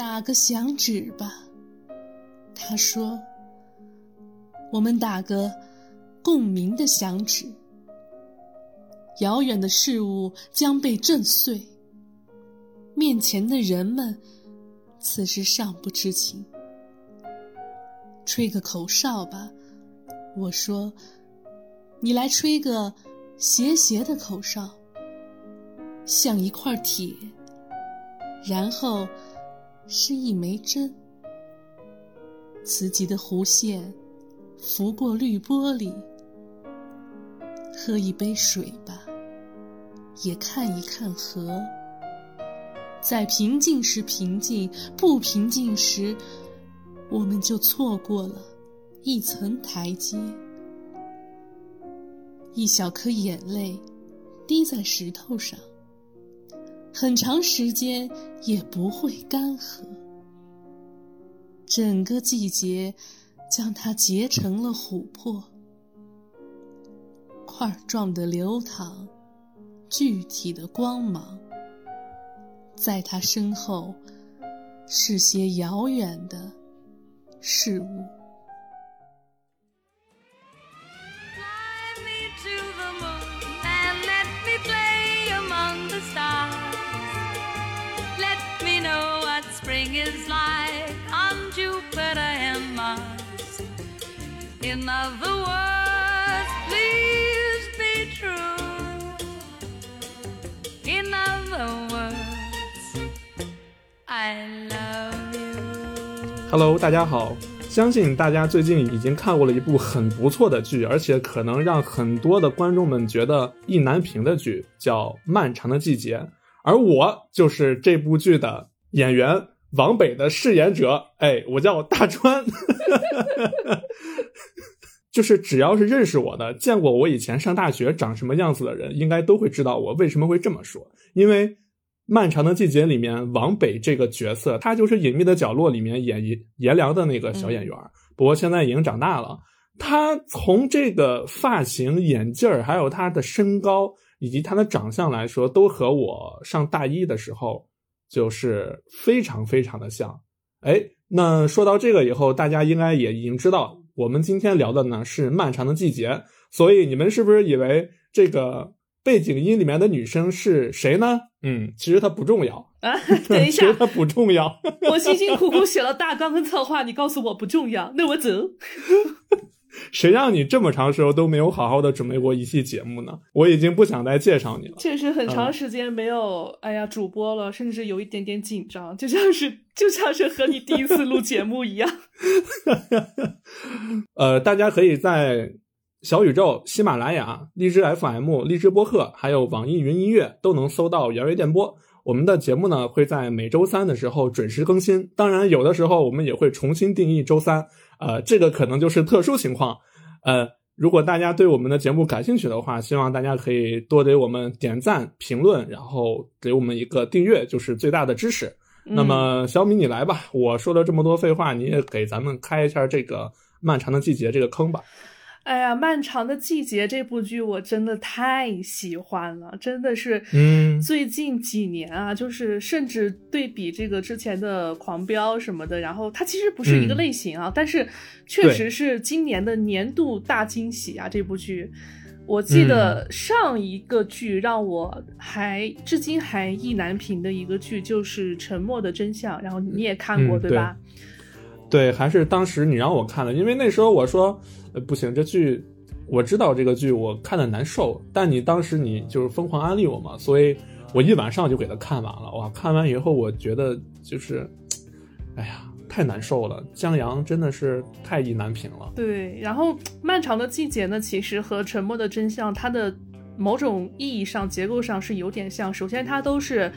打个响指吧。”他说：“我们打个共鸣的响指，遥远的事物将被震碎。面前的人们此时尚不知情。吹个口哨吧。”我说：“你来吹个斜斜的口哨，像一块铁，然后是一枚针。磁极的弧线拂过绿玻璃。喝一杯水吧，也看一看河。在平静时平静，不平静时，我们就错过了。”一层台阶，一小颗眼泪滴在石头上，很长时间也不会干涸。整个季节将它结成了琥珀，块状的流淌，具体的光芒，在它身后是些遥远的事物。The words, please be true. In other words, I love you. Hello，大家好。相信大家最近已经看过了一部很不错的剧，而且可能让很多的观众们觉得意难平的剧，叫《漫长的季节》，而我就是这部剧的演员。王北的饰演者，哎，我叫大川，就是只要是认识我的、见过我以前上大学长什么样子的人，应该都会知道我为什么会这么说。因为《漫长的季节》里面，王北这个角色，他就是《隐秘的角落》里面演颜颜良的那个小演员，不过现在已经长大了。他从这个发型、眼镜儿，还有他的身高以及他的长相来说，都和我上大一的时候。就是非常非常的像，哎，那说到这个以后，大家应该也已经知道，我们今天聊的呢是漫长的季节，所以你们是不是以为这个背景音里面的女生是谁呢？嗯，其实它不重要啊。等一 下，它不重要。我辛辛苦苦写了大纲跟策划，你告诉我不重要，那我走。谁让你这么长时候都没有好好的准备过一期节目呢？我已经不想再介绍你了。确实很长时间没有，哎呀，主播了，甚至有一点点紧张，就像是就像是和你第一次录节目一样。呃，大家可以在小宇宙、喜马拉雅、荔枝 FM、荔枝播客，还有网易云音乐都能搜到圆月电波。我们的节目呢会在每周三的时候准时更新，当然有的时候我们也会重新定义周三。呃，这个可能就是特殊情况。呃，如果大家对我们的节目感兴趣的话，希望大家可以多给我们点赞、评论，然后给我们一个订阅，就是最大的支持。那么，小米你来吧，我说了这么多废话，你也给咱们开一下这个漫长的季节这个坑吧。哎呀，漫长的季节这部剧我真的太喜欢了，真的是，嗯，最近几年啊，就是甚至对比这个之前的狂飙什么的，然后它其实不是一个类型啊，但是确实是今年的年度大惊喜啊！这部剧，我记得上一个剧让我还至今还意难平的一个剧就是《沉默的真相》，然后你也看过对吧？对，对还是当时你让我看的，因为那时候我说。呃，不行，这剧我知道这个剧我看的难受，但你当时你就是疯狂安利我嘛，所以我一晚上就给他看完了。哇，看完以后我觉得就是，哎呀，太难受了。江阳真的是太意难平了。对，然后漫长的季节呢，其实和沉默的真相，它的某种意义上结构上是有点像。首先，它都是。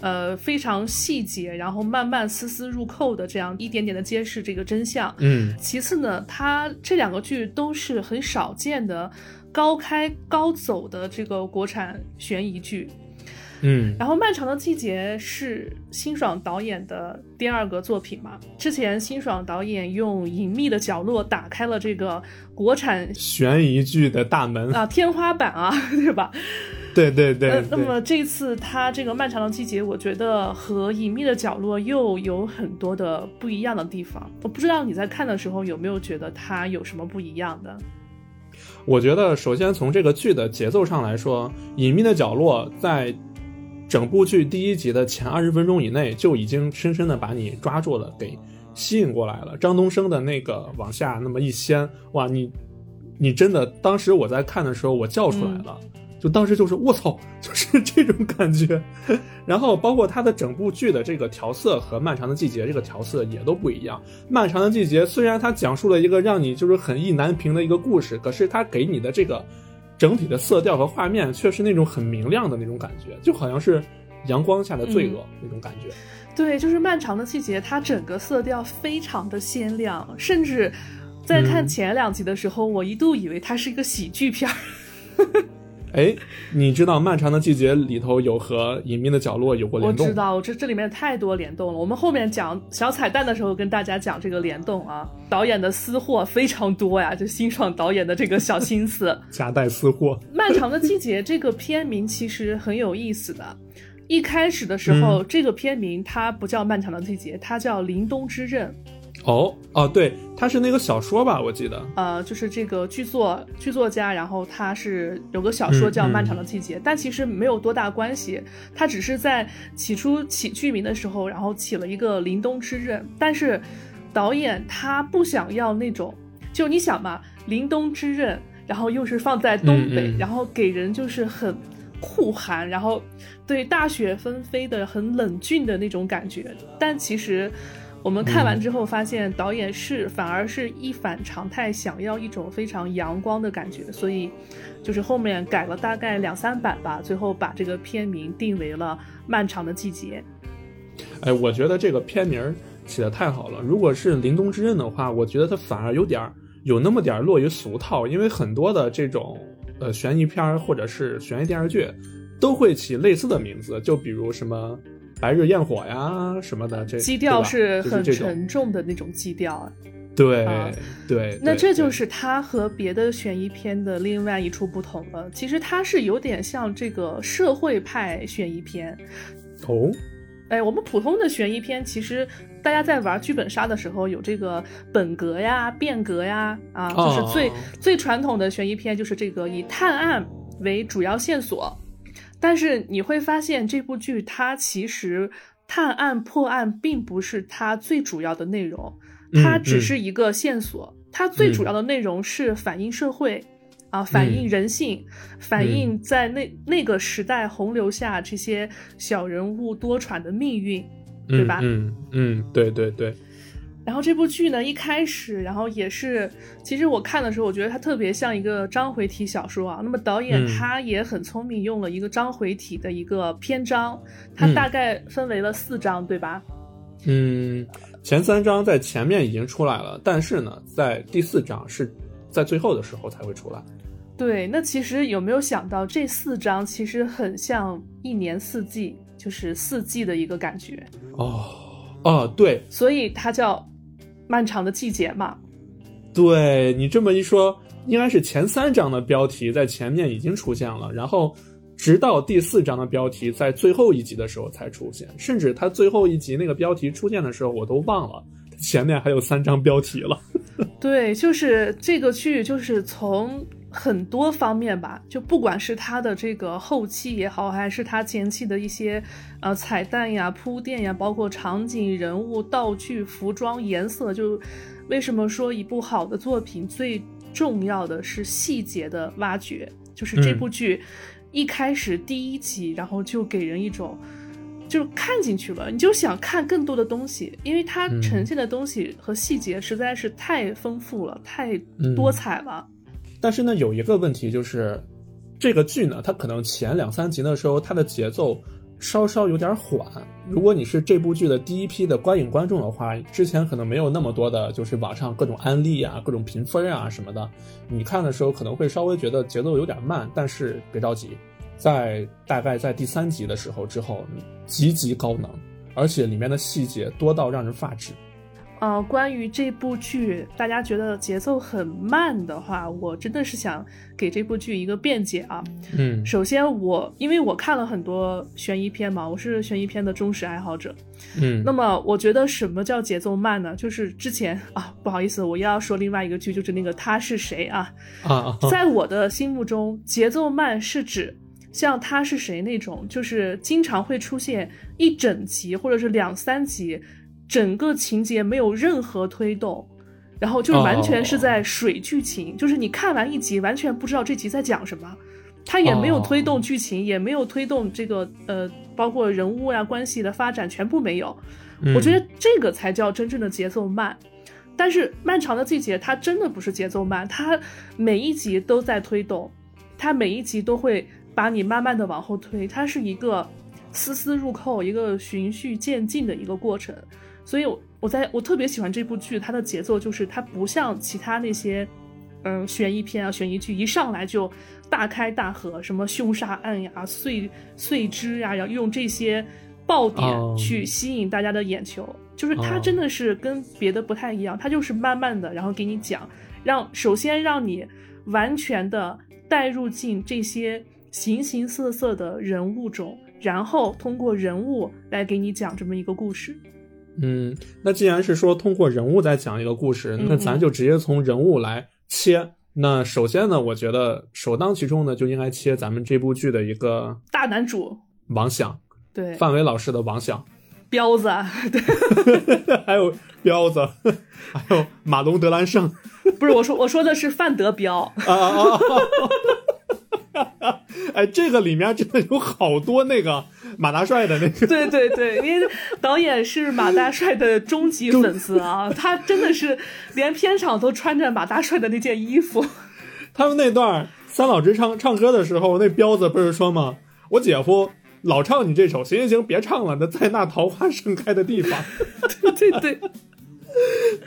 呃，非常细节，然后慢慢丝丝入扣的这样一点点的揭示这个真相。嗯，其次呢，它这两个剧都是很少见的高开高走的这个国产悬疑剧。嗯，然后《漫长的季节》是辛爽导演的第二个作品嘛？之前辛爽导演用《隐秘的角落》打开了这个国产悬疑剧的大门啊，天花板啊，对吧？对对对呃，那么这次他这个漫长的季节，我觉得和隐秘的角落又有很多的不一样的地方。我不知道你在看的时候有没有觉得它有什么不一样的？我觉得，首先从这个剧的节奏上来说，《隐秘的角落》在整部剧第一集的前二十分钟以内就已经深深的把你抓住了，给吸引过来了。张东升的那个往下那么一掀，哇，你你真的，当时我在看的时候，我叫出来了。就当时就是我操，就是 这种感觉，然后包括它的整部剧的这个调色和《漫长的季节》这个调色也都不一样。《漫长的季节》虽然它讲述了一个让你就是很意难平的一个故事，可是它给你的这个整体的色调和画面却是那种很明亮的那种感觉，就好像是阳光下的罪恶那种感觉。对，就是漫长的季节，它整个色调非常的鲜亮，甚至在看前两集的时候，我一度以为它是一个喜剧片儿。哎，你知道《漫长的季节》里头有和《隐秘的角落》有过联动？我知道，这这里面太多联动了。我们后面讲小彩蛋的时候，跟大家讲这个联动啊，导演的私货非常多呀，就辛爽导演的这个小心思。夹带私货。漫长的季节这个片名其实很有意思的。一开始的时候，嗯这个片名它不叫《漫长的季节》，它叫《凛冬之刃》。哦哦，对，他是那个小说吧？我记得。呃，就是这个剧作剧作家，然后他是有个小说叫《漫长的季节》，但其实没有多大关系。他只是在起初起剧名的时候，然后起了一个凛冬之刃，但是导演他不想要那种，就你想嘛，凛冬之刃，然后又是放在东北，然后给人就是很酷寒，然后对大雪纷飞的很冷峻的那种感觉，但其实。我们看完之后发现，导演是反而是一反常态，想要一种非常阳光的感觉，所以就是后面改了大概两三版吧，最后把这个片名定为了《漫长的季节》。哎，我觉得这个片名儿起的太好了。如果是《凛冬之刃》的话，我觉得它反而有点儿有那么点儿落于俗套，因为很多的这种呃悬疑片或者是悬疑电视剧都会起类似的名字，就比如什么《白日焰火》呀什么的，这基调是很沉重的那种基调啊。对、啊对，那这就是它和别的悬疑片的另外一处不同了。其实它是有点像这个社会派悬疑片，哦，哎，我们普通的悬疑片，其实大家在玩剧本杀的时候，有这个本格呀、变革呀，啊，就是最、哦最传统的悬疑片，就是这个以探案为主要线索。但是你会发现，这部剧它其实探案破案并不是它最主要的内容，它嗯只是一个线索。它最主要的内容是反映社会。啊，反映人性，反映在那那个时代洪流下这些小人物多舛的命运，对吧？嗯嗯，嗯对对对，然后这部剧呢，一开始，然后也是，其实我看的时候，我觉得它特别像一个章回体小说啊。那么导演嗯他也很聪明，用了一个章回体的一个篇章，它嗯大概分为了四章，对吧？嗯，前三章在前面已经出来了，但是呢，在第四章是在最后的时候才会出来。对，那其实有没有想到这四章其实很像一年四季，就是四季的一个感觉，哦哦，对所以它叫漫长的季节嘛。对，你这么一说，应该是前三章的标题在前面已经出现了，然后直到第四章的标题在最后一集的时候才出现，甚至它最后一集那个标题出现的时候，我都忘了前面还有三张标题了。对，就是这个剧，就是从很多方面吧，就不管是它的这个后期也好，还是它前期的一些呃彩蛋呀、铺垫呀，包括场景、人物、道具、服装、颜色，就为什么说一部好的作品最重要的是细节的挖掘？就是这嗯部剧一开始第一集，然后就给人一种。就看进去了，你就想看更多的东西，因为它嗯呈现的东西和细节实在是太丰富了，太多彩了。但是呢，有一个问题就是，这个剧呢，它可能前两三集的时候，它的节奏稍稍有点缓。如果你是这部剧的第一批的观影观众的话，之前可能没有那么多的，就是网上各种安利啊、各种评分啊什么的，你看的时候可能会稍微觉得节奏有点慢。但是别着急，在大概在第三集的时候之后，你极其高能，而且里面的细节多到让人发指。呃，关于这部剧，大家觉得节奏很慢的话，我真的是想给这部剧一个辩解啊。嗯首先我，因为我看了很多悬疑片嘛，我是悬疑片的忠实爱好者。嗯那么，我觉得什么叫节奏慢呢？就是之前啊，不好意思，我又要说另外一个剧，就是那个他是谁啊？啊啊在我的心目中，节奏慢是指像他是谁那种，就是经常会出现一整集或者是两三集，整个情节没有任何推动，然后就是完全是在水剧情，就是你看完一集完全不知道这集在讲什么，它也没有推动剧情，也没有推动这个呃，包括人物呀、关系的发展，全部没有。嗯我觉得这个才叫真正的节奏慢。但是漫长的季节，它真的不是节奏慢，它每一集都在推动，它每一集都会把你慢慢的往后推，它是一个丝丝入扣、一个循序渐进的一个过程。所以我，我在我特别喜欢这部剧，它的节奏就是它不像其他那些，嗯，悬疑片啊、悬疑剧一上来就大开大合，什么凶杀案呀、碎碎肢呀，要用这些爆点哦去吸引大家的眼球。就是它哦真的是跟别的不太一样，它就是慢慢的，然后给你讲，让首先让你完全的带入进这些形形色色的人物中，然后通过人物来给你讲这么一个故事。嗯，那既然是说通过人物在讲一个故事，嗯那咱就直接从人物来切。那首先呢，我觉得首当其冲的就应该切咱们这部剧的一个大男主，王响，对，范伟老师的王响，彪子，啊对，还有彪子，还有马龙德兰胜 不是我说我说的是范德彪，啊 啊啊！啊哎，这个里面真的有好多那个马大帅的那个，对对对，因为导演是马大帅的终极粉丝啊，他真的是连片场都穿着马大帅的那件衣服。他们那段三老直唱唱歌的时候，那彪子不是说吗？我姐夫老唱你这首，行行行，别唱了，那在那桃花盛开的地方。对对对，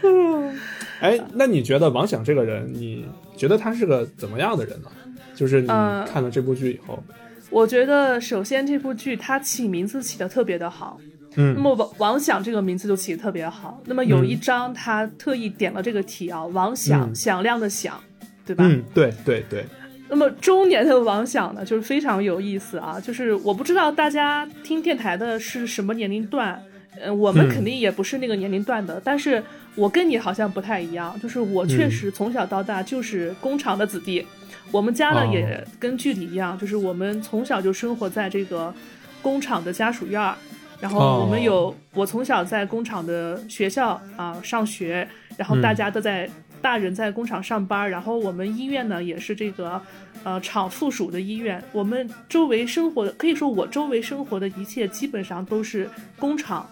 哎，那你觉得王响这个人，你觉得他是个怎么样的人呢？就是你呃看了这部剧以后，我觉得首先这部剧它起名字起的特别的好，嗯。那么王王响这个名字就起的特别好。那么有一章他特意点了这个题啊，王响嗯。响亮的响，对吧？嗯，对对对，那么中年的王响呢，就是非常有意思啊，就是我不知道大家听电台的是什么年龄段，嗯，我们嗯肯定也不是那个年龄段的，但是我跟你好像不太一样，就是我确嗯。实从小到大就是工厂的子弟，我们家呢哦也跟剧里一样，就是我们从小就生活在这个工厂的家属院儿。然后我们有，哦我从小在工厂的学校啊、上学，然后大嗯家都在、大人在工厂上班，然后我们医院呢也是这个呃厂附属的医院，我们周围生活的可以说我周围生活的一切基本上都是工厂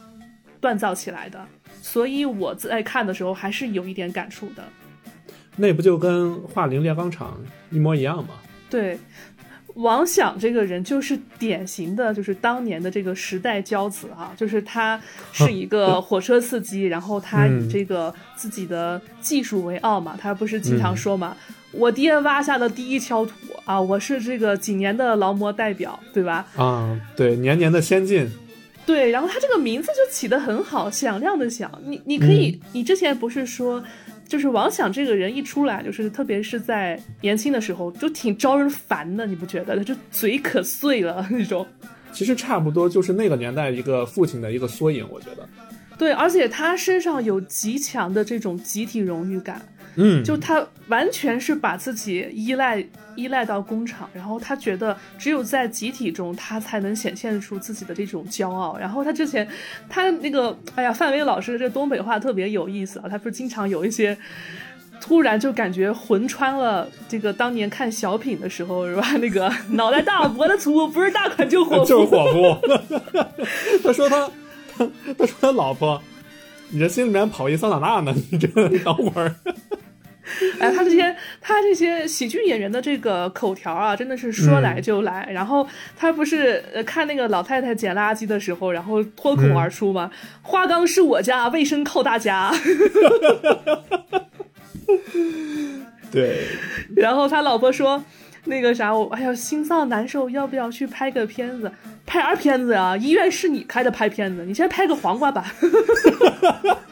锻造起来的，所以我在看的时候还是有一点感触的。那不就跟华菱炼钢厂一模一样吗？对，王想这个人就是典型的，就是当年的这个时代骄子啊，就是他是一个 火车司机，然后他以嗯这个自己的技术为傲嘛，他不是经常说嘛，我爹挖下的第一锹土啊，我是这个几年的劳模代表，对吧？啊，对，年年的先进，对，然后他这个名字就起得很好，响亮的响。你你可以，你之前不是说，就是王响这个人一出来，就是特别是在年轻的时候，就挺招人烦的，你不觉得？就嘴可碎了 那种。其实差不多就是那个年代一个父亲的一个缩影，我觉得。对，而且他身上有极强的这种集体荣誉感，嗯，就他完全是把自己依赖依赖到工厂，然后他觉得只有在集体中，他才能显现出自己的这种骄傲。然后他之前，他那个，哎呀，范伟老师这东北话特别有意思啊，他不是经常有一些。突然就感觉魂穿了这个当年看小品的时候是吧？那个 脑袋大脖子粗，不是大款就伙夫。就是伙夫。他说他他 他说他老婆，你这心里面跑一桑塔纳呢？你这等会儿。哎，他这些他这些喜剧演员的这个口条啊，真的是说来就来。然后他不是呃看那个老太太捡垃圾的时候，然后脱口而出嘛，花缸是我家，卫生靠大家。对，然后他老婆说。那个啥，我哎呀，心脏难受，要不要去拍个片子？拍啥片子啊？医院是你开的拍片子，你先拍个黄瓜吧。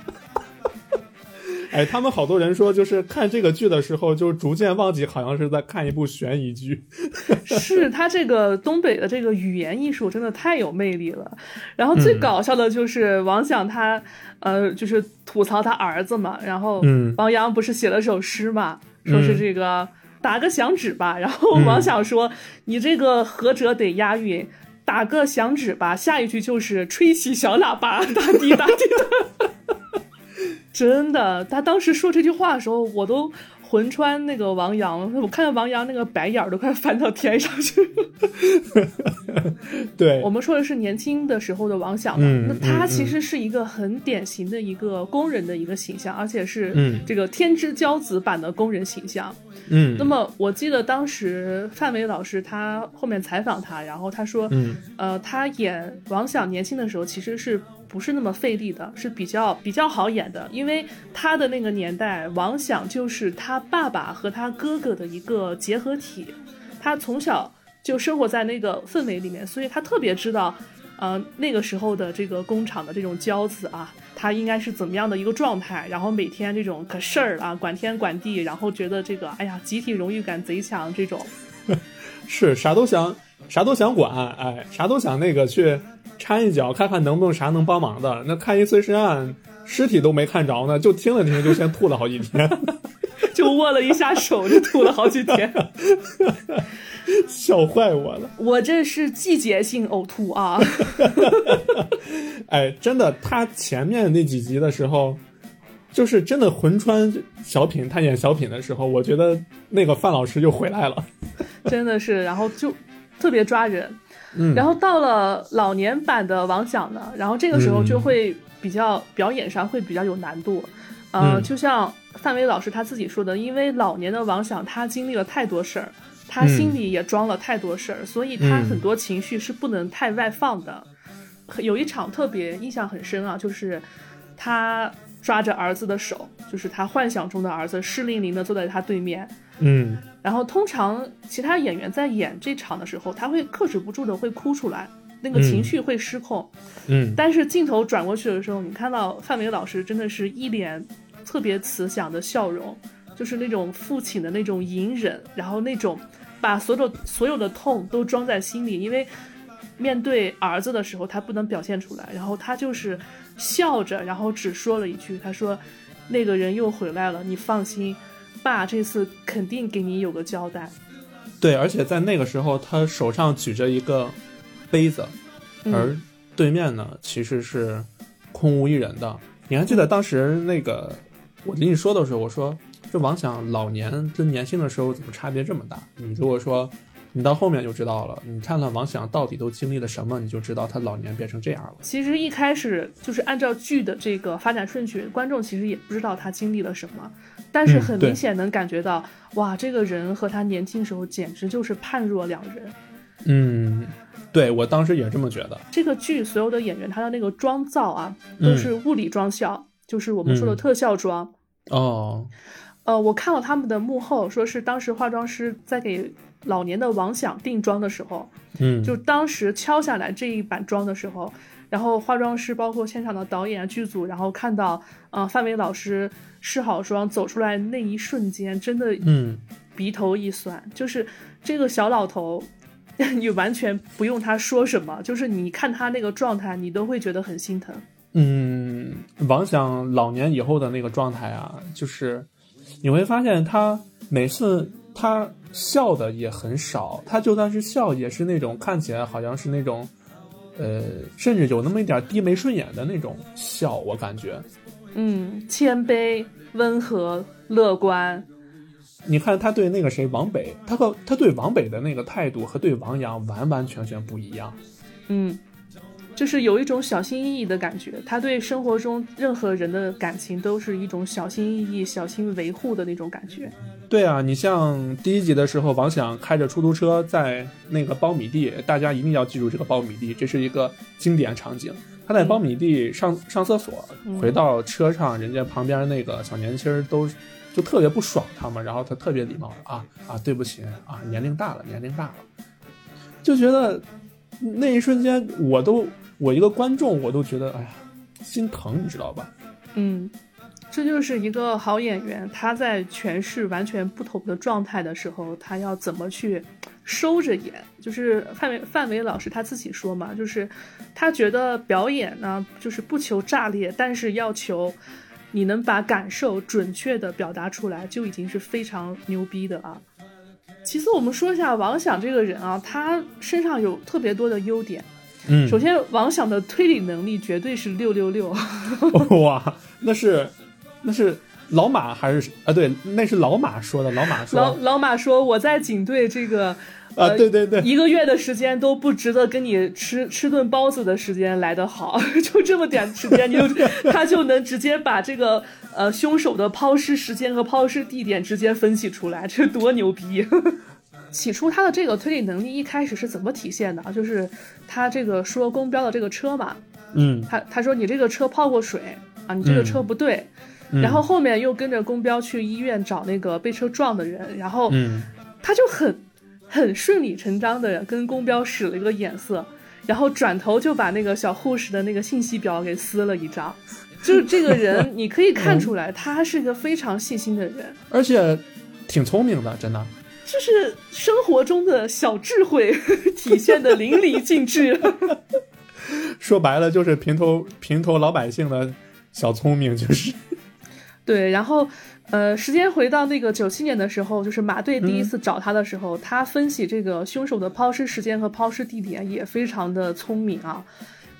哎，他们好多人说，就是看这个剧的时候，就逐渐忘记好像是在看一部悬疑剧。是他这个东北的这个语言艺术真的太有魅力了。然后最搞笑的就是王响他，呃，就是吐槽他儿子嘛。然后王阳不是写了首诗嘛，说是这个打个响指吧。然后王响说：“你这个何者得押韵？打个响指吧。”下一句就是吹起小喇叭，哒滴哒滴的。真的，他当时说这句话的时候，我都魂穿那个王阳，我看到王阳那个白眼儿都快翻到天上去了。对，我们说的是年轻的时候的王想嘛，那他其实是一个很典型的一个工人的一个形象，而且是这个天之骄子版的工人形象。嗯，那么我记得当时范伟老师他后面采访他，然后他说，呃，他演王想年轻的时候其实是。不是那么费力的，是比较比较好演的，因为他的那个年代，王响就是他爸爸和他哥哥的一个结合体，他从小就生活在那个氛围里面，所以他特别知道，呃，那个时候的这个工厂的这种骄子啊，他应该是怎么样的一个状态，然后每天这种可事儿啊，管天管地，然后觉得这个，哎呀，集体荣誉感贼强，这种，是啥都想，啥都想管，哎，啥都想那个去。掺一脚，看看能不能啥能帮忙的。那看一碎尸案，尸体都没看着呢，就听了听，就先吐了好几天，就握了一下手，就吐了好几天，笑坏我了。我这是季节性呕吐啊！哎，真的，他前面那几集的时候，就是真的魂穿小品，他演小品的时候，我觉得那个范老师又回来了，真的是，然后就特别抓人。嗯，然后到了老年版的王响呢，然后这个时候就会比较表演上会比较有难度，呃，就像范伟老师他自己说的，因为老年的王响他经历了太多事儿，他心里也装了太多事儿，所以他很多情绪是不能太外放的。有一场特别印象很深啊，就是他抓着儿子的手，就是他幻想中的儿子湿淋淋的坐在他对面。嗯，然后通常其他演员在演这场的时候，他会克制不住的会哭出来，那个情绪会失控。嗯，但是镜头转过去的时候，你看到范伟老师真的是一脸特别慈祥的笑容，就是那种父亲的那种隐忍，然后那种把所有所有的痛都装在心里，因为面对儿子的时候他不能表现出来，然后他就是笑着，然后只说了一句，他说：“那个人又回来了，你放心。”爸这次肯定给你有个交代，对，而且在那个时候，他手上举着一个杯子，而对面呢其实是空无一人的。你还记得当时那个我跟你说的时候，我说这王想老年跟年轻的时候怎么差别这么大？你如果说。你到后面就知道了，你看看王响到底都经历了什么，你就知道他老年变成这样了。其实一开始就是按照剧的这个发展顺序，观众其实也不知道他经历了什么，但是很明显能感觉到，哇，这个人和他年轻时候简直就是判若两人。嗯，对我当时也这么觉得。这个剧所有的演员他的那个妆造啊，都是物理妆效，就是我们说的特效妆。哦，呃，我看了他们的幕后，说是当时化妆师在给。老年的王响定妆的时候，嗯，就当时敲下来这一版妆的时候，然后化妆师包括现场的导演剧组，然后看到，呃，范伟老师试好妆走出来那一瞬间，真的，嗯，鼻头一酸，就是这个小老头，你完全不用他说什么，就是你看他那个状态，你都会觉得很心疼。嗯，王响老年以后的那个状态啊，就是你会发现他每次。他笑的也很少，他就算是笑，也是那种看起来好像是那种，呃，甚至有那么一点低眉顺眼的那种笑，我感觉，嗯，谦卑、温和、乐观。你看他对那个谁王北，他和他对王北的那个态度和对王阳完完全全不一样，嗯。就是有一种小心翼翼的感觉，他对生活中任何人的感情都是一种小心翼翼、小心维护的那种感觉。对啊，你像第一集的时候，王想开着出租车在那个苞米地，大家一定要记住这个苞米地，这是一个经典场景。他在苞米地上上厕所，回到车上，人家旁边那个小年轻都就特别不爽他们，然后他特别礼貌啊啊，对不起啊，年龄大了，年龄大了，就觉得那一瞬间我都。我一个观众，我都觉得哎呀，心疼，你知道吧？嗯，这就是一个好演员，他在诠释完全不同的状态的时候，他要怎么去收着演。就是范伟范伟老师他自己说嘛，就是他觉得表演呢，就是不求炸裂，但是要求你能把感受准确的表达出来，就已经是非常牛逼的啊。其次，我们说一下王响这个人啊，他身上有特别多的优点。嗯，首先王想的推理能力绝对是六六六。哇，那是。那是老马还是啊？对，那是老马说的。老马说，老老马说我在警队这个啊，对对对，一个月的时间都不值得跟你吃吃顿包子的时间来得好，就这么点时间，你就 他就能直接把这个呃凶手的抛尸时间和抛尸地点直接分析出来，这多牛逼！起初他的这个推理能力一开始是怎么体现的啊？就是他这个说公标的这个车嘛，嗯，他他说你这个车泡过水啊，你这个车不对。然后后面又跟着公标去医院找那个被车撞的人，然后他就很很顺理成章的跟公标使了一个眼色，然后转头就把那个小护士的那个信息表给撕了一张。就是这个人，你可以看出来，他是一个非常细心的人，而且挺聪明的，真的。就是生活中的小智慧 体现的淋漓尽致。说白了，就是平头平头老百姓的小聪明，就是。对，然后，呃，时间回到那个九七年的时候，就是马队第一次找他的时候，他分析这个凶手的抛尸时间和抛尸地点也非常的聪明啊。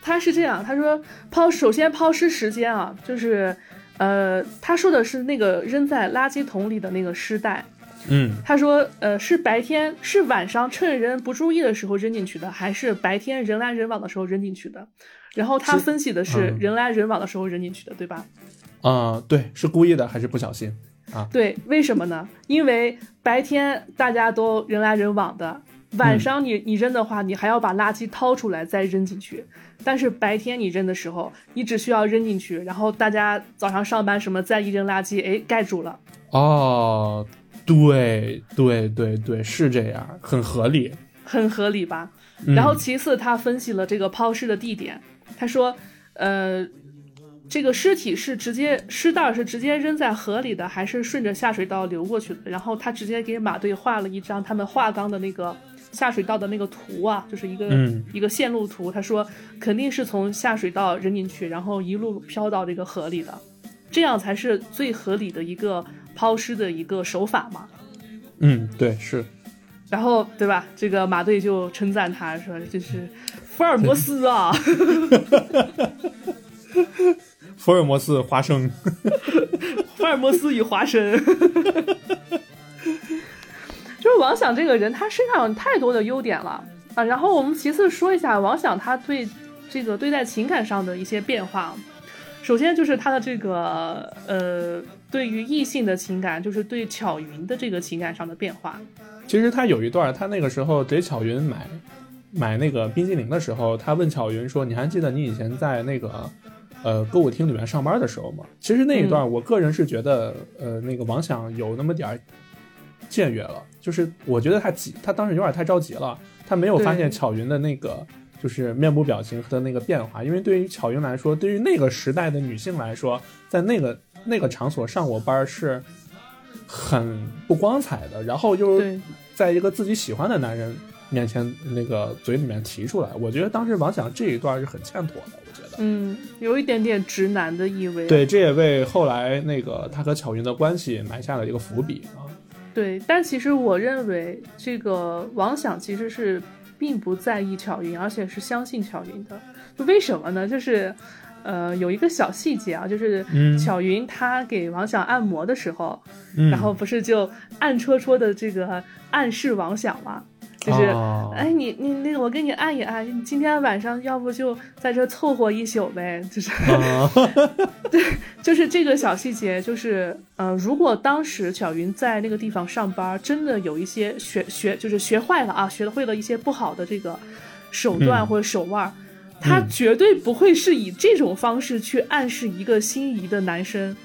他是这样，他说抛首先抛尸时间啊，就是，呃，他说的是那个扔在垃圾桶里的那个尸袋，嗯，他说，呃，是白天是晚上趁人不注意的时候扔进去的，还是白天人来人往的时候扔进去的？然后他分析的是人来人往的时候扔进去的，对吧？啊，对，是故意的还是不小心啊？对，为什么呢？因为白天大家都人来人往的，晚上你你扔的话，你还要把垃圾掏出来再扔进去。但是白天你扔的时候，你只需要扔进去，然后大家早上上班什么再一扔垃圾，哎，盖住了。哦，对对对对，是这样，很合理，很合理吧？然后其次，他分析了这个抛尸的地点，他说，呃。这个尸体是直接尸袋是直接扔在河里的，还是顺着下水道流过去的？然后他直接给马队画了一张他们画缸的那个下水道的那个图啊，就是一个一个线路图。他说肯定是从下水道扔进去，然后一路飘到这个河里的，这样才是最合理的一个抛尸的一个手法嘛。嗯，对，是。然后对吧？这个马队就称赞他说这是福尔摩斯啊。福尔摩斯华生，福尔摩斯与华生，就是王想这个人，他身上有太多的优点了啊。然后我们其次说一下王想他对这个对待情感上的一些变化。首先就是他的这个呃，对于异性的情感，就是对巧云的这个情感上的变化。其实他有一段，他那个时候给巧云买买那个冰激凌的时候，他问巧云说：“你还记得你以前在那个？”呃，歌舞厅里面上班的时候吗，其实那一段，我个人是觉得，呃，那个王响有那么点儿僭越了，就是我觉得他急，他当时有点太着急了，他没有发现巧云的那个就是面部表情和那个变化，因为对于巧云来说，对于那个时代的女性来说，在那个那个场所上过班是很不光彩的，然后又在一个自己喜欢的男人面前那个嘴里面提出来，我觉得当时王响这一段是很欠妥的。我觉得嗯，有一点点直男的意味。对，这也为后来那个他和巧云的关系埋下了一个伏笔啊。对，但其实我认为这个王想其实是并不在意巧云，而且是相信巧云的。为什么呢？就是，呃，有一个小细节啊，就是巧云她给王想按摩的时候，然后不是就暗戳戳的这个暗示王想吗？就是，哎，你你那个，我给你按一按。你今天晚上要不就在这凑合一宿呗？就是，对，就是这个小细节，就是，呃，如果当时小云在那个地方上班，真的有一些学学，就是学坏了啊，学会了一些不好的这个手段或者手腕，他绝对不会是以这种方式去暗示一个心仪的男生。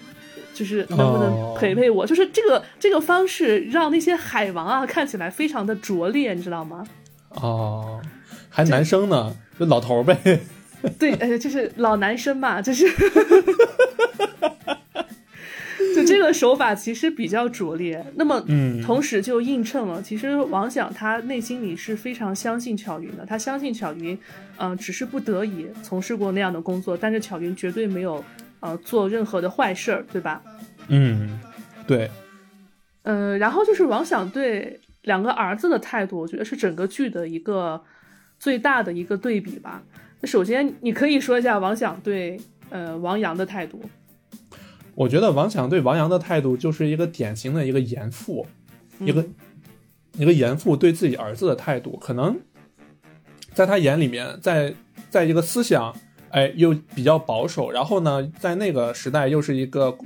就是能不能陪陪我？就是这个这个方式让那些海王啊看起来非常的拙劣，你知道吗？哦，还男生呢，就老头呗。对，呃，就是老男生嘛，就是 就这个手法其实比较拙劣。那么，嗯，同时就映衬了，其实王想他内心里是非常相信巧云的。他相信巧云，嗯，只是不得已从事过那样的工作，但是巧云绝对没有，呃，做任何的坏事儿，对吧？嗯，对。嗯，然后就是王想对两个儿子的态度，我觉得是整个剧的一个最大的一个对比吧。那首先，你可以说一下王想对呃王阳的态度。我觉得王想对王阳的态度就是一个典型的一个严父，一个一个严父对自己儿子的态度，可能在他眼里面，在在一个思想哎又比较保守，然后呢，在那个时代又是一个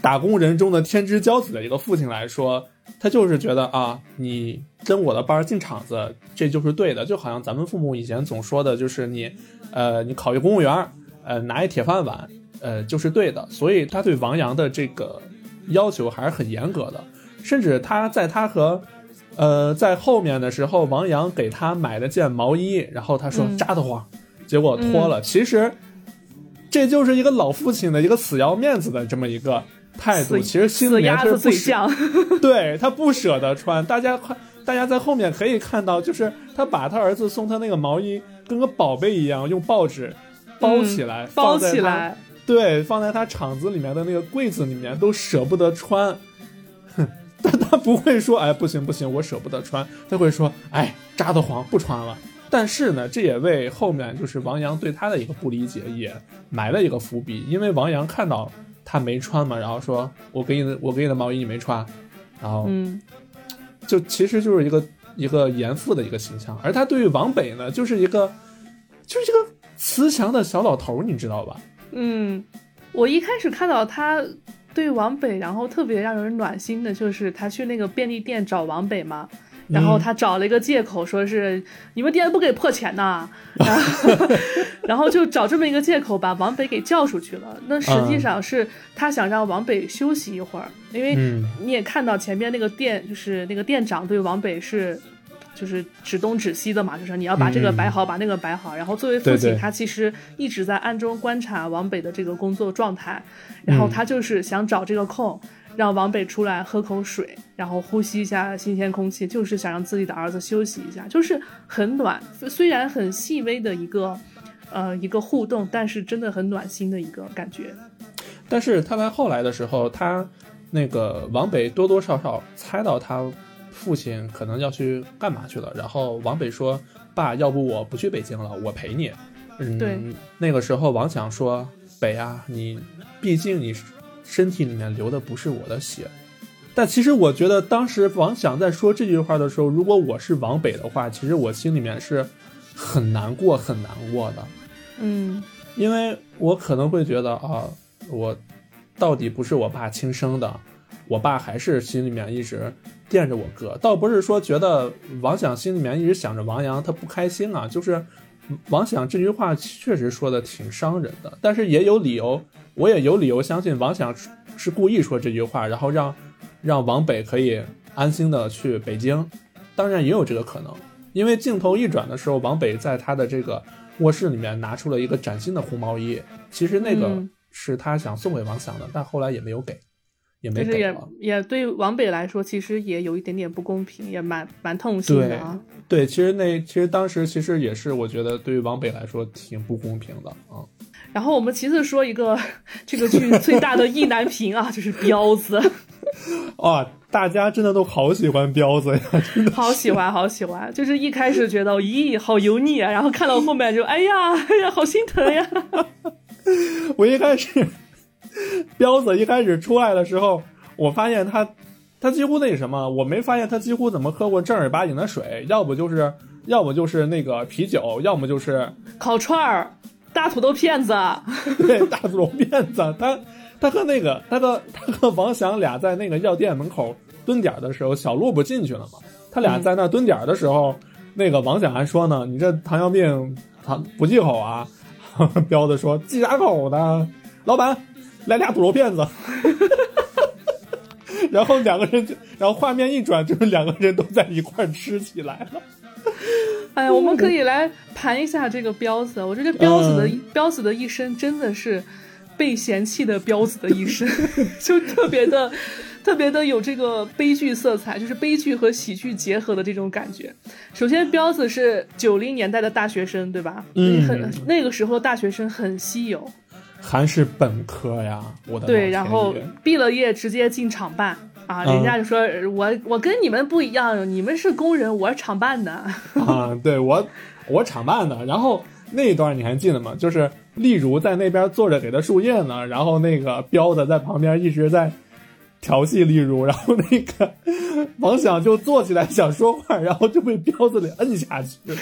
打工人中的天之骄子的一个父亲来说，他就是觉得啊，你跟我的班进厂子，这就是对的，就好像咱们父母以前总说的，就是你呃，你考一公务员，呃，拿一铁饭碗。呃，就是对的，所以他对王阳的这个要求还是很严格的，甚至他在他和，呃，在后面的时候，王阳给他买了件毛衣，然后他说扎得慌，结果脱了。其实这就是一个老父亲的一个死要面子的这么一个态度，其实心里面是不想，对他不舍得穿。大家快，大家在后面可以看到，就是他把他儿子送他那个毛衣跟个宝贝一样，用报纸包起来，包起来。对，放在他厂子里面的那个柜子里面都舍不得穿，哼，但他不会说，哎，不行不行，我舍不得穿，他会说，哎，扎得慌，不穿了。但是呢，这也为后面就是王阳对他的一个不理解也埋了一个伏笔，因为王阳看到他没穿嘛，然后说，我给你的，我给你的毛衣你没穿，然后，嗯，就其实就是一个一个严父的一个形象，而他对于王北呢，就是一个就是一个慈祥的小老头，你知道吧？嗯，我一开始看到他对王北，然后特别让人暖心的，就是他去那个便利店找王北嘛，然后他找了一个借口，说是你们店不给破钱呐，然后然后就找这么一个借口把王北给叫出去了。那实际上是他想让王北休息一会儿，因为你也看到前面那个店，就是那个店长对王北是。就是指东指西的嘛，就是你要把这个摆好，把那个摆好。然后作为父亲，他其实一直在暗中观察王北的这个工作状态，然后他就是想找这个空，让王北出来喝口水，然后呼吸一下新鲜空气，就是想让自己的儿子休息一下，就是很暖，虽然很细微的一个，呃，一个互动，但是真的很暖心的一个感觉。但是他在后来的时候，他那个王北多多少少猜到他。父亲可能要去干嘛去了，然后王北说：“爸，要不我不去北京了，我陪你。”嗯，对。那个时候王强说：“北啊，你毕竟你身体里面流的不是我的血。”但其实我觉得当时王想在说这句话的时候，如果我是王北的话，其实我心里面是很难过、很难过的。嗯，因为我可能会觉得啊，我到底不是我爸亲生的，我爸还是心里面一直。惦着我哥，倒不是说觉得王想心里面一直想着王阳，他不开心啊。就是王想这句话确实说的挺伤人的，但是也有理由，我也有理由相信王想是故意说这句话，然后让让王北可以安心的去北京。当然也有这个可能，因为镜头一转的时候，王北在他的这个卧室里面拿出了一个崭新的红毛衣，其实那个是他想送给王想的，但后来也没有给。也没是也也对王北来说，其实也有一点点不公平，也蛮蛮痛心的啊。对，其实那其实当时其实也是，我觉得对于王北来说挺不公平的啊。然后我们其次说一个 这个剧最大的意难平啊，就是彪子。啊，大家真的都好喜欢彪子呀，真的好喜欢，好喜欢。就是一开始觉得咦，好油腻啊，然后看到后面就哎呀，哎呀，好心疼呀。我一开始。彪子一开始出来的时候，我发现他，他几乎那什么，我没发现他几乎怎么喝过正儿八经的水，要不就是，要么就是那个啤酒，要么就是烤串儿、大土豆片子。对，大土豆片子。他，他和那个，他和他和王翔俩在那个药店门口蹲点的时候，小鹿不进去了吗？他俩在那蹲点的时候，那个王翔还说呢：“你这糖尿病，糖不忌口啊？” 彪子说：“忌啥口呢？老板。”来俩土豆片子，然后两个人就，然后画面一转，就是两个人都在一块吃起来了。哎呀，我们可以来盘一下这个彪子。我觉得彪子的彪子的一生真的是被嫌弃的彪子的一生，就特别的。特别的有这个悲剧色彩，就是悲剧和喜剧结合的这种感觉。首先，彪子是九零年代的大学生，对吧？嗯，很那个时候大学生很稀有，还是本科呀，我的对，然后毕了业直接进厂办啊，人家就说我我跟你们不一样，你们是工人，我是厂办的啊，对我我厂办的。然后那一段你还记得吗？就是例如在那边坐着给他输液呢，然后那个彪子在旁边一直在。调戏例如，然后那个 王想就坐起来想说话，然后就被彪子给摁下去了。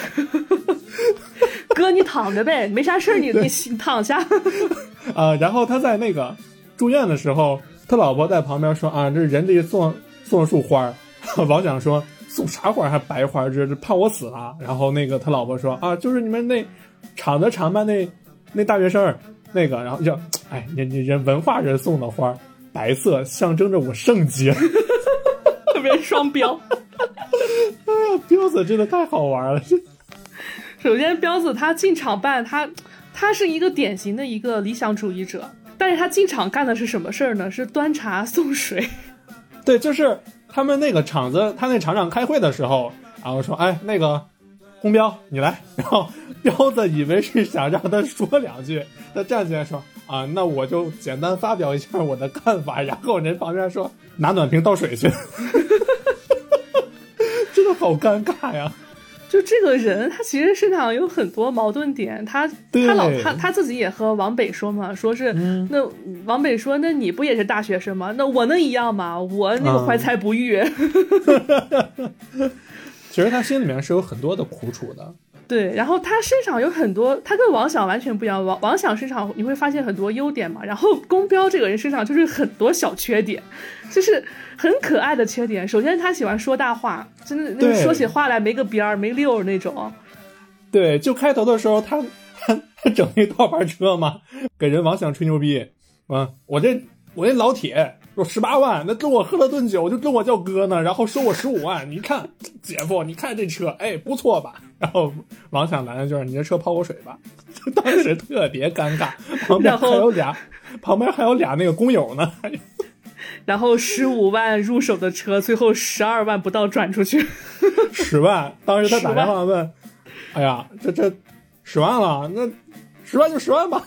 哥，你躺着呗，没啥事你你躺下。啊，然后他在那个住院的时候，他老婆在旁边说啊，这人家送送束花 王想说送啥花还白花，这这怕我死了。然后那个他老婆说啊，就是你们那厂子厂办那那大学生那个，然后就哎，你你人文化人送的花。白色象征着我圣洁，特别双标。哎呀，彪子真的太好玩了。首先，彪子他进厂办，他他是一个典型的一个理想主义者，但是他进厂干的是什么事儿呢？是端茶送水。对，就是他们那个厂子，他那厂长开会的时候，然后说：“哎，那个红彪，你来。”然后彪子以为是想让他说两句，他站起来说。啊，那我就简单发表一下我的看法，然后人旁边说拿暖瓶倒水去，真的好尴尬呀！就这个人，他其实身上有很多矛盾点，他他老他他自己也和王北说嘛，说是那王北说，那你不也是大学生吗？那我能一样吗？我那个怀才不遇。其实他心里面是有很多的苦楚的。对，然后他身上有很多，他跟王想完全不一样。王王想身上你会发现很多优点嘛，然后宫彪这个人身上就是很多小缺点，就是很可爱的缺点。首先他喜欢说大话，真的那个说起话来没个边儿没溜儿那种。对，就开头的时候他他 他整那套牌车嘛，给人王想吹牛逼，啊，我这我这老铁。我十八万，那跟我喝了顿酒，就跟我叫哥呢，然后收我十五万。你看，姐夫，你看这车，哎，不错吧？然后王想来的就是你这车泡过水吧？当时特别尴尬，旁边还有俩，旁边还有俩那个工友呢。然后十五万入手的车，最后十二万不到转出去。十万，当时他打电话问，哎呀，这这十万了，那十万就十万吧。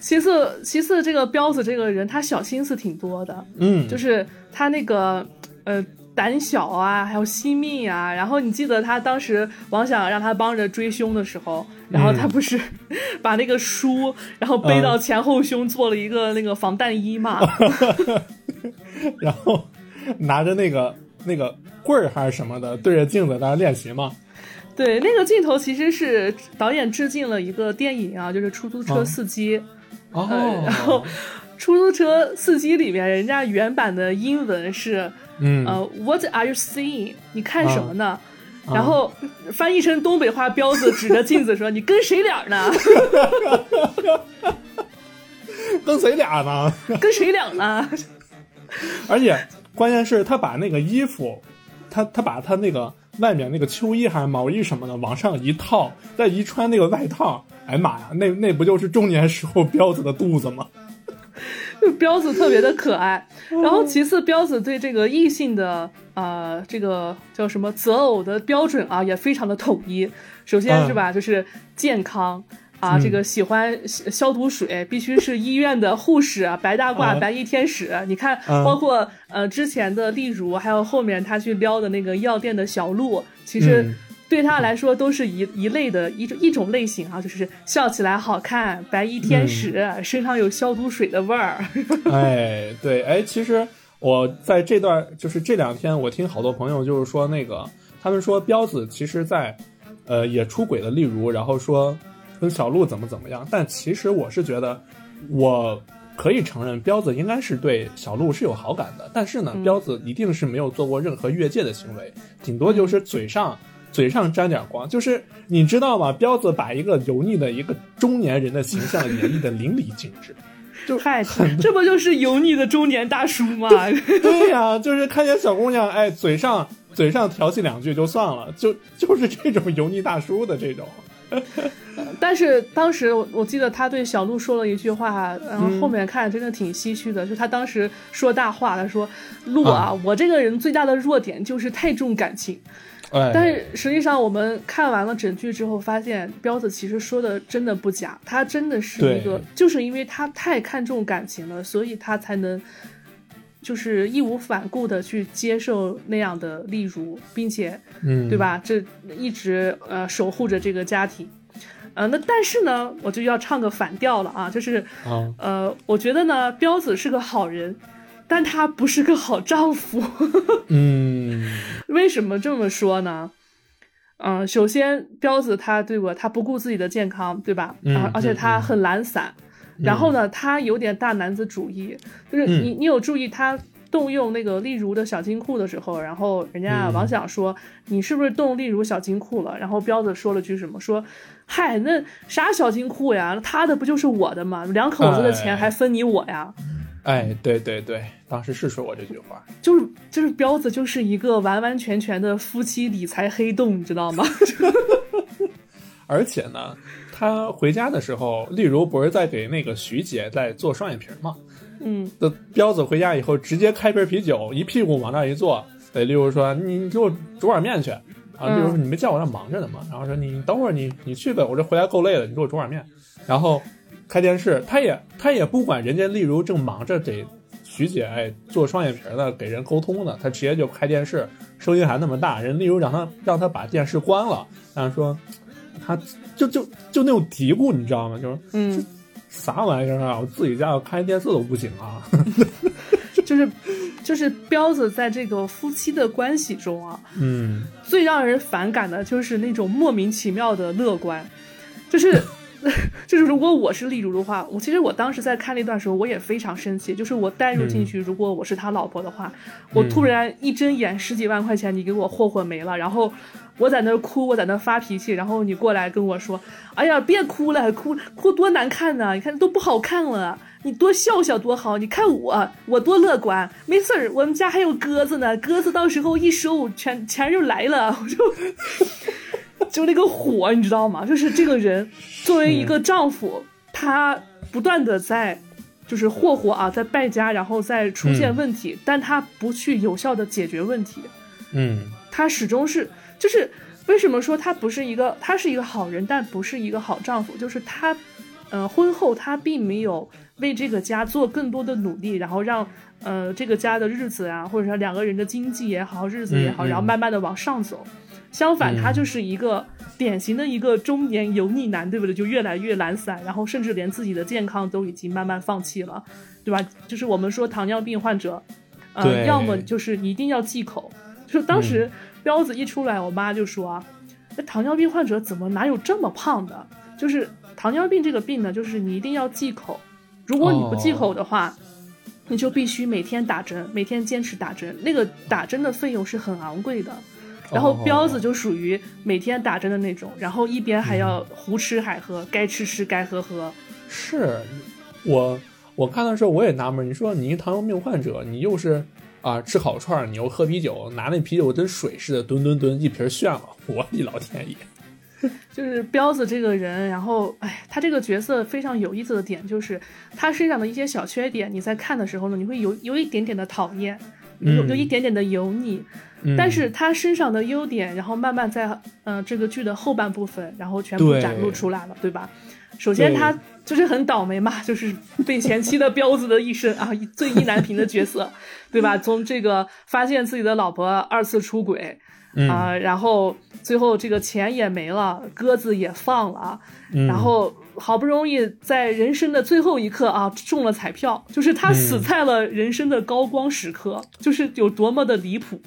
其次，其次，这个彪子这个人，他小心思挺多的，嗯，就是他那个，呃，胆小啊，还有惜命啊。然后你记得他当时王想让他帮着追凶的时候，然后他不是 把那个书，然后背到前后胸做了一个那个防弹衣嘛，然后拿着那个那个棍儿还是什么的，对着镜子在那练习嘛。对，那个镜头其实是导演致敬了一个电影啊，就是出租车司机。哦，然后出租车司机里面，人家原版的英文是，嗯，呃，What are you seeing？你看什么呢？然后翻译成东北话，彪子 指着镜子说：“你跟谁俩呢？跟谁俩呢？跟谁俩呢？”而且关键是，他把那个衣服，他他把他那个外面那个秋衣还是毛衣什么的往上一套，再一穿那个外套。哎妈呀，那那不就是中年时候彪子的肚子吗？就 彪子特别的可爱，然后其次彪子对这个异性的啊这个叫什么择偶的标准啊也非常的统一。首先是吧，就是健康啊，这个喜欢消毒水必须是医院的护士啊，白大褂、白衣天使。你看，包括呃之前的例如，还有后面他去撩的那个药店的小鹿，其实。对他来说都是一一类的一种一种类型啊，就是笑起来好看，白衣天使，身上有消毒水的味儿。哎，对，哎，其实我在这段就是这两天，我听好多朋友就是说那个，他们说彪子其实在，呃，也出轨了，例如，然后说跟小鹿怎么怎么样，但其实我是觉得，我可以承认彪子应该是对小鹿是有好感的，但是呢，彪子一定是没有做过任何越界的行为，顶多就是嘴上。嘴上沾点光，就是你知道吗？彪子把一个油腻的一个中年人的形象演绎的淋漓尽致，就嗨，这不就是油腻的中年大叔吗？对呀，就是看见小姑娘，哎，嘴上嘴上调戏两句就算了，就就是这种油腻大叔的这种。但是当时我我记得他对小鹿说了一句话，然后后面看真的挺唏嘘的，就他当时说大话，他说：“鹿啊，我这个人最大的弱点就是太重感情。”但是实际上，我们看完了整剧之后，发现彪子其实说的真的不假，他真的是一个，就是因为他太看重感情了，所以他才能就是义无反顾的去接受那样的例如，并且，嗯，对吧？这一直呃守护着这个家庭，呃，那但是呢，我就要唱个反调了啊，就是呃，我觉得呢，彪子是个好人。但他不是个好丈夫。嗯，为什么这么说呢？嗯，首先彪子他对我，他不顾自己的健康，对吧？嗯，而且他很懒散。然后呢，他有点大男子主义。就是你，你有注意他动用那个例如的小金库的时候，然后人家王想说你是不是动例如小金库了？然后彪子说了句什么？说嗨，那啥小金库呀？他的不就是我的吗？两口子的钱还分你我呀？哎，对对对，当时是说过这句话，就是就是彪子就是一个完完全全的夫妻理财黑洞，你知道吗？而且呢，他回家的时候，例如不是在给那个徐姐在做双眼皮吗？嗯，那彪子回家以后直接开瓶啤酒，一屁股往那一坐，对，例如说你给我煮碗面去啊，例如说你没见我那忙着呢吗？然后说你等会儿你你去呗，我这回来够累了，你给我煮碗面，然后。开电视，他也他也不管人家，例如正忙着给徐姐哎做双眼皮呢，给人沟通呢，他直接就开电视，声音还那么大，人例如让他让他把电视关了，然后说他就就就那种嘀咕，你知道吗？就是嗯，啥玩意儿啊？我自己家要开电视都不行啊，就是就是彪子在这个夫妻的关系中啊，嗯，最让人反感的就是那种莫名其妙的乐观，就是。就是如果我是例如的话，我其实我当时在看那段时候，我也非常生气。就是我带入进去，如果我是他老婆的话，我突然一睁眼十几万块钱你给我霍霍没了，然后我在那哭，我在那发脾气，然后你过来跟我说：“哎呀，别哭了，哭哭多难看呢！你看都不好看了，你多笑笑多好。你看我，我多乐观，没事儿，我们家还有鸽子呢，鸽子到时候一收，钱钱就来了。”我就。就那个火，你知道吗？就是这个人作为一个丈夫，他不断的在就是霍霍啊，在败家，然后再出现问题，但他不去有效的解决问题。嗯，他始终是就是为什么说他不是一个他是一个好人，但不是一个好丈夫？就是他，呃，婚后他并没有为这个家做更多的努力，然后让呃这个家的日子啊，或者说两个人的经济也好，日子也好，然后慢慢的往上走。相反，他就是一个典型的一个中年油腻男，对不对？就越来越懒散，然后甚至连自己的健康都已经慢慢放弃了，对吧？就是我们说糖尿病患者，呃，要么就是一定要忌口。就当时彪子一出来，我妈就说啊，那糖尿病患者怎么哪有这么胖的？就是糖尿病这个病呢，就是你一定要忌口，如果你不忌口的话，你就必须每天打针，每天坚持打针，那个打针的费用是很昂贵的。然后彪子就属于每天打针的那种，然后一边还要胡吃海喝，该吃吃，该喝喝。是，我我看的时候我也纳闷，你说你一糖尿病患者，你又是啊吃烤串，你又喝啤酒，拿那啤酒跟水似的吨吨吨一瓶炫了，我的老天爷！就是彪子这个人，然后哎，他这个角色非常有意思的点就是他身上的一些小缺点，你在看的时候呢，你会有有一点点的讨厌，有有一点点的油腻。但是他身上的优点，然后慢慢在嗯这个剧的后半部分，然后全部展露出来了，对吧？首先他就是很倒霉嘛，就是被前妻的彪子的一生啊，最意难平的角色，对吧？从这个发现自己的老婆二次出轨啊，然后最后这个钱也没了，鸽子也放了，然后好不容易在人生的最后一刻啊中了彩票，就是他死在了人生的高光时刻，就是有多么的离谱。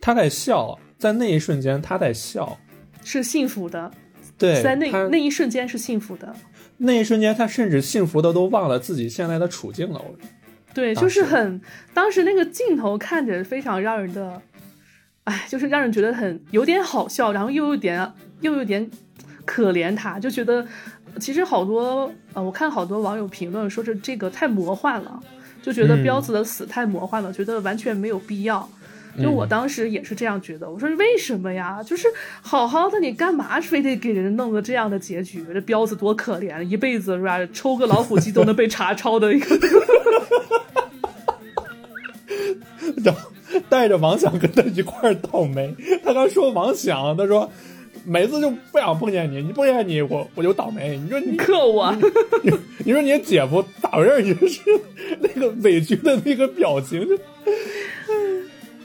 他在笑，在那一瞬间他在笑，是幸福的。对，在那那一瞬间是幸福的。那一瞬间，他甚至幸福的都忘了自己现在的处境了。对，就是很当时那个镜头看着非常让人的，哎，就是让人觉得很有点好笑，然后又有点又有点可怜他，就觉得其实好多呃，我看好多网友评论说是这个太魔幻了，就觉得彪子的死太魔幻了，觉得完全没有必要。就我当时也是这样觉得，我说为什么呀？就是好好的，你干嘛非得给人弄个这样的结局？这彪子多可怜，一辈子是吧？抽个老虎机都能被查 抄的一个。然后带着王想跟他一块倒霉。他刚说王想，他说每次就不想碰见你，你碰见你我我就倒霉。你说你克我，你你说你姐夫咋回事？你是那个委屈的那个表情。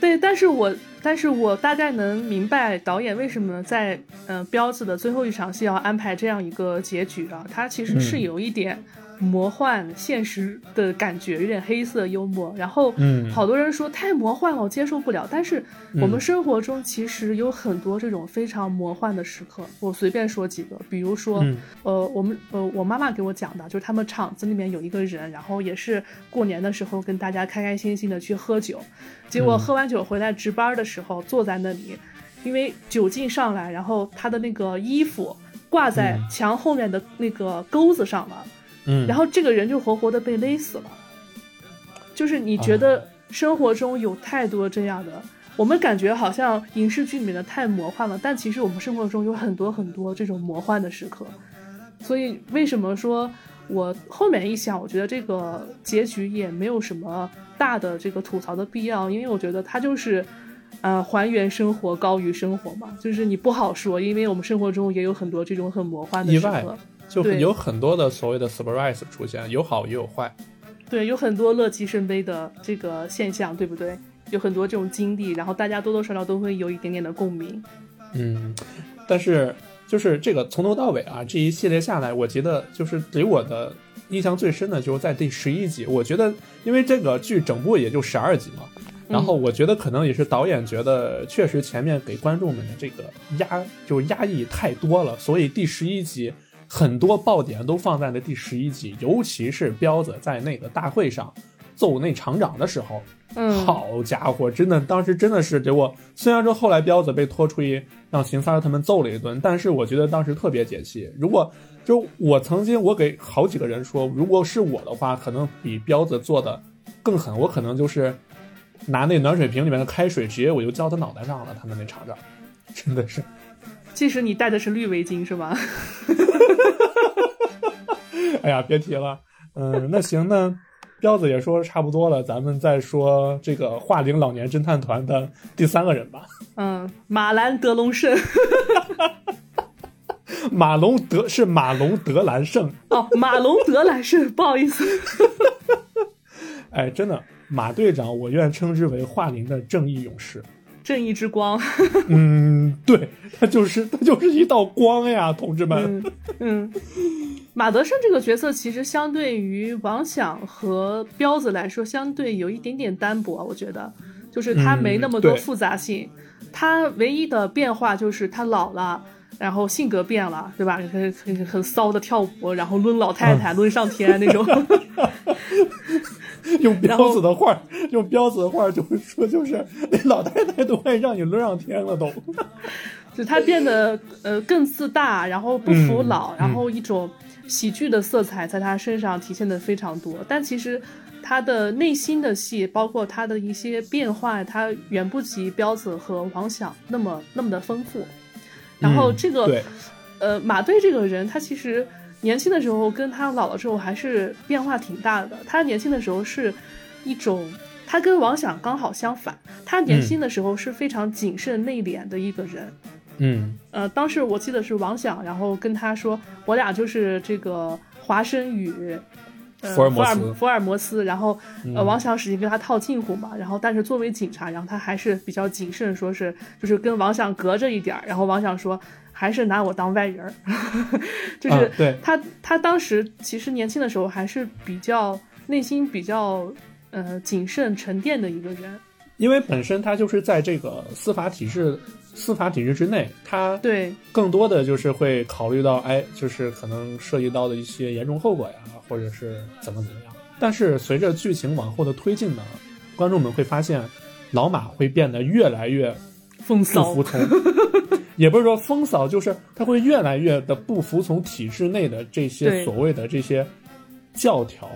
对，但是我但是我大概能明白导演为什么在嗯彪子的最后一场戏要安排这样一个结局啊，他其实是有一点。魔幻现实的感觉，有点黑色幽默。然后，嗯，好多人说太魔幻了，我接受不了。但是我们生活中其实有很多这种非常魔幻的时刻。我随便说几个，比如说，呃，我们呃，我妈妈给我讲的，就是他们厂子里面有一个人，然后也是过年的时候跟大家开开心心的去喝酒，结果喝完酒回来值班的时候坐在那里，因为酒劲上来，然后他的那个衣服挂在墙后面的那个钩子上了。嗯，然后这个人就活活的被勒死了。就是你觉得生活中有太多这样的，我们感觉好像影视剧里面的太魔幻了，但其实我们生活中有很多很多这种魔幻的时刻。所以为什么说我后面一想，我觉得这个结局也没有什么大的这个吐槽的必要，因为我觉得它就是，呃，还原生活高于生活嘛，就是你不好说，因为我们生活中也有很多这种很魔幻的时刻。就有很多的所谓的 surprise 出现，有好也有坏。对，有很多乐极生悲的这个现象，对不对？有很多这种经历，然后大家多多少少都会有一点点的共鸣。嗯，但是就是这个从头到尾啊，这一系列下来，我觉得就是给我的印象最深的就是在第十一集。我觉得，因为这个剧整部也就十二集嘛，然后我觉得可能也是导演觉得确实前面给观众们的这个压就是压抑太多了，所以第十一集。很多爆点都放在了第十一集，尤其是彪子在那个大会上揍那厂长的时候，嗯，好家伙，真的当时真的是给我。虽然说后来彪子被拖出去让邢三他们揍了一顿，但是我觉得当时特别解气。如果就我曾经我给好几个人说，如果是我的话，可能比彪子做的更狠，我可能就是拿那暖水瓶里面的开水直接我就浇他脑袋上了。他们那厂长真的是。即使你戴的是绿围巾，是吧？哎呀，别提了。嗯，那行，那彪子也说差不多了，咱们再说这个华陵老年侦探团的第三个人吧。嗯，马兰德隆胜。马龙德是马龙德兰胜哦，马龙德兰胜，不好意思。哎，真的，马队长，我愿称之为华陵的正义勇士。正义之光，嗯，对，他就是他就是一道光呀，同志们。嗯，马德胜这个角色其实相对于王响和彪子来说，相对有一点点单薄，我觉得，就是他没那么多复杂性，他唯一的变化就是他老了，然后性格变了，对吧？很很很骚的跳舞，然后抡老太太抡上天那种。用彪子的话，用彪子的话就是说，就是那老太太都快让你抡上天了，都。就他变得呃更自大，然后不服老，然后一种喜剧的色彩在他身上体现的非常多。但其实他的内心的戏，包括他的一些变化，他远不及彪子和王响那么那么的丰富。然后这个呃马队这个人，他其实。年轻的时候跟他老了之后还是变化挺大的。他年轻的时候是一种，他跟王想刚好相反。他年轻的时候是非常谨慎内敛的一个人。嗯，呃，当时我记得是王想，然后跟他说，我俩就是这个华生与福尔摩斯，福尔摩斯。然后呃，王想使劲跟他套近乎嘛。然后但是作为警察，然后他还是比较谨慎，说是就是跟王想隔着一点儿。然后王想说。还是拿我当外人儿，就是他他当时其实年轻的时候还是比较内心比较呃谨慎沉淀的一个人，因为本身他就是在这个司法体制司法体制之内，他对更多的就是会考虑到哎，就是可能涉及到的一些严重后果呀，或者是怎么怎么样。但是随着剧情往后的推进呢，观众们会发现老马会变得越来越不服从。也不是说风骚，就是他会越来越的不服从体制内的这些所谓的这些教条。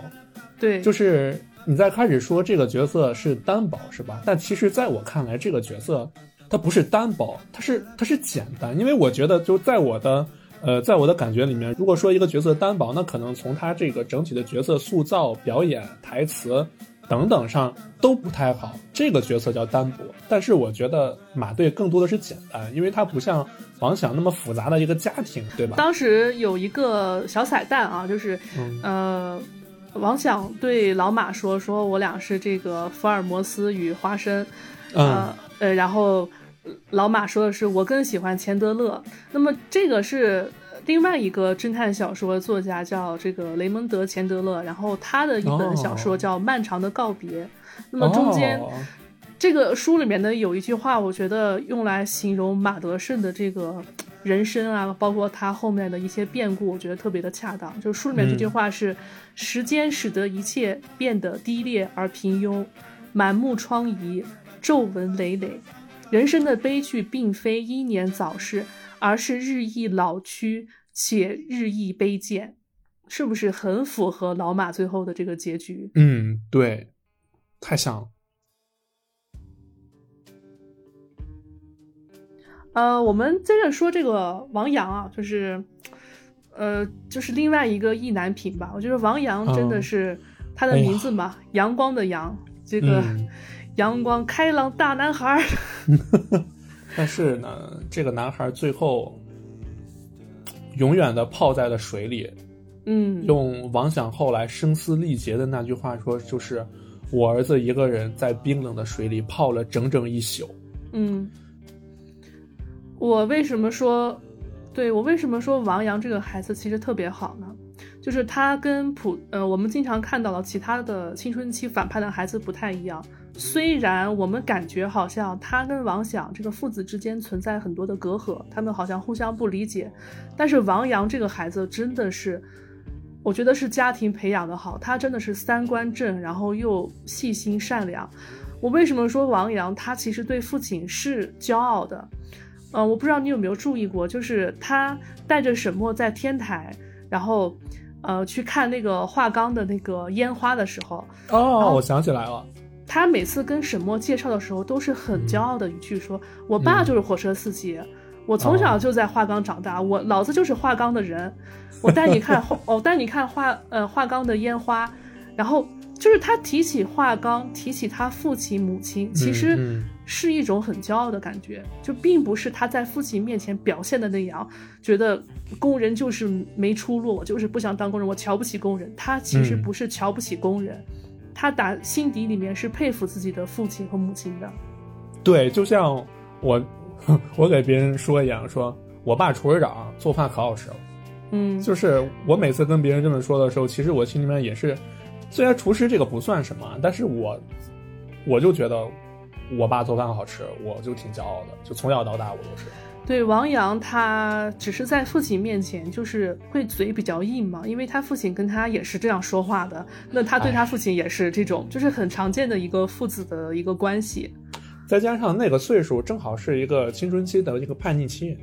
对，就是你在开始说这个角色是单薄是吧？但其实在我看来，这个角色它不是单薄，它是它是简单。因为我觉得就在我的呃在我的感觉里面，如果说一个角色单薄，那可能从他这个整体的角色塑造、表演、台词等等上都不太好。这个角色叫单薄。但是我觉得马队更多的是简单，因为他不像王想那么复杂的一个家庭，对吧？当时有一个小彩蛋啊，就是呃。王想对老马说：“说我俩是这个福尔摩斯与花生，呃呃，然后老马说的是我更喜欢钱德勒。那么这个是另外一个侦探小说作家叫这个雷蒙德·钱德勒，然后他的一本小说叫《漫长的告别》。那么中间这个书里面呢有一句话，我觉得用来形容马德胜的这个。”人生啊，包括他后面的一些变故，我觉得特别的恰当。就书里面这句话是：“时间使得一切变得低劣而平庸，满目疮痍，皱纹累累。人生的悲剧并非英年早逝，而是日益老去且日益卑贱。”是不是很符合老马最后的这个结局？嗯，对，太像了。呃，我们接着说这个王阳啊，就是，呃，就是另外一个意难平吧。我觉得王阳真的是他的名字嘛，阳光的阳，这个 阳光开朗大男孩。但是呢，这个男孩最后永远的泡在了水里。嗯，用王想后来声嘶力竭的那句话说，就是我儿子一个人在冰冷的水里泡了整整一宿。嗯。我为什么说，对我为什么说王阳这个孩子其实特别好呢？就是他跟普呃我们经常看到的其他的青春期反叛的孩子不太一样。虽然我们感觉好像他跟王想这个父子之间存在很多的隔阂，他们好像互相不理解，但是王阳这个孩子真的是，我觉得是家庭培养的好，他真的是三观正，然后又细心善良。我为什么说王阳他其实对父亲是骄傲的？嗯，我不知道你有没有注意过，就是他带着沈墨在天台，然后，呃，去看那个华冈的那个烟花的时候。哦，我想起来了。他每次跟沈墨介绍的时候，都是很骄傲的一句，说：“我爸就是火车司机，我从小就在华冈长大，我老子就是华冈的人，我带你看，我带你看华呃华冈的烟花。”然后就是他提起华冈，提起他父亲母亲，其实。是一种很骄傲的感觉，就并不是他在父亲面前表现的那样，觉得工人就是没出路，我就是不想当工人，我瞧不起工人。他其实不是瞧不起工人，他打心底里面是佩服自己的父亲和母亲的。对，就像我，我给别人说一样，说我爸厨师长做饭可好吃了。嗯，就是我每次跟别人这么说的时候，其实我心里面也是，虽然厨师这个不算什么，但是我我就觉得。我爸做饭好吃，我就挺骄傲的。就从小到大，我都是。对王阳，他只是在父亲面前就是会嘴比较硬嘛，因为他父亲跟他也是这样说话的。那他对他父亲也是这种，就是很常见的一个父子的一个关系。再加上那个岁数正好是一个青春期的一个叛逆期。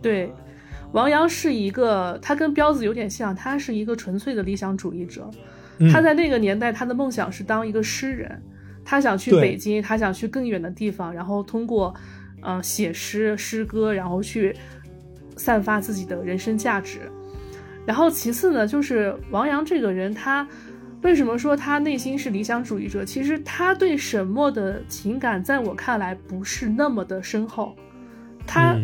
对，王阳是一个，他跟彪子有点像，他是一个纯粹的理想主义者。他在那个年代，他的梦想是当一个诗人。他想去北京，他想去更远的地方，然后通过，呃，写诗、诗歌，然后去散发自己的人生价值。然后其次呢，就是王阳这个人，他为什么说他内心是理想主义者？其实他对沈墨的情感，在我看来不是那么的深厚。他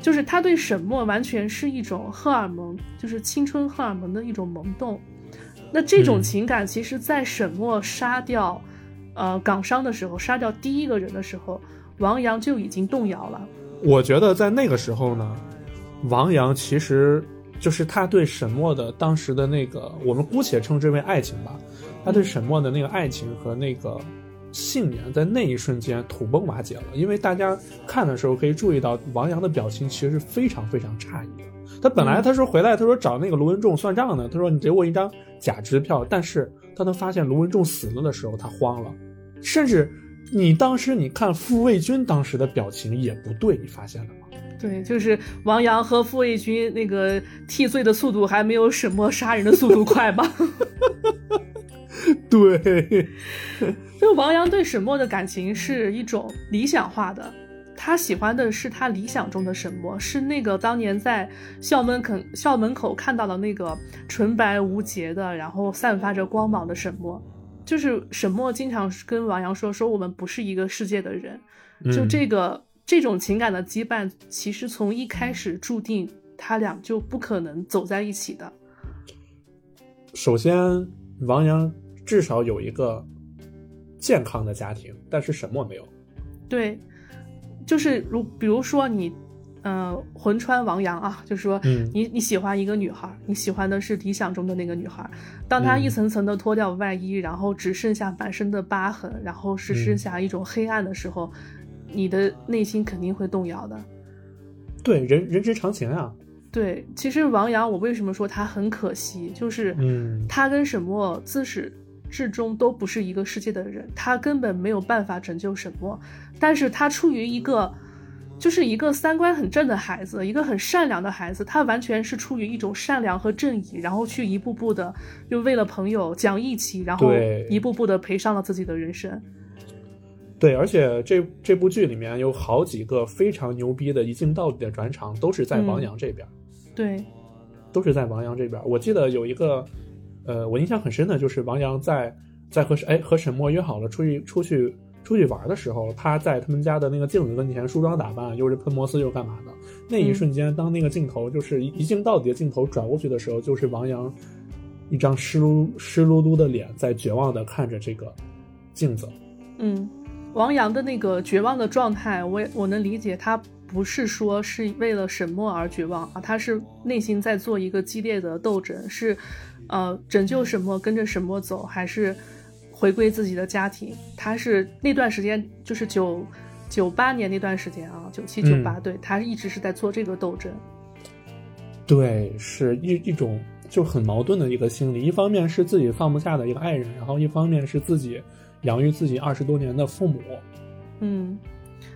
就是他对沈墨完全是一种荷尔蒙，就是青春荷尔蒙的一种萌动。那这种情感，其实，在沈墨杀掉。呃，港商的时候杀掉第一个人的时候，王阳就已经动摇了。我觉得在那个时候呢，王阳其实就是他对沈墨的当时的那个，我们姑且称之为爱情吧。他对沈墨的那个爱情和那个信念，在那一瞬间土崩瓦解了。因为大家看的时候可以注意到，王阳的表情其实是非常非常诧异的。他本来他说回来，他说找那个卢文仲算账呢，他说你给我一张假支票，但是。当他发现卢文仲死了的时候，他慌了，甚至你当时你看傅卫军当时的表情也不对，你发现了吗？对，就是王阳和傅卫军那个替罪的速度还没有沈墨杀人的速度快吧？对，就王阳对沈墨的感情是一种理想化的，他喜欢的是他理想中的沈墨，是那个当年在校门口校门口看到的那个纯白无洁的，然后散发着光芒的沈墨。就是沈墨经常跟王阳说，说我们不是一个世界的人，就这个这种情感的羁绊，其实从一开始注定他俩就不可能走在一起的。首先，王阳至少有一个健康的家庭，但是沈墨没有。对，就是如比如说你。嗯，魂穿王阳啊，就是说，你你喜欢一个女孩，你喜欢的是理想中的那个女孩。当她一层层的脱掉外衣，然后只剩下满身的疤痕，然后只剩下一种黑暗的时候，你的内心肯定会动摇的。对，人人之常情啊。对，其实王阳，我为什么说他很可惜，就是，嗯，他跟沈墨自始至终都不是一个世界的人，他根本没有办法拯救沈墨，但是他出于一个。就是一个三观很正的孩子，一个很善良的孩子，他完全是出于一种善良和正义，然后去一步步的，就为了朋友讲义气，然后一步步的赔上了自己的人生。对，而且这这部剧里面有好几个非常牛逼的一镜到底的转场，都是在王阳这边。对，都是在王阳这边。我记得有一个，呃，我印象很深的就是王阳在在和哎和沈墨约好了出去出去。出去玩的时候，他在他们家的那个镜子跟前梳妆打扮，又是喷摩丝又干嘛的？那一瞬间，当那个镜头就是一镜到底的镜头转过去的时候，就是王阳一张湿漉湿漉漉的脸在绝望的看着这个镜子。嗯，王阳的那个绝望的状态，我也我能理解，他不是说是为了沈墨而绝望啊，他是内心在做一个激烈的斗争，是呃拯救沈墨，跟着沈墨走，还是？回归自己的家庭，他是那段时间就是九九八年那段时间啊，九七九八，对他一直是在做这个斗争。对，是一一种就很矛盾的一个心理，一方面是自己放不下的一个爱人，然后一方面是自己养育自己二十多年的父母。嗯，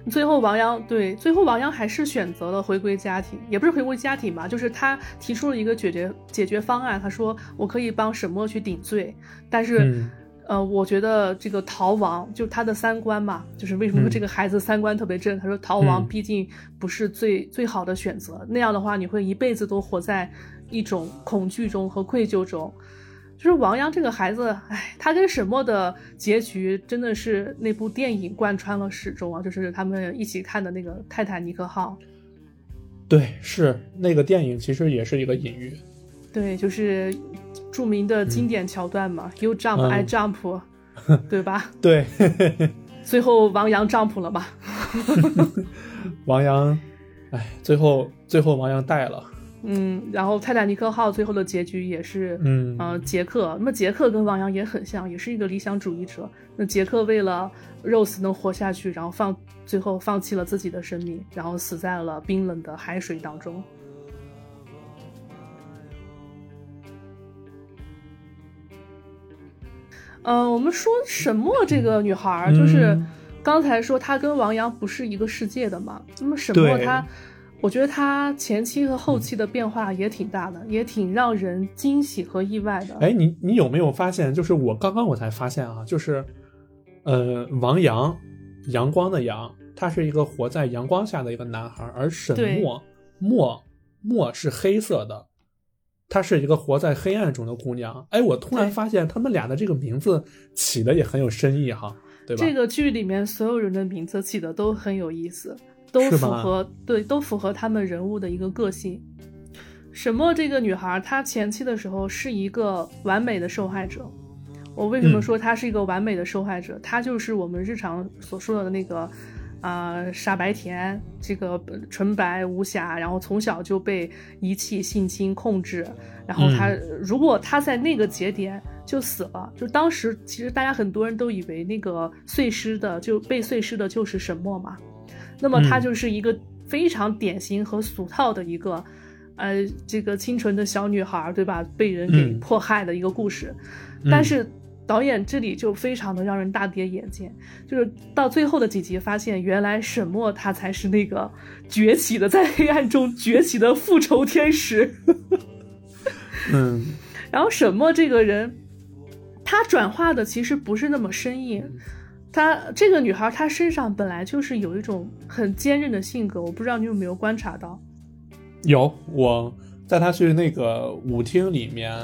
最后王阳对，最后王阳还是选择了回归家庭，也不是回归家庭吧，就是他提出了一个解决解决方案，他说我可以帮沈墨去顶罪，但是。呃，我觉得这个逃亡就他的三观嘛，就是为什么这个孩子三观特别正。他说逃亡毕竟不是最最好的选择，那样的话你会一辈子都活在一种恐惧中和愧疚中。就是王阳这个孩子，哎，他跟沈墨的结局真的是那部电影贯穿了始终啊，就是他们一起看的那个《泰坦尼克号》。对，是那个电影其实也是一个隐喻。对，就是著名的经典桥段嘛，You jump, I jump，对吧？对，最后王阳 jump 了嘛？王阳，哎，最后最后王阳带了。嗯，然后泰坦尼克号最后的结局也是，嗯，呃，杰克。那么杰克跟王阳也很像，也是一个理想主义者。那杰克为了 Rose 能活下去，然后放最后放弃了自己的生命，然后死在了冰冷的海水当中。嗯，我们说沈墨这个女孩，就是刚才说她跟王阳不是一个世界的嘛。那么沈墨她，我觉得她前期和后期的变化也挺大的，也挺让人惊喜和意外的。哎，你你有没有发现？就是我刚刚我才发现啊，就是呃，王阳，阳光的阳，他是一个活在阳光下的一个男孩，而沈墨墨墨是黑色的。她是一个活在黑暗中的姑娘，哎，我突然发现他们俩的这个名字起的也很有深意哈，对吧？这个剧里面所有人的名字起的都很有意思，都符合对，都符合他们人物的一个个性。沈墨这个女孩，她前期的时候是一个完美的受害者。我为什么说她是一个完美的受害者？她就是我们日常所说的那个。啊，傻白甜，这个纯白无瑕，然后从小就被遗弃、性侵、控制，然后他如果他在那个节点就死了，就当时其实大家很多人都以为那个碎尸的就被碎尸的就是沈墨嘛，那么他就是一个非常典型和俗套的一个，呃，这个清纯的小女孩，对吧？被人给迫害的一个故事，但是。导演这里就非常的让人大跌眼镜，就是到最后的几集，发现原来沈墨他才是那个崛起的，在黑暗中崛起的复仇天使。嗯，然后沈墨这个人，他转化的其实不是那么生硬。他这个女孩，她身上本来就是有一种很坚韧的性格，我不知道你有没有观察到。有，我在她去那个舞厅里面，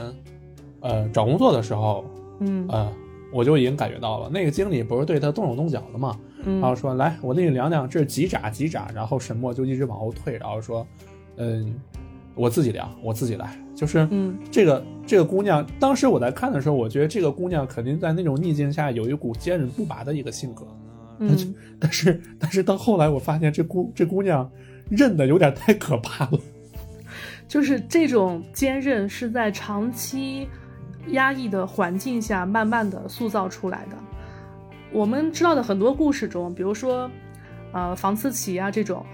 呃，找工作的时候，嗯，呃，我就已经感觉到了。那个经理不是对他动手动脚的嘛，然后说：“来，我给你量量，这是几拃几拃。”然后沈墨就一直往后退，然后说：“嗯。”我自己量，我自己来，就是，嗯，这个这个姑娘，当时我在看的时候，我觉得这个姑娘肯定在那种逆境下有一股坚韧不拔的一个性格，嗯，但是但是到后来我发现这姑这姑娘韧的有点太可怕了，就是这种坚韧是在长期压抑的环境下慢慢的塑造出来的。我们知道的很多故事中，比如说，呃，房思琪啊这种。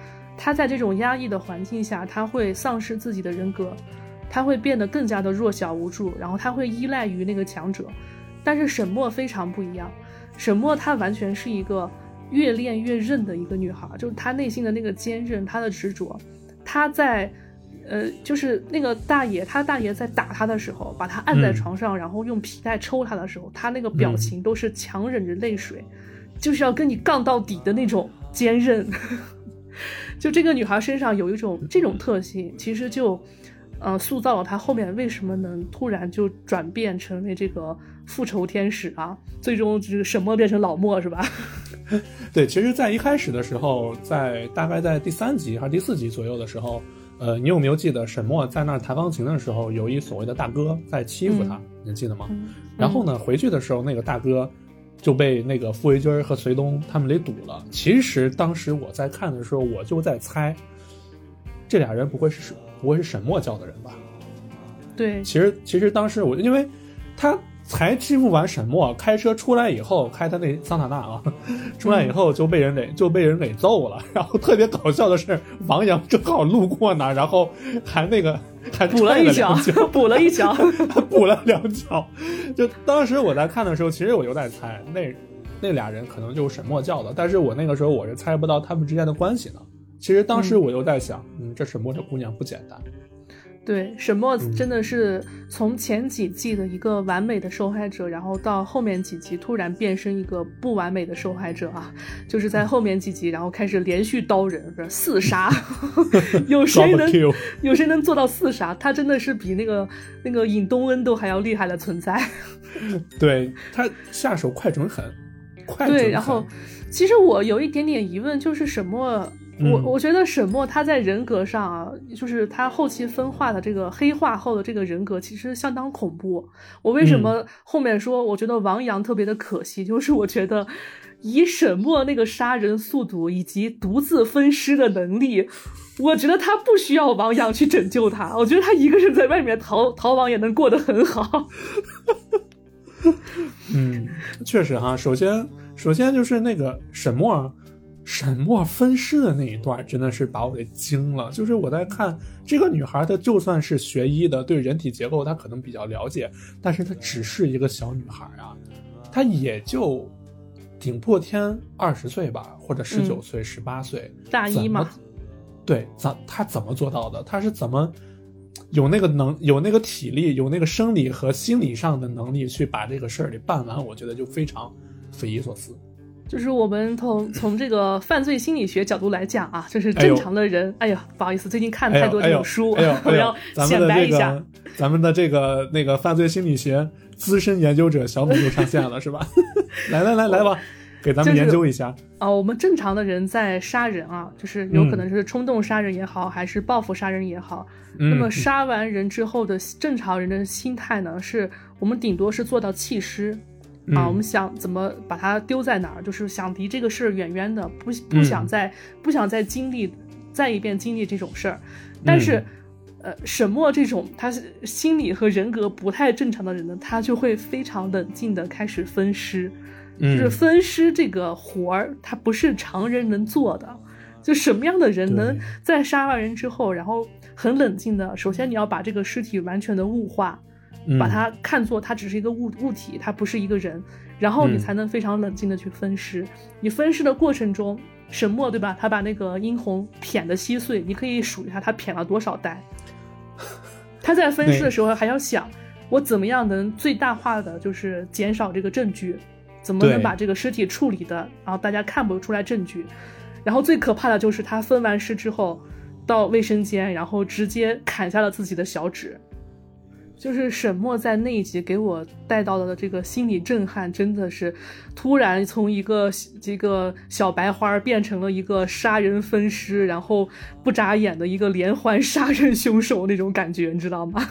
他在这种压抑的环境下，他会丧失自己的人格，他会变得更加的弱小无助，然后他会依赖于那个强者。但是沈墨非常不一样，沈墨她完全是一个越练越韧的一个女孩，就是她内心的那个坚韧，她的执着。她在，呃，就是那个大爷，他大爷在打他的时候，把他按在床上，然后用皮带抽他的时候，他那个表情都是强忍着泪水，就是要跟你杠到底的那种坚韧。就这个女孩身上有一种这种特性，其实就，呃，塑造了她后面为什么能突然就转变成为这个复仇天使啊？最终这个沈墨变成老莫是吧？对，其实，在一开始的时候，在大概在第三集还是第四集左右的时候，呃，你有没有记得沈墨在那儿弹钢琴的时候，有一所谓的大哥在欺负他？你记得吗？然后呢，回去的时候，那个大哥。就被那个傅维军和隋东他们给堵了。其实当时我在看的时候，我就在猜，这俩人不会是不会是沈墨教的人吧？对。其实其实当时我因为他才欺负完沈墨，开车出来以后，开他那桑塔纳啊，出来以后就被人给就被人给揍了。然后特别搞笑的是，王阳正好路过呢，然后还那个。还补了一脚，补了一脚，补了两脚。就当时我在看的时候，其实我就在猜，那那俩人可能就是沈墨叫的。但是我那个时候我是猜不到他们之间的关系呢。其实当时我就在想，嗯，这沈墨这姑娘不简单。对，沈墨真的是从前几季的一个完美的受害者，然后到后面几集突然变身一个不完美的受害者啊！就是在后面几集，然后开始连续刀人，不是四杀，有谁能有谁能做到四杀？他真的是比那个那个尹东恩都还要厉害的存在。对他下手快准狠，快对。然后，其实我有一点点疑问，就是沈墨。我我觉得沈墨他在人格上啊，就是他后期分化的这个黑化后的这个人格，其实相当恐怖。我为什么后面说我觉得王阳特别的可惜？就是我觉得以沈墨那个杀人速度以及独自分尸的能力，我觉得他不需要王阳去拯救他。我觉得他一个人在外面逃逃亡也能过得很好。嗯，确实哈。首先，首先就是那个沈墨。沈墨分尸的那一段真的是把我给惊了。就是我在看这个女孩，她就算是学医的，对人体结构她可能比较了解，但是她只是一个小女孩啊，她也就顶破天二十岁吧，或者十九岁、十八岁，大一嘛。对，怎她怎么做到的？她是怎么有那个能、有那个体力、有那个生理和心理上的能力去把这个事儿给办完？我觉得就非常匪夷所思。就是我们从从这个犯罪心理学角度来讲啊，就是正常的人。哎呀，不好意思，最近看太多这种书，我要显摆一下。咱们的这个那个犯罪心理学资深研究者小米又上线了，是吧？来来来来吧，给咱们研究一下。啊，我们正常的人在杀人啊，就是有可能是冲动杀人也好，还是报复杀人也好。那么杀完人之后的正常人的心态呢，是我们顶多是做到弃尸。啊，我们想怎么把它丢在哪儿？就是想离这个事儿远远的，不不想再不想再经历再一遍经历这种事儿。但是，呃，沈墨这种他心理和人格不太正常的人呢，他就会非常冷静的开始分尸。就是分尸这个活儿，他不是常人能做的。就什么样的人能在杀完人之后，然后很冷静的，首先你要把这个尸体完全的物化。把它看作它只是一个物物体，它不是一个人，然后你才能非常冷静的去分尸。你分尸的过程中，沈墨对吧？他把那个殷红舔的稀碎，你可以数一下他舔了多少袋。他在分尸的时候还要想，我怎么样能最大化的就是减少这个证据，怎么能把这个尸体处理的，然后大家看不出来证据。然后最可怕的就是他分完尸之后，到卫生间，然后直接砍下了自己的小指。就是沈墨在那一集给我带到的这个心理震撼，真的是突然从一个这个小白花变成了一个杀人分尸，然后不眨眼的一个连环杀人凶手那种感觉，你知道吗？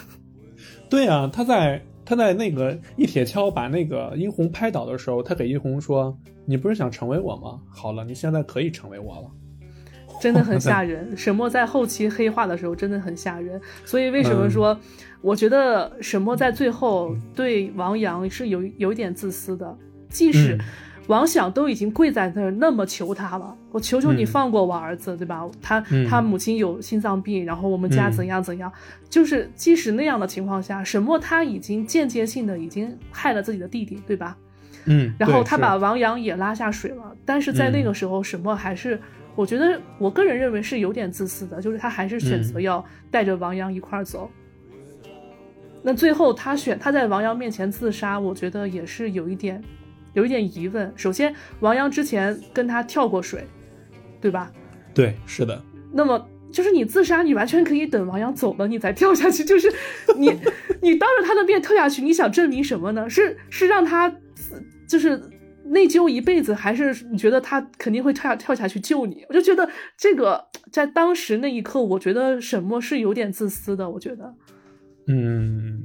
对啊，他在他在那个一铁锹把那个殷红拍倒的时候，他给殷红说：“你不是想成为我吗？好了，你现在可以成为我了。”真的很吓人。沈墨在后期黑化的时候真的很吓人，所以为什么说？我觉得沈墨在最后对王阳是有有一点自私的，即使王想都已经跪在那儿那么求他了，我求求你放过我儿子，对吧？他他母亲有心脏病，然后我们家怎样怎样，就是即使那样的情况下，沈墨他已经间接性的已经害了自己的弟弟，对吧？嗯，然后他把王阳也拉下水了，但是在那个时候，沈墨还是我觉得我个人认为是有点自私的，就是他还是选择要带着王阳一块儿走。那最后他选他在王阳面前自杀，我觉得也是有一点，有一点疑问。首先，王阳之前跟他跳过水，对吧？对，是的。那么就是你自杀，你完全可以等王阳走了你再跳下去。就是 你你当着他的面跳下去，你想证明什么呢？是是让他就是内疚一辈子，还是你觉得他肯定会跳下跳下去救你？我就觉得这个在当时那一刻，我觉得沈墨是有点自私的。我觉得。嗯，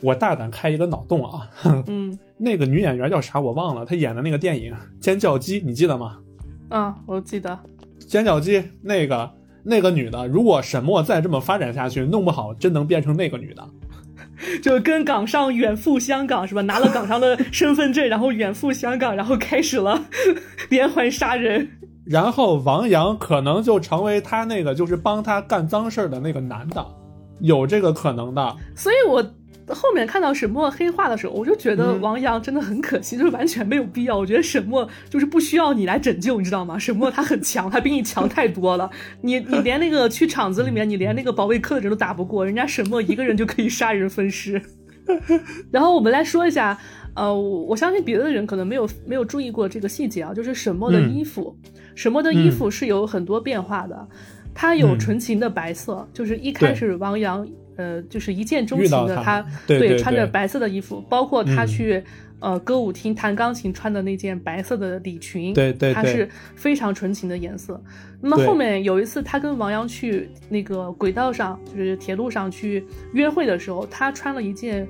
我大胆开一个脑洞啊，嗯，那个女演员叫啥我忘了，她演的那个电影《尖叫鸡》，你记得吗？嗯，我记得，《尖叫鸡》那个那个女的，如果沈墨再这么发展下去，弄不好真能变成那个女的，就跟港上远赴香港是吧？拿了港上的身份证，然后远赴香港，然后开始了 连环杀人，然后王阳可能就成为他那个就是帮他干脏事儿的那个男的。有这个可能的，所以我后面看到沈墨黑化的时候，我就觉得王阳真的很可惜，就是完全没有必要。我觉得沈墨就是不需要你来拯救，你知道吗？沈墨他很强，他比你强太多了。你你连那个 去厂子里面，你连那个保卫科的人都打不过，人家沈墨一个人就可以杀人分尸。然后我们来说一下，呃，我相信别的人可能没有没有注意过这个细节啊，就是沈墨的衣服，沈墨的衣服是有很多变化的。他有纯情的白色，就是一开始王阳，呃，就是一见钟情的他，对穿着白色的衣服，包括他去呃歌舞厅弹钢琴穿的那件白色的礼裙，对对，它是非常纯情的颜色。那么后面有一次，他跟王阳去那个轨道上，就是铁路上去约会的时候，他穿了一件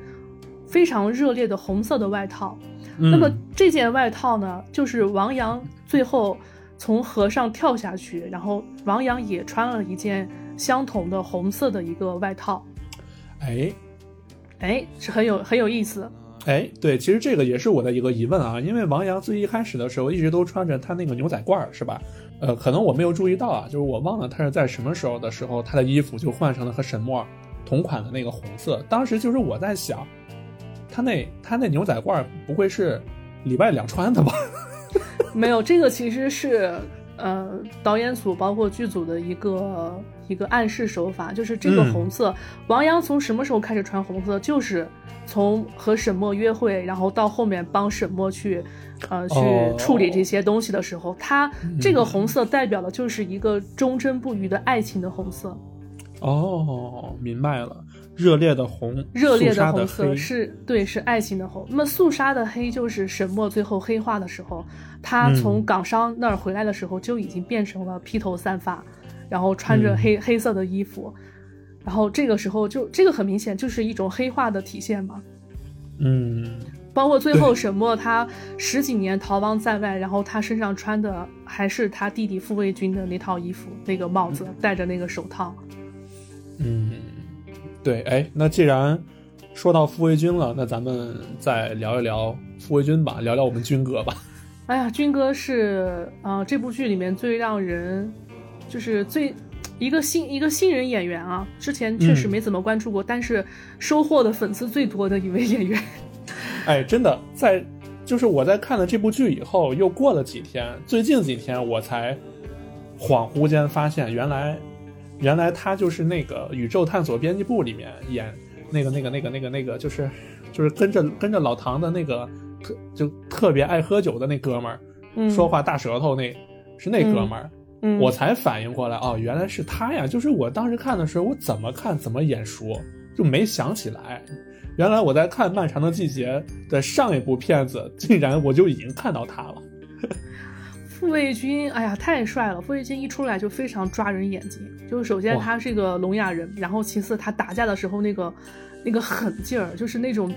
非常热烈的红色的外套。那么这件外套呢，就是王阳最后。从河上跳下去，然后王阳也穿了一件相同的红色的一个外套。哎，哎，是很有很有意思。哎，对，其实这个也是我的一个疑问啊，因为王阳最一开始的时候一直都穿着他那个牛仔褂，是吧？呃，可能我没有注意到啊，就是我忘了他是在什么时候的时候，他的衣服就换成了和沈墨同款的那个红色。当时就是我在想，他那他那牛仔褂不会是里外两穿的吧？没有，这个其实是呃导演组包括剧组的一个一个暗示手法，就是这个红色，王阳从什么时候开始穿红色？就是从和沈墨约会，然后到后面帮沈墨去呃去处理这些东西的时候，他这个红色代表的就是一个忠贞不渝的爱情的红色。哦，明白了。热烈的红，热烈的红色是对，是爱情的红。那么肃杀的黑就是沈墨最后黑化的时候，他从港商那儿回来的时候就已经变成了披头散发，然后穿着黑黑色的衣服，然后这个时候就这个很明显就是一种黑化的体现嘛。嗯，包括最后沈墨他十几年逃亡在外，然后他身上穿的还是他弟弟傅卫军的那套衣服，那个帽子，戴着那个手套。嗯。对，哎，那既然说到傅卫军了，那咱们再聊一聊傅卫军吧，聊聊我们军哥吧。哎呀，军哥是啊，这部剧里面最让人就是最一个新一个新人演员啊，之前确实没怎么关注过，但是收获的粉丝最多的一位演员。哎，真的，在就是我在看了这部剧以后，又过了几天，最近几天我才恍惚间发现，原来。原来他就是那个宇宙探索编辑部里面演那个那个那个那个那个，就是就是跟着跟着老唐的那个特就特别爱喝酒的那哥们儿，说话大舌头那，是那哥们儿，我才反应过来，哦，原来是他呀！就是我当时看的时候，我怎么看怎么眼熟，就没想起来，原来我在看《漫长的季节》的上一部片子，竟然我就已经看到他了。傅卫军，哎呀，太帅了！傅卫军一出来就非常抓人眼睛。就是首先他是一个聋哑人，然后其次他打架的时候那个那个狠劲儿，就是那种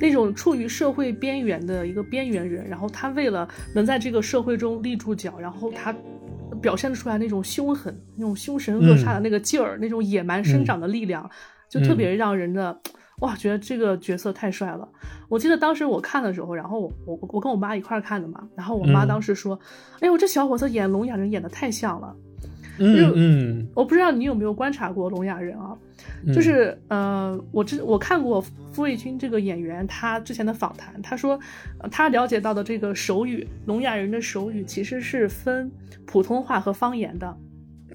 那种处于社会边缘的一个边缘人，然后他为了能在这个社会中立住脚，然后他表现出来那种凶狠、那种凶神恶煞的那个劲儿，那种野蛮生长的力量，就特别让人的。哇，觉得这个角色太帅了！我记得当时我看的时候，然后我我我跟我妈一块儿看的嘛，然后我妈当时说：“哎呦，这小伙子演聋哑人演的太像了。”嗯嗯，我不知道你有没有观察过聋哑人啊？就是呃，我之我看过傅卫军这个演员他之前的访谈，他说他了解到的这个手语，聋哑人的手语其实是分普通话和方言的。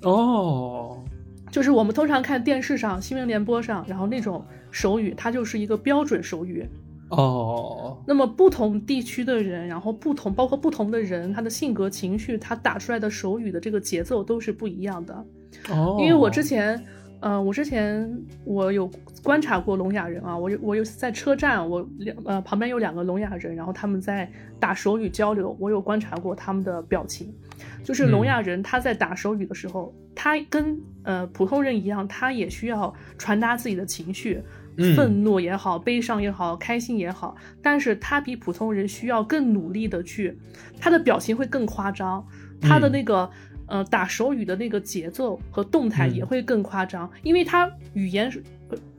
哦。就是我们通常看电视上、新闻联播上，然后那种手语，它就是一个标准手语。哦。那么不同地区的人，然后不同，包括不同的人，他的性格、情绪，他打出来的手语的这个节奏都是不一样的。哦。因为我之前，呃，我之前我有观察过聋哑人啊，我有我有在车站，我两呃旁边有两个聋哑人，然后他们在打手语交流，我有观察过他们的表情。就是聋哑人，他在打手语的时候，他跟呃普通人一样，他也需要传达自己的情绪，愤怒也好，悲伤也好，开心也好，但是他比普通人需要更努力的去，他的表情会更夸张，他的那个呃打手语的那个节奏和动态也会更夸张，因为他语言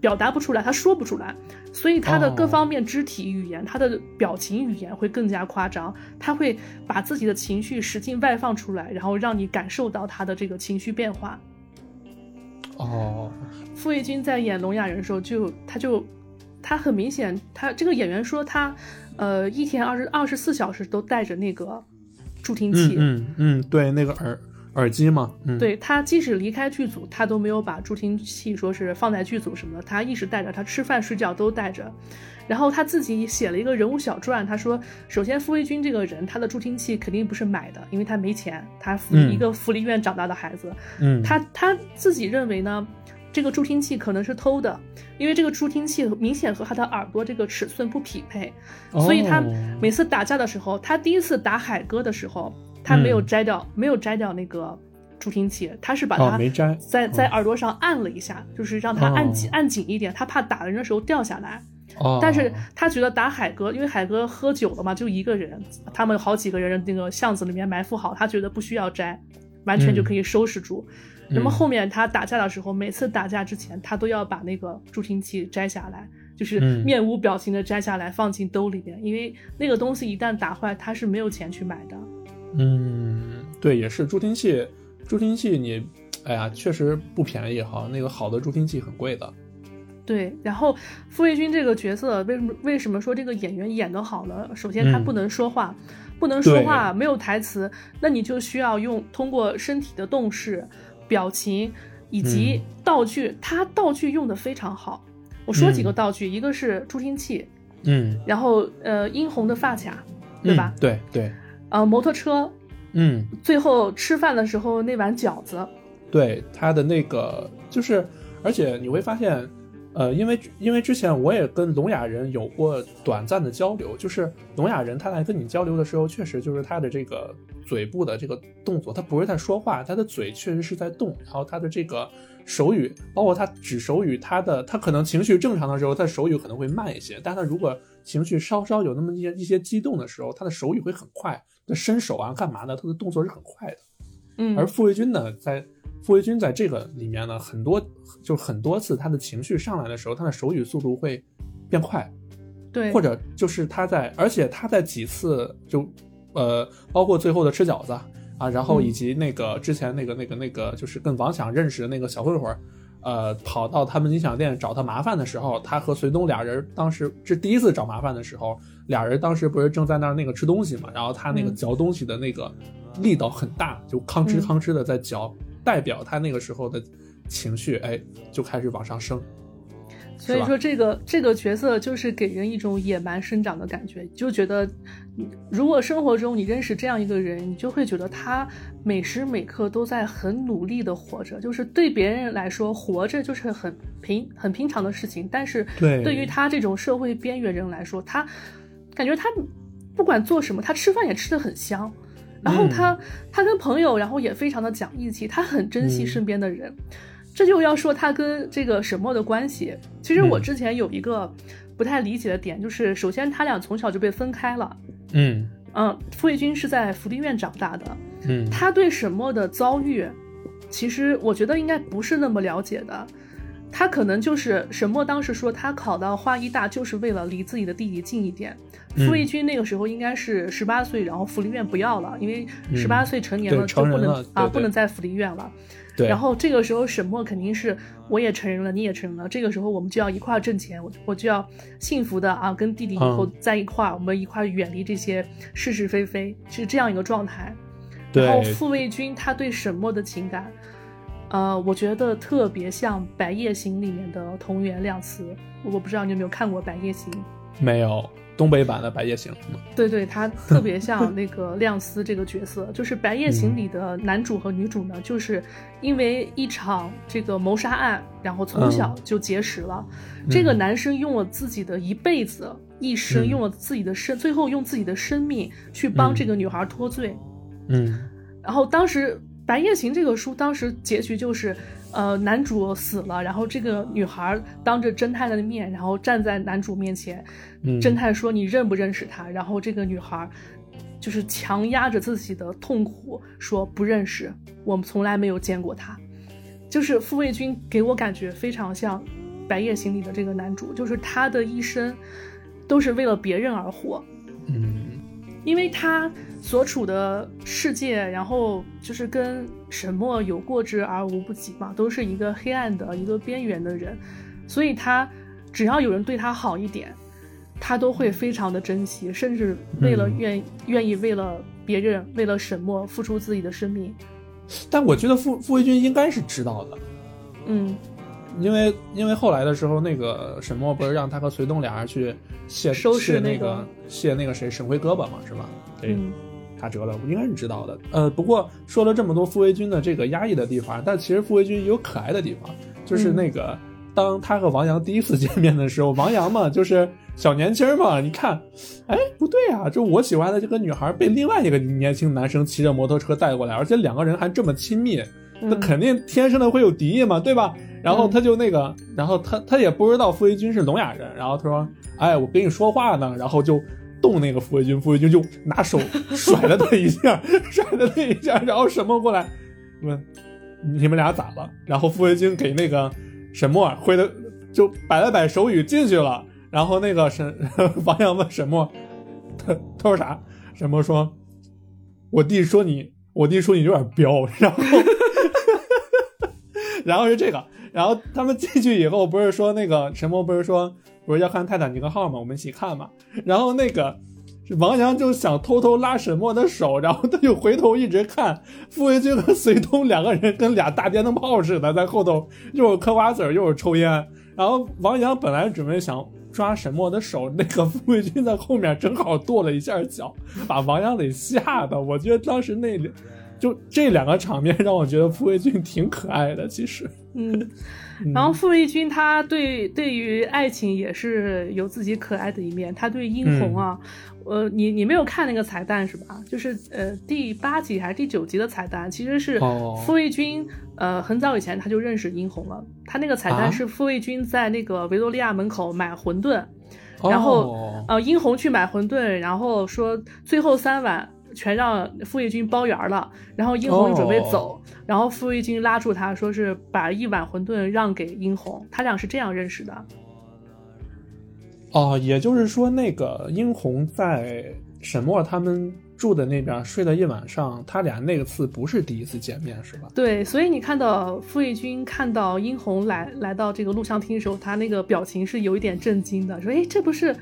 表达不出来，他说不出来。所以他的各方面肢体语言，他的表情语言会更加夸张，他会把自己的情绪使劲外放出来，然后让你感受到他的这个情绪变化。哦，傅卫军在演聋哑人的时候，就他就他很明显，他这个演员说他，呃，一天二十二十四小时都带着那个助听器，嗯嗯，对，那个耳。耳机吗？嗯，对他，即使离开剧组，他都没有把助听器说是放在剧组什么的，他一直带着，他吃饭睡觉都带着。然后他自己写了一个人物小传，他说，首先傅卫军这个人，他的助听器肯定不是买的，因为他没钱，他一个福利院长大的孩子，嗯，他他自己认为呢，这个助听器可能是偷的，因为这个助听器明显和他的耳朵这个尺寸不匹配，所以他每次打架的时候，他第一次打海哥的时候。他没有摘掉，没有摘掉那个助听器，他是把它在在耳朵上按了一下，就是让它按紧按紧一点，他怕打人的时候掉下来。但是他觉得打海哥，因为海哥喝酒了嘛，就一个人，他们好几个人那个巷子里面埋伏好，他觉得不需要摘，完全就可以收拾住。那么后面他打架的时候，每次打架之前，他都要把那个助听器摘下来，就是面无表情的摘下来放进兜里边，因为那个东西一旦打坏，他是没有钱去买的。嗯，对，也是助听器，助听器你，哎呀，确实不便宜哈。那个好的助听器很贵的。对，然后傅卫军这个角色为什么为什么说这个演员演得好呢？首先他不能说话，不能说话，没有台词，那你就需要用通过身体的动势、表情以及道具，他道具用的非常好。我说几个道具，一个是助听器，嗯，然后呃，殷红的发卡，对吧？对对。呃，摩托车，嗯，最后吃饭的时候那碗饺子，对他的那个就是，而且你会发现，呃，因为因为之前我也跟聋哑人有过短暂的交流，就是聋哑人他来跟你交流的时候，确实就是他的这个嘴部的这个动作，他不是在说话，他的嘴确实是在动，然后他的这个手语，包括他指手语，他的他可能情绪正常的时候，他手语可能会慢一些，但他如果情绪稍稍有那么一些一些激动的时候，他的手语会很快。那伸手啊，干嘛的？他的动作是很快的，嗯。而傅卫军呢，在傅卫军在这个里面呢，很多就很多次他的情绪上来的时候，他的手语速度会变快，对。或者就是他在，而且他在几次就，呃，包括最后的吃饺子啊，然后以及那个之前那个那个那个，就是跟王想认识的那个小混混。呃，跑到他们音响店找他麻烦的时候，他和隋东俩人当时是第一次找麻烦的时候，俩人当时不是正在那儿那个吃东西嘛，然后他那个嚼东西的那个力道很大，就吭哧吭哧的在嚼，代表他那个时候的情绪，哎，就开始往上升。所以说这个这个角色就是给人一种野蛮生长的感觉，就觉得如果生活中你认识这样一个人，你就会觉得他每时每刻都在很努力的活着，就是对别人来说活着就是很平很平常的事情，但是对。于他这种社会边缘人来说，他感觉他不管做什么，他吃饭也吃的很香，然后他他跟朋友然后也非常的讲义气，他很珍惜身边的人。这就要说他跟这个沈墨的关系。其实我之前有一个不太理解的点，就是首先他俩从小就被分开了。嗯嗯，傅卫军是在福利院长大的。嗯，他对沈墨的遭遇，其实我觉得应该不是那么了解的。他可能就是沈墨当时说他考到华医大就是为了离自己的弟弟近一点。傅卫军那个时候应该是十八岁，然后福利院不要了，因为十八岁成年了就不能啊不能在福利院了。然后这个时候，沈墨肯定是我也承认了，你也承认了。这个时候，我们就要一块挣钱，我我就要幸福的啊，跟弟弟以后在一块儿，我们一块远离这些是是非非，是这样一个状态。然后傅卫军他对沈墨的情感，呃，我觉得特别像《白夜行》里面的同源亮司。我不知道你有没有看过《白夜行》？没有。东北版的《白夜行》对对，他特别像那个亮司这个角色，就是《白夜行》里的男主和女主呢，就是因为一场这个谋杀案，然后从小就结识了。这个男生用了自己的一辈子、一生，用了自己的生，最后用自己的生命去帮这个女孩脱罪。嗯，然后当时《白夜行》这个书当时结局就是。呃，男主死了，然后这个女孩当着侦探的面，然后站在男主面前。侦探说：“你认不认识他？”然后这个女孩就是强压着自己的痛苦说：“不认识，我们从来没有见过他。”就是傅卫军给我感觉非常像《白夜行》里的这个男主，就是他的一生都是为了别人而活。嗯，因为他。所处的世界，然后就是跟沈墨有过之而无不及嘛，都是一个黑暗的一个边缘的人，所以他只要有人对他好一点，他都会非常的珍惜，甚至为了愿愿意为了别人，为了沈墨付出自己的生命。但我觉得傅傅卫军应该是知道的，嗯，因为因为后来的时候，那个沈墨不是让他和隋东俩人去卸收拾那个卸那个谁沈辉胳膊嘛，是吧？嗯。他折了，应该是知道的。呃，不过说了这么多傅卫军的这个压抑的地方，但其实傅卫军有可爱的地方，就是那个当他和王阳第一次见面的时候，王阳嘛，就是小年轻嘛，你看，哎，不对啊，就我喜欢的这个女孩被另外一个年轻男生骑着摩托车带过来，而且两个人还这么亲密，那肯定天生的会有敌意嘛，对吧？然后他就那个，然后他他也不知道傅卫军是聋哑人，然后他说，哎，我跟你说话呢，然后就。动那个傅卫军，傅卫军就拿手甩了他一下，甩了他一下，然后沈墨过来问：“你们俩咋了？”然后傅卫军给那个沈墨挥的就摆了摆手语进去了。然后那个沈 王阳问沈墨：“他他说啥？”沈墨说：“我弟说你，我弟说你有点彪。”然后，然后是这个。然后他们进去以后，不是说那个沈墨不是说。不是要看泰坦尼克号吗？我们一起看嘛。然后那个王阳就想偷偷拉沈墨的手，然后他就回头一直看傅卫军和隋东两个人跟俩大电灯泡似的，在后头又是嗑瓜子又是抽烟。然后王阳本来准备想抓沈墨的手，那个傅卫军在后面正好跺了一下脚，把王阳给吓的。我觉得当时那就这两个场面让我觉得傅卫军挺可爱的，其实。嗯。然后傅卫军他对对于爱情也是有自己可爱的一面，他对殷红啊，呃，你你没有看那个彩蛋是吧？就是呃第八集还是第九集的彩蛋，其实是傅卫军呃很早以前他就认识殷红了，他那个彩蛋是傅卫军在那个维多利亚门口买馄饨，然后呃殷红去买馄饨，然后说最后三碗。全让傅卫军包圆了，然后殷红准备走，然后傅卫军拉住他说是把一碗馄饨让给殷红，他俩是这样认识的。哦，也就是说，那个殷红在沈墨他们住的那边睡了一晚上，他俩那个次不是第一次见面，是吧？对，所以你看到傅卫军看到殷红来来到这个录像厅的时候，他那个表情是有一点震惊的，说：“哎，这不是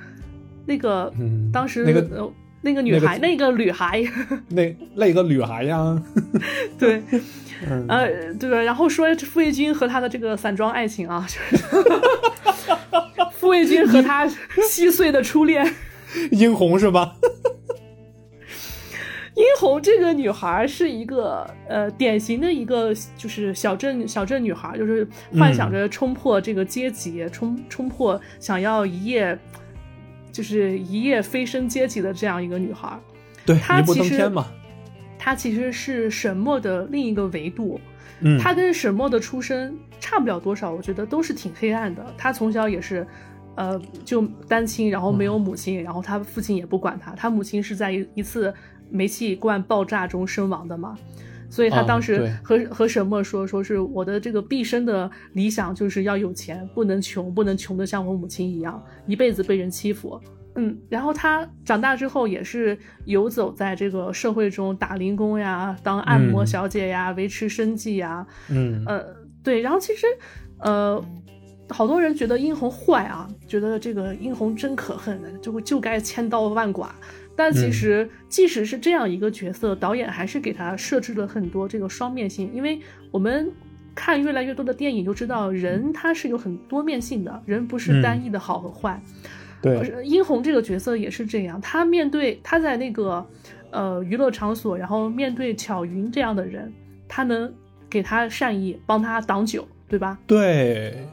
那个当时那个。” 那个女孩，那个女孩，那那个女孩呀，对，呃，对吧？然后说傅卫军和他的这个散装爱情啊，就是傅卫军和他稀碎的初恋，殷红是吧？殷红这个女孩是一个呃典型的一个就是小镇小镇女孩，就是幻想着冲破这个阶级，冲冲破想要一夜就是一夜飞升阶级的这样一个女孩。对，她其实她其实是沈墨的另一个维度。嗯，她跟沈墨的出身差不了多少，我觉得都是挺黑暗的。她从小也是呃就单亲，然后没有母亲，然后她父亲也不管她，她母亲是在一一次。煤气罐爆炸中身亡的嘛，所以他当时和和沈墨说，说是我的这个毕生的理想就是要有钱，不能穷，不能穷的像我母亲一样，一辈子被人欺负。嗯，然后他长大之后也是游走在这个社会中，打零工呀，当按摩小姐呀，维持生计呀。嗯，呃，对，然后其实，呃，好多人觉得殷红坏啊，觉得这个殷红真可恨，就就该千刀万剐。但其实，即使是这样一个角色，导演还是给他设置了很多这个双面性。因为我们看越来越多的电影，就知道人他是有很多面性的，人不是单一的好和坏。对，殷红这个角色也是这样，他面对他在那个呃娱乐场所，然后面对巧云这样的人，他能给他善意，帮他挡酒，对吧？对，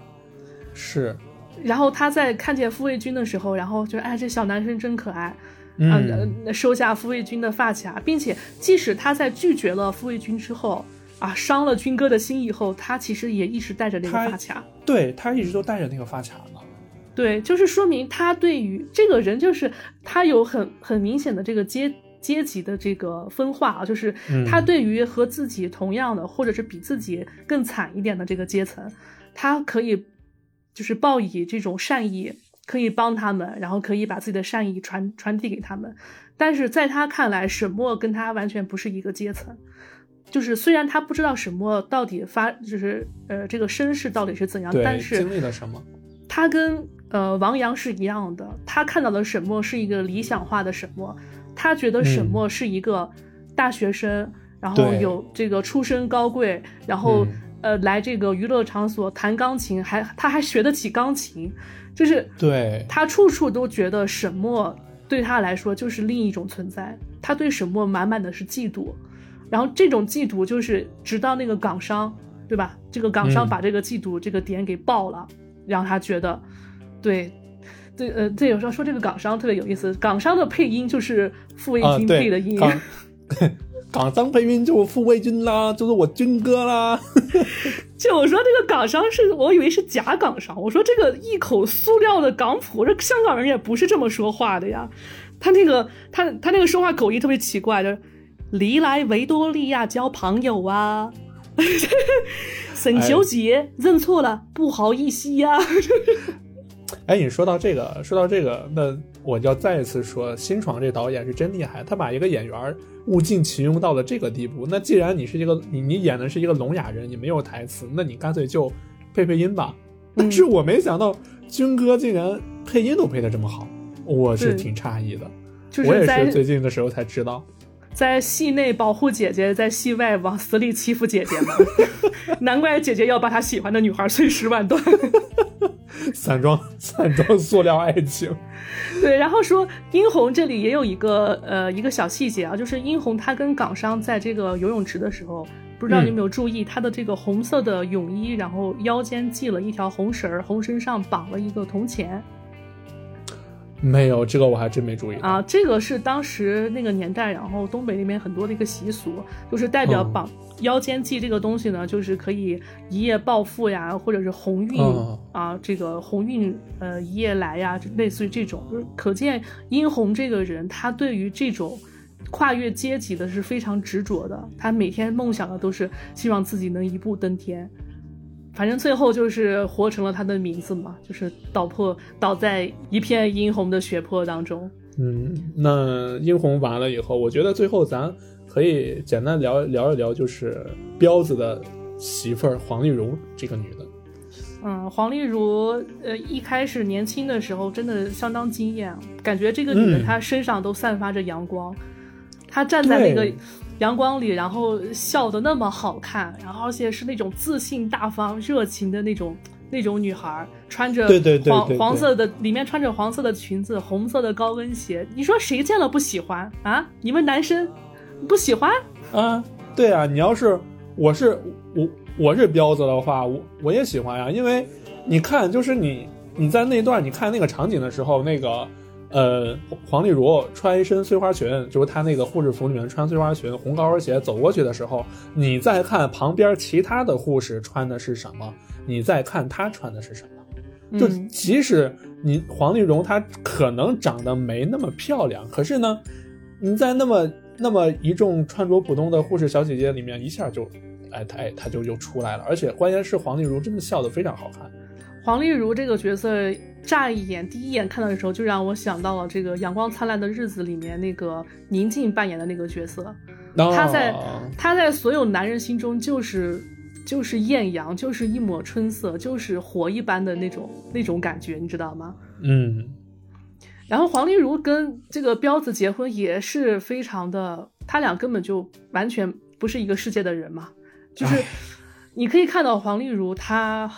是。然后他在看见傅卫军的时候，然后觉得哎，这小男生真可爱。嗯，收下傅卫军的发卡，并且即使他在拒绝了傅卫军之后，啊，伤了军哥的心以后，他其实也一直带着那个发卡。对他一直都带着那个发卡呢。对，就是说明他对于这个人，就是他有很很明显的这个阶阶级的这个分化啊，就是他对于和自己同样的，或者是比自己更惨一点的这个阶层，他可以就是报以这种善意。可以帮他们，然后可以把自己的善意传传递给他们，但是在他看来，沈墨跟他完全不是一个阶层。就是虽然他不知道沈墨到底发，就是呃这个身世到底是怎样，但是经历了什么，他跟呃王阳是一样的。他看到的沈墨是一个理想化的沈墨，他觉得沈墨是一个大学生，然后有这个出身高贵，然后呃来这个娱乐场所弹钢琴，还他还学得起钢琴。就是对他处处都觉得沈墨对他来说就是另一种存在，他对沈墨满满的是嫉妒，然后这种嫉妒就是直到那个港商，对吧？这个港商把这个嫉妒这个点给爆了，让他觉得，对，对，呃，对，有时候说这个港商特别有意思，港商的配音就是傅卫军配的音。港商配音就傅卫军啦，就是我军哥啦。就我说这个港商是我以为是假港商，我说这个一口塑料的港普，这香港人也不是这么说话的呀。他那个他他那个说话口音特别奇怪，就是离来维多利亚交朋友啊，沈小姐认错了，不好意思呀。哎，你说到这个，说到这个，那我就要再一次说，新闯这导演是真厉害，他把一个演员物尽其用到了这个地步。那既然你是一个你你演的是一个聋哑人，你没有台词，那你干脆就配配音吧。但是我没想到军哥竟然配音都配的这么好，我是挺诧异的。我也是最近的时候才知道，在戏内保护姐姐，在戏外往死里欺负姐姐嘛。难怪姐姐要把她喜欢的女孩碎尸万段。散装散装塑料爱情，对。然后说殷红这里也有一个呃一个小细节啊，就是殷红她跟港商在这个游泳池的时候，不知道你有没有注意她的这个红色的泳衣，然后腰间系了一条红绳儿，红绳上绑了一个铜钱。没有这个我还真没注意啊，这个是当时那个年代，然后东北那边很多的一个习俗，就是代表绑腰间系这个东西呢，就是可以一夜暴富呀，或者是鸿运啊，这个鸿运呃一夜来呀，类似于这种。可见殷红这个人，他对于这种跨越阶级的是非常执着的，他每天梦想的都是希望自己能一步登天。反正最后就是活成了他的名字嘛，就是倒破倒在一片殷红的血泊当中。嗯，那殷红完了以后，我觉得最后咱可以简单聊聊一聊，就是彪子的媳妇儿黄丽茹这个女的。嗯，黄丽茹，呃，一开始年轻的时候真的相当惊艳，感觉这个女的她身上都散发着阳光，她站在那个阳光里，然后笑的那么好看，然后而且是那种自信大方、热情的那种那种女孩，穿着黄黄色的，里面穿着黄色的裙子，红色的高跟鞋，你说谁见了不喜欢啊？你们男生不喜欢啊？对啊，你要是我是我我是彪子的话，我我也喜欢呀，因为你看，就是你你在那段你看那个场景的时候，那个。呃，黄丽茹穿一身碎花裙，就是她那个护士服里面穿碎花裙、红高跟鞋走过去的时候，你再看旁边其他的护士穿的是什么，你再看她穿的是什么，就即使你黄丽蓉她可能长得没那么漂亮，可是呢，你在那么那么一众穿着普通的护士小姐姐里面，一下就，哎，她哎她就又出来了，而且关键是黄丽茹真的笑得非常好看。黄丽茹这个角色。乍一眼，第一眼看到的时候，就让我想到了这个《阳光灿烂的日子》里面那个宁静扮演的那个角色。他在他在所有男人心中就是就是艳阳，就是一抹春色，就是火一般的那种那种感觉，你知道吗？嗯。然后黄丽茹跟这个彪子结婚也是非常的，他俩根本就完全不是一个世界的人嘛。就是你可以看到黄丽茹她。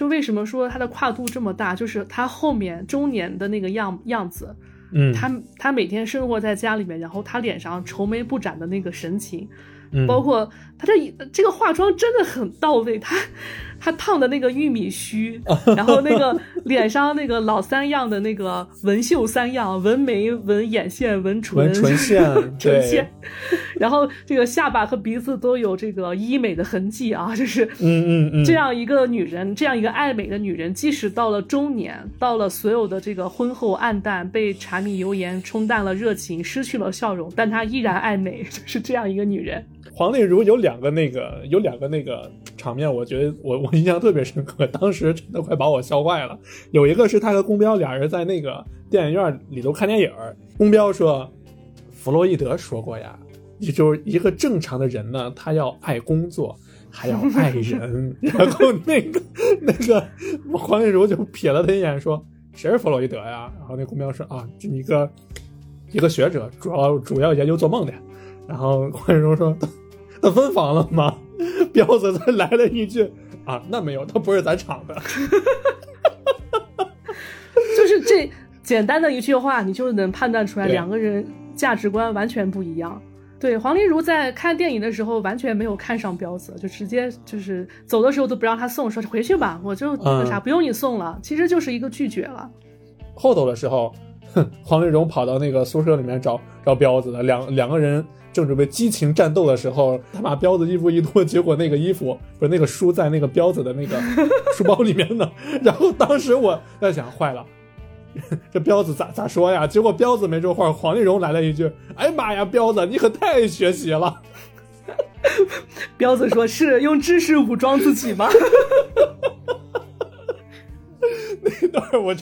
就为什么说他的跨度这么大？就是他后面中年的那个样样子，嗯，他他每天生活在家里面，然后他脸上愁眉不展的那个神情，包括他这这个化妆真的很到位，他。他烫的那个玉米须，然后那个脸上那个老三样的那个纹绣三样，纹眉、纹眼线、纹唇、纹唇线，唇线，然后这个下巴和鼻子都有这个医美的痕迹啊，就是嗯嗯嗯，这样一个女人，这样一个爱美的女人，即使到了中年，到了所有的这个婚后暗淡，被柴米油盐冲淡了热情，失去了笑容，但她依然爱美，就是这样一个女人。黄丽如有两个那个，有两个那个。场面我觉得我我印象特别深刻，当时真的快把我笑坏了。有一个是他和宫彪俩人在那个电影院里头看电影，宫彪说：“弗洛伊德说过呀，也就是一个正常的人呢，他要爱工作，还要爱人。”然后那个那个黄丽茹就瞥了他一眼说：“谁是弗洛伊德呀？”然后那宫彪说：“啊，这一个一个学者，主要主要研究做梦的。”然后黄丽茹说：“他分房了吗？” 彪子他来了一句：“啊，那没有，他不是咱厂的。”就是这简单的一句话，你就能判断出来两个人价值观完全不一样。对，黄丽如在看电影的时候完全没有看上彪子，就直接就是走的时候都不让他送，说回去吧，我就那啥，不用你送了，其实就是一个拒绝了。后头的时候，黄丽蓉跑到那个宿舍里面找找彪子的，两两个人。正准备激情战斗的时候，他把彪子衣服一脱，结果那个衣服不是那个书在那个彪子的那个 书包里面呢。然后当时我在想，坏了，这彪子咋咋说呀？结果彪子没说话，黄丽蓉来了一句：“哎呀妈呀，彪子你可太爱学习了。”彪子说：“是用知识武装自己吗？”那段我。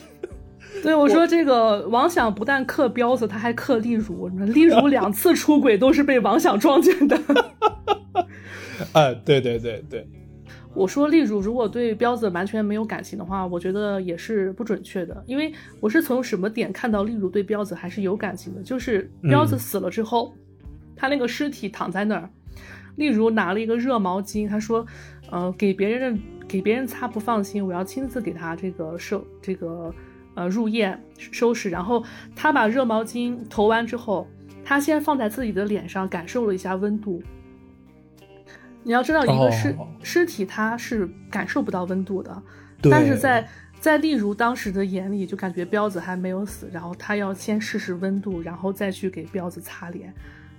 对，我说这个王想不但克彪子，他还克丽茹。丽茹两次出轨都是被王想撞见的。哎，对对对对。我说丽如如果对彪子完全没有感情的话，我觉得也是不准确的。因为我是从什么点看到丽如对彪子还是有感情的？就是彪子死了之后，他那个尸体躺在那儿，丽茹拿了一个热毛巾，他说：“呃，给别人给别人擦不放心，我要亲自给他这个手这个。”呃，入夜收拾，然后他把热毛巾投完之后，他先放在自己的脸上感受了一下温度。你要知道，一个尸尸体他是感受不到温度的，但是在在例如当时的眼里，就感觉彪子还没有死，然后他要先试试温度，然后再去给彪子擦脸。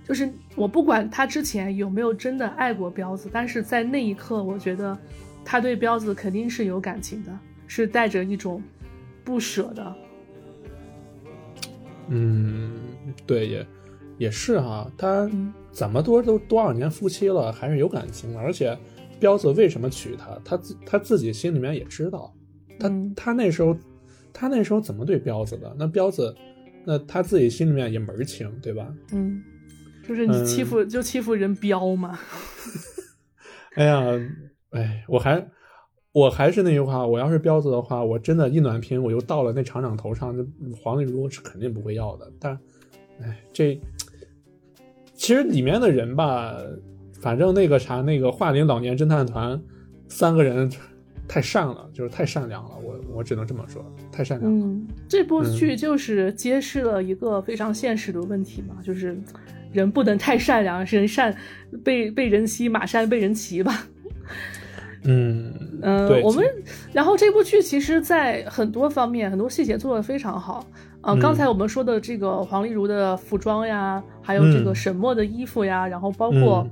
就是我不管他之前有没有真的爱过彪子，但是在那一刻，我觉得他对彪子肯定是有感情的，是带着一种。不舍的，嗯，对，也也是哈。他怎么多都多少年夫妻了，还是有感情的。而且，彪子为什么娶她，他自他自己心里面也知道。他他那时候，他那时候怎么对彪子的？那彪子，那他自己心里面也门清，对吧？嗯，就是你欺负就欺负人彪嘛。哎呀，哎，我还。我还是那句话，我要是彪子的话，我真的一暖瓶我就到了那厂长头上，那黄丽茹是肯定不会要的。但，哎，这其实里面的人吧，反正那个啥，那个桦林老年侦探团三个人太善了，就是太善良了。我我只能这么说，太善良了。嗯，这部剧就是揭示了一个非常现实的问题嘛，就是人不能太善良，人善被被人欺，马善被人骑吧。嗯嗯，我们然后这部剧其实，在很多方面，很多细节做的非常好。啊，刚才我们说的这个黄丽如的服装呀，还有这个沈墨的衣服呀，然后包括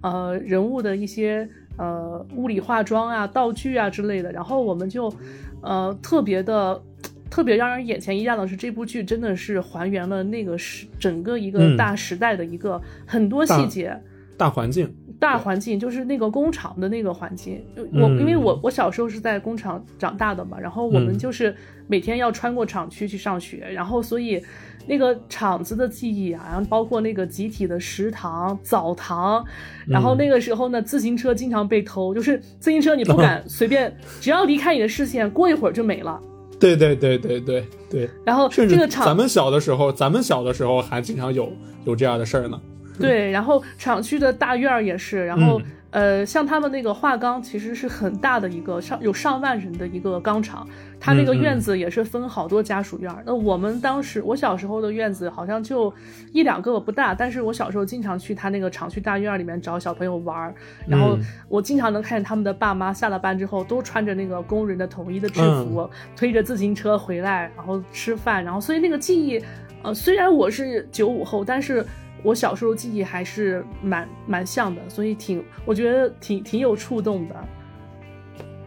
呃人物的一些呃物理化妆啊、道具啊之类的，然后我们就呃特别的特别让人眼前一亮的是，这部剧真的是还原了那个时整个一个大时代的一个很多细节、大环境。大环境就是那个工厂的那个环境，我因为我我小时候是在工厂长大的嘛，然后我们就是每天要穿过厂区去上学，然后所以那个厂子的记忆啊，然后包括那个集体的食堂、澡堂，然后那个时候呢，自行车经常被偷，就是自行车你不敢 随便，只要离开你的视线，过一会儿就没了。对对对对对对。然后这个厂咱们小的时候，咱们小的时候还经常有有这样的事儿呢。对，然后厂区的大院儿也是，然后呃，像他们那个化钢其实是很大的一个上有上万人的一个钢厂，他那个院子也是分好多家属院儿。那我们当时我小时候的院子好像就一两个不大，但是我小时候经常去他那个厂区大院里面找小朋友玩儿，然后我经常能看见他们的爸妈下了班之后都穿着那个工人的统一的制服，推着自行车回来，然后吃饭，然后所以那个记忆，呃，虽然我是九五后，但是。我小时候记忆还是蛮蛮像的，所以挺我觉得挺挺有触动的。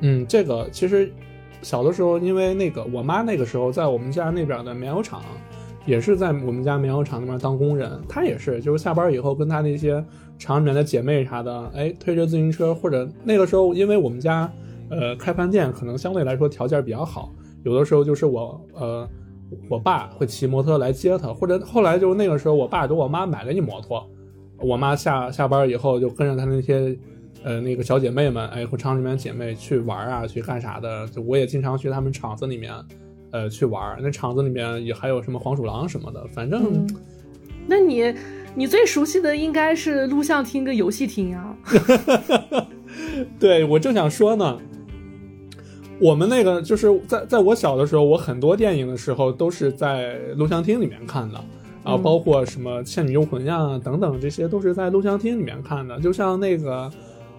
嗯，这个其实小的时候，因为那个我妈那个时候在我们家那边的棉油厂，也是在我们家棉油厂那边当工人，她也是就是下班以后跟她那些厂里面的姐妹啥的，哎，推着自行车或者那个时候，因为我们家呃开饭店可能相对来说条件比较好，有的时候就是我呃。我爸会骑摩托来接他，或者后来就是那个时候，我爸给我妈买了一摩托，我妈下下班以后就跟着她那些，呃，那个小姐妹们，哎，和厂里面姐妹去玩啊，去干啥的，就我也经常去他们厂子里面，呃，去玩。那厂子里面也还有什么黄鼠狼什么的，反正。那你你最熟悉的应该是录像厅跟游戏厅啊。对，我正想说呢。我们那个就是在在我小的时候，我很多电影的时候都是在录像厅里面看的，啊，包括什么《倩女幽魂》呀等等，这些都是在录像厅里面看的。就像那个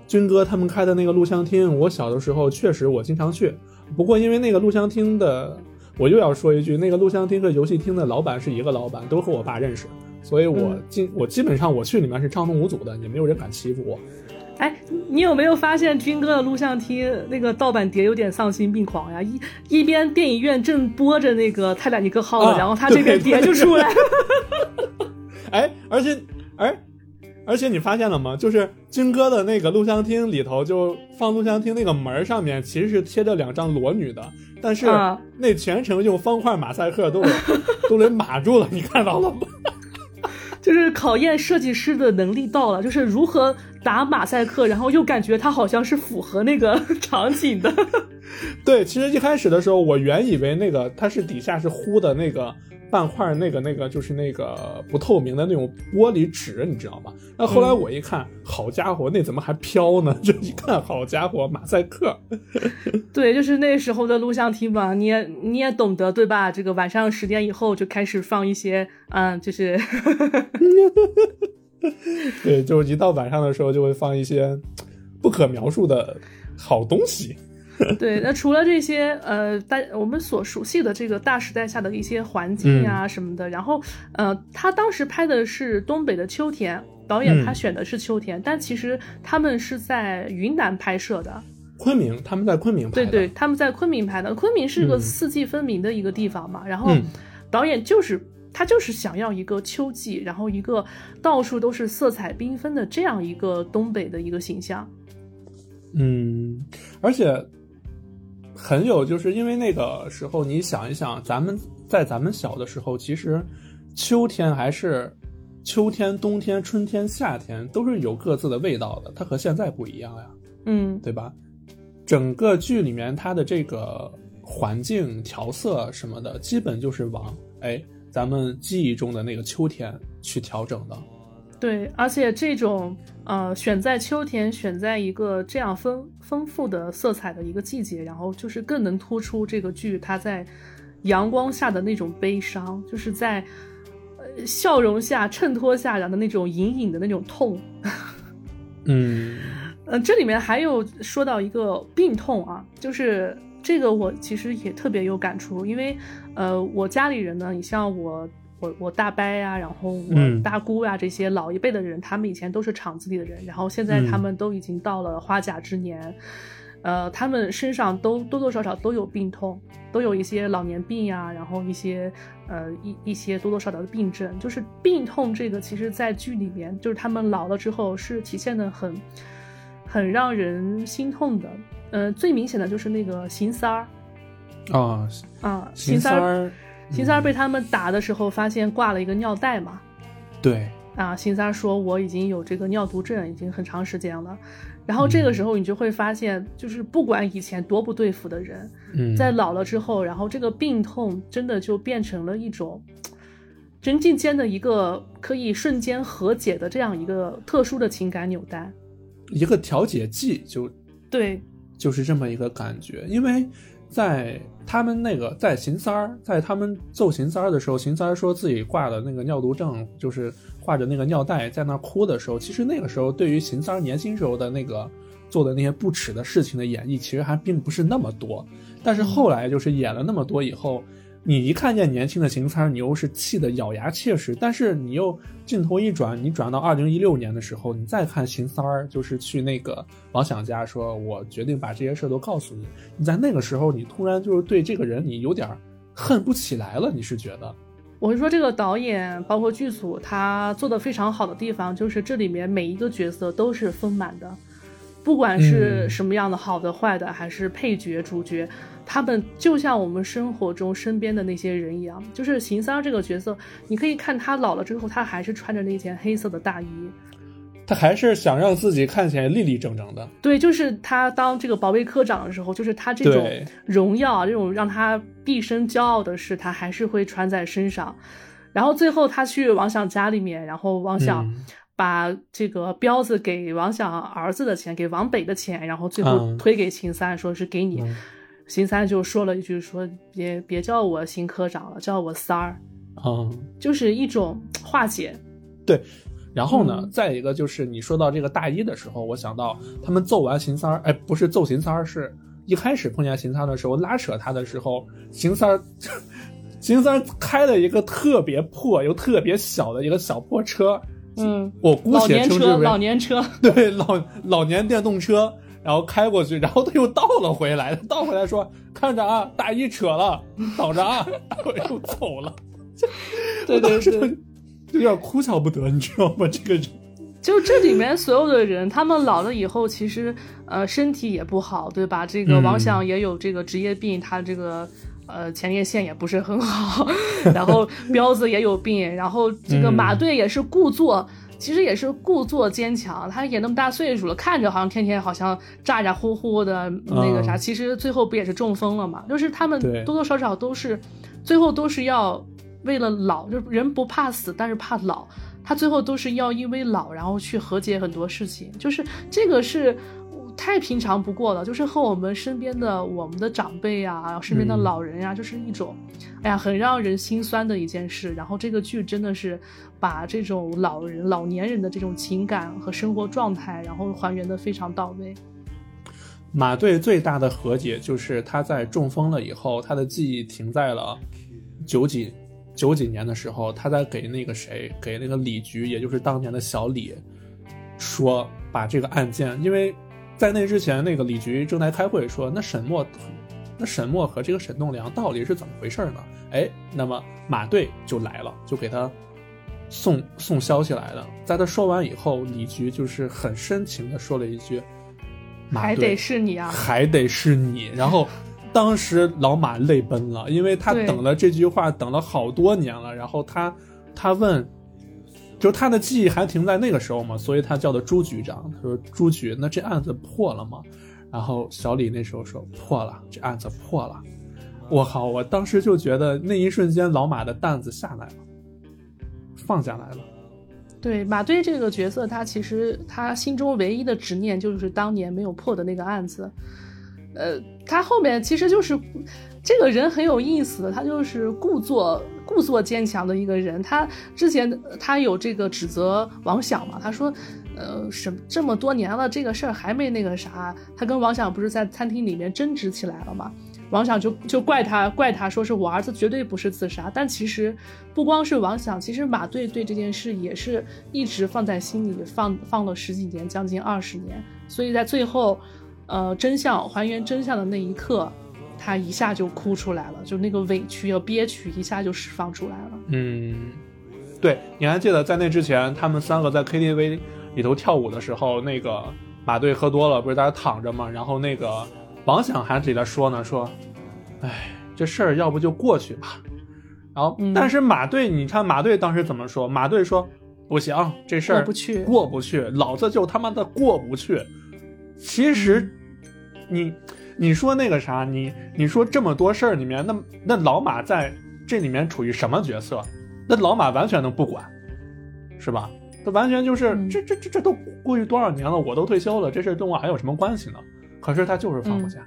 军哥他们开的那个录像厅，我小的时候确实我经常去。不过因为那个录像厅的，我又要说一句，那个录像厅和游戏厅的老板是一个老板，都和我爸认识，所以我基我基本上我去里面是畅通无阻的，也没有人敢欺负我。哎，你有没有发现军哥的录像厅那个盗版碟有点丧心病狂呀？一一边电影院正播着那个《泰坦尼克号》呢，然后他这边碟就出来。哎，而且，哎，而且你发现了吗？就是军哥的那个录像厅里头，就放录像厅那个门上面其实是贴着两张裸女的，但是那全程用方块马赛克都给 都给码住了，你看到了吗？就是考验设计师的能力到了，就是如何打马赛克，然后又感觉它好像是符合那个 场景的。对，其实一开始的时候，我原以为那个它是底下是糊的那个。半块那个那个就是那个不透明的那种玻璃纸，你知道吗？那后来我一看，好家伙，那怎么还飘呢？这一看，好家伙，马赛克。对，就是那时候的录像厅嘛，你也你也懂得对吧？这个晚上十点以后就开始放一些，嗯，就是，对，就是一到晚上的时候就会放一些不可描述的好东西。对，那除了这些，呃，大我们所熟悉的这个大时代下的一些环境呀什么的，然后，呃，他当时拍的是东北的秋天，导演他选的是秋天，但其实他们是在云南拍摄的，昆明，他们在昆明拍的，对对，他们在昆明拍的，昆明是个四季分明的一个地方嘛，然后导演就是他就是想要一个秋季，然后一个到处都是色彩缤纷的这样一个东北的一个形象，嗯，而且。很有，就是因为那个时候，你想一想，咱们在咱们小的时候，其实秋天还是秋天、冬天、春天、夏天都是有各自的味道的，它和现在不一样呀，嗯，对吧？整个剧里面它的这个环境调色什么的，基本就是往哎咱们记忆中的那个秋天去调整的，对，而且这种呃选在秋天，选在一个这样丰丰富的色彩的一个季节，然后就是更能突出这个剧它在阳光下的那种悲伤，就是在呃笑容下衬托下然的那种隐隐的那种痛。嗯，呃，这里面还有说到一个病痛啊，就是这个我其实也特别有感触，因为呃我家里人呢，你像我。我我大伯呀，然后我大姑呀，这些老一辈的人，他们以前都是厂子里的人，然后现在他们都已经到了花甲之年，呃，他们身上都多多少少都有病痛，都有一些老年病呀，然后一些呃一一些多多少少的病症，就是病痛这个，其实在剧里面，就是他们老了之后是体现的很很让人心痛的，呃，最明显的就是那个邢三儿啊啊，邢三儿。邢三儿被他们打的时候，发现挂了一个尿袋嘛？对啊，邢三儿说我已经有这个尿毒症，已经很长时间了。然后这个时候你就会发现，就是不管以前多不对付的人，在老了之后，然后这个病痛真的就变成了一种人际间的一个可以瞬间和解的这样一个特殊的情感纽带，一个调节剂，就对，就是这么一个感觉，因为。在他们那个在邢三儿在他们揍邢三儿的时候，邢三儿说自己挂的那个尿毒症，就是挂着那个尿袋在那哭的时候，其实那个时候对于邢三儿年轻时候的那个做的那些不耻的事情的演绎，其实还并不是那么多。但是后来就是演了那么多以后。你一看见年轻的邢三儿，你又是气得咬牙切齿。但是你又镜头一转，你转到二零一六年的时候，你再看邢三儿，就是去那个王想家说：“我决定把这些事都告诉你。”你在那个时候，你突然就是对这个人，你有点恨不起来了。你是觉得？我是说，这个导演包括剧组，他做的非常好的地方，就是这里面每一个角色都是丰满的，不管是什么样的好的、坏的，还是配角、主角。他们就像我们生活中身边的那些人一样，就是邢三这个角色，你可以看他老了之后，他还是穿着那件黑色的大衣，他还是想让自己看起来立立正正的。对，就是他当这个保卫科长的时候，就是他这种荣耀，这种让他毕生骄傲的事，他还是会穿在身上。然后最后他去王想家里面，然后王想把这个彪子给王想儿子的钱，给王北的钱，然后最后推给秦三，说是给你。邢三就说了一句：“说别别叫我邢科长了，叫我三儿。”嗯，就是一种化解。对，然后呢，再一个就是你说到这个大一的时候，我想到他们揍完邢三儿，哎，不是揍邢三儿，是一开始碰见邢三的时候拉扯他的时候，邢三儿，邢三开了一个特别破又特别小的一个小破车。嗯，我姑且称之为老年车。对，老老年电动车。然后开过去，然后他又倒了回来，倒回来说：“看着啊，大衣扯了，等着啊。”我又走了。对对对，有点哭笑不得，你知道吗？这个人，就这里面所有的人，他们老了以后，其实呃身体也不好，对吧？这个王想也有这个职业病，他这个呃前列腺也不是很好，然后彪子也有病，然后这个马队也是故作。其实也是故作坚强，他也那么大岁数了，看着好像天天好像咋咋呼呼的那个啥，其实最后不也是中风了嘛？就是他们多多少少都是，最后都是要为了老，就人不怕死，但是怕老，他最后都是要因为老，然后去和解很多事情，就是这个是。太平常不过了，就是和我们身边的我们的长辈呀，身边的老人呀，就是一种，哎呀，很让人心酸的一件事。然后这个剧真的是把这种老人、老年人的这种情感和生活状态，然后还原的非常到位。马队最大的和解就是他在中风了以后，他的记忆停在了九几九几年的时候，他在给那个谁，给那个李局，也就是当年的小李，说把这个案件，因为。在那之前，那个李局正在开会，说那沈墨，那沈墨和这个沈栋梁到底是怎么回事呢？哎，那么马队就来了，就给他送送消息来了。在他说完以后，李局就是很深情的说了一句：“还得是你啊，还得是你。”然后当时老马泪奔了，因为他等了这句话等了好多年了。然后他他问。就他的记忆还停在那个时候嘛，所以他叫的朱局长。他说：“朱局，那这案子破了吗？”然后小李那时候说：“破了，这案子破了。”我靠！我当时就觉得那一瞬间老马的担子下来了，放下来了。对马队这个角色，他其实他心中唯一的执念就是当年没有破的那个案子。呃，他后面其实就是这个人很有意思，他就是故作故作坚强的一个人。他之前他有这个指责王想嘛，他说，呃，什这么多年了，这个事儿还没那个啥。他跟王想不是在餐厅里面争执起来了嘛？王想就就怪他，怪他说是我儿子绝对不是自杀。但其实不光是王想，其实马队对这件事也是一直放在心里，放放了十几年，将近二十年。所以在最后，呃，真相还原真相的那一刻，他一下就哭出来了，就那个委屈要憋屈一下就释放出来了。嗯，对，你还记得在那之前，他们三个在 KTV 里头跳舞的时候，那个马队喝多了，不是在那躺着吗？然后那个。王想还给他说呢，说，哎，这事儿要不就过去吧。然后，但是马队，你看马队当时怎么说？马队说，不行，这事儿过不去，过不去，老子就他妈的过不去。其实，你你说那个啥，你你说这么多事儿里面，那那老马在这里面处于什么角色？那老马完全能不管，是吧？他完全就是这这这这都过去多少年了，我都退休了，这事跟我还有什么关系呢？可是他就是放不下。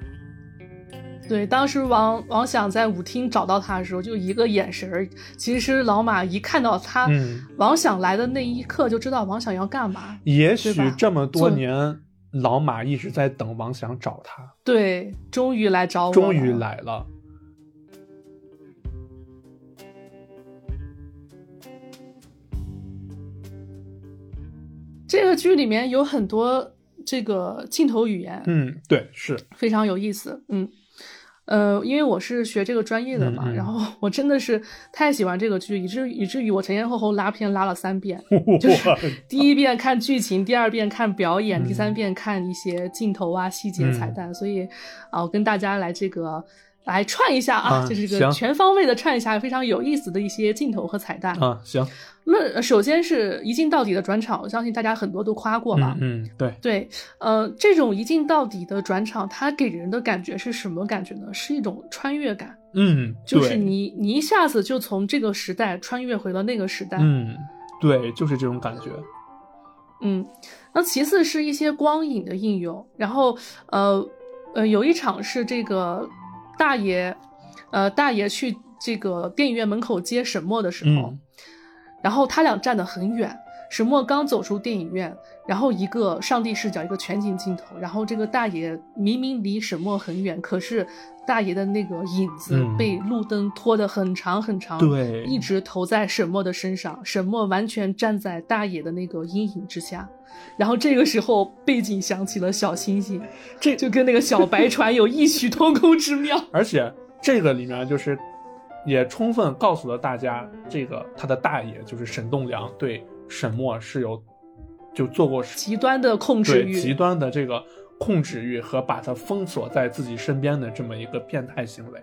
对，当时王王想在舞厅找到他的时候，就一个眼神儿。其实老马一看到他，王想来的那一刻，就知道王想要干嘛。也许这么多年，老马一直在等王翔找他。对，终于来找我。终于来了。这个剧里面有很多。这个镜头语言，嗯，对，是非常有意思，嗯，呃，因为我是学这个专业的嘛，然后我真的是太喜欢这个剧，以至以至于我前前后后拉片拉了三遍，就是 第一遍看剧情，第二遍看表演，第三遍看一些镜头啊、细节、彩蛋，所以啊，我跟大家来这个。来串一下啊，就是这个全方位的串一下非常有意思的一些镜头和彩蛋啊。行，那首先是一镜到底的转场，我相信大家很多都夸过嘛。嗯，对对，呃，这种一镜到底的转场，它给人的感觉是什么感觉呢？是一种穿越感。嗯，就是你你一下子就从这个时代穿越回了那个时代。嗯，对，就是这种感觉。嗯，那其次是一些光影的应用，然后呃呃，有一场是这个。大爷，呃，大爷去这个电影院门口接沈墨的时候，然后他俩站得很远。沈墨刚走出电影院，然后一个上帝视角，一个全景镜头，然后这个大爷明明离沈墨很远，可是大爷的那个影子被路灯拖得很长很长，对，一直投在沈墨的身上。沈墨完全站在大爷的那个阴影之下，然后这个时候背景响起了《小星星》，这就跟那个小白 船有异曲同工之妙。而且这个里面就是也充分告诉了大家，这个他的大爷就是沈栋梁对。沈墨是有就做过极端的控制欲，极端的这个控制欲和把他封锁在自己身边的这么一个变态行为。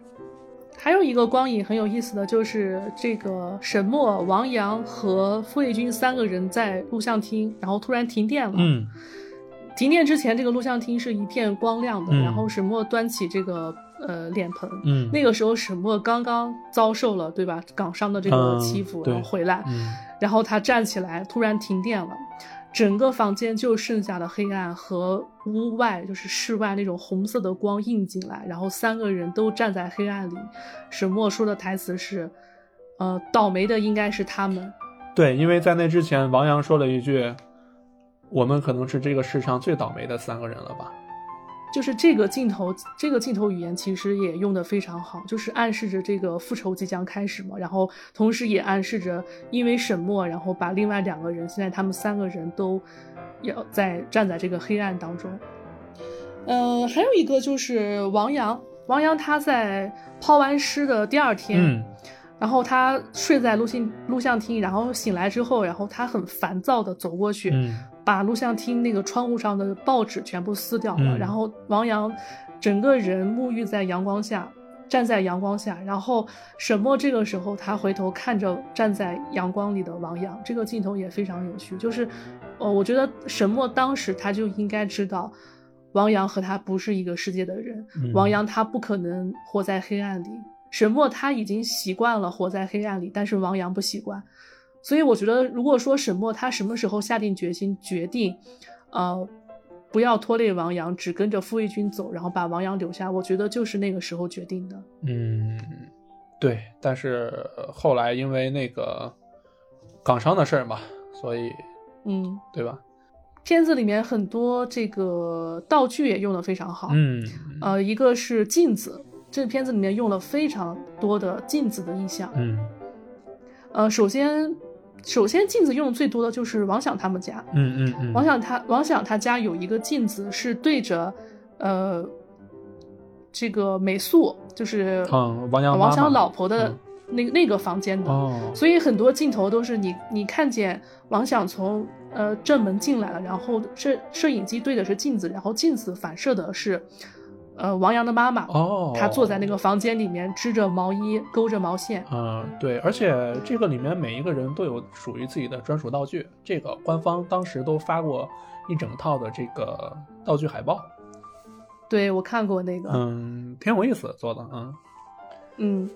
还有一个光影很有意思的就是这个沈墨、王阳和傅卫军三个人在录像厅，然后突然停电了。嗯，停电之前这个录像厅是一片光亮的，然后沈墨端起这个呃脸盆，嗯，那个时候沈墨刚刚遭受了对吧港商的这个欺负，然后回来。然后他站起来，突然停电了，整个房间就剩下了黑暗和屋外，就是室外那种红色的光映进来。然后三个人都站在黑暗里。沈墨说的台词是：“呃，倒霉的应该是他们。”对，因为在那之前，王阳说了一句：“我们可能是这个世上最倒霉的三个人了吧。”就是这个镜头，这个镜头语言其实也用的非常好，就是暗示着这个复仇即将开始嘛。然后同时也暗示着，因为沈墨，然后把另外两个人，现在他们三个人都要在站在这个黑暗当中。呃，还有一个就是王阳，王阳他在抛完尸的第二天，然后他睡在录信录像厅，然后醒来之后，然后他很烦躁的走过去。把录像厅那个窗户上的报纸全部撕掉了，然后王阳整个人沐浴在阳光下，站在阳光下，然后沈墨这个时候他回头看着站在阳光里的王阳，这个镜头也非常有趣。就是，呃，我觉得沈墨当时他就应该知道，王阳和他不是一个世界的人，王阳他不可能活在黑暗里。沈墨他已经习惯了活在黑暗里，但是王阳不习惯。所以我觉得，如果说沈墨他什么时候下定决心决定，呃，不要拖累王阳，只跟着傅卫军走，然后把王阳留下，我觉得就是那个时候决定的。嗯，对。但是后来因为那个港商的事儿嘛，所以，嗯，对吧？片子里面很多这个道具也用的非常好。嗯，呃，一个是镜子，这个片子里面用了非常多的镜子的意象。嗯，呃，首先。首先，镜子用的最多的就是王想他们家。嗯嗯嗯。王想他王想他家有一个镜子是对着，呃，这个美素，就是王阳王想老婆的那那个房间的。哦。所以很多镜头都是你你看见王想从呃正门进来了，然后摄摄影机对的是镜子，然后镜子反射的是。呃，王阳的妈妈哦，她坐在那个房间里面织着毛衣，勾着毛线。嗯，对，而且这个里面每一个人都有属于自己的专属道具，这个官方当时都发过一整套的这个道具海报。对，我看过那个，嗯，挺有意思做的，嗯，嗯，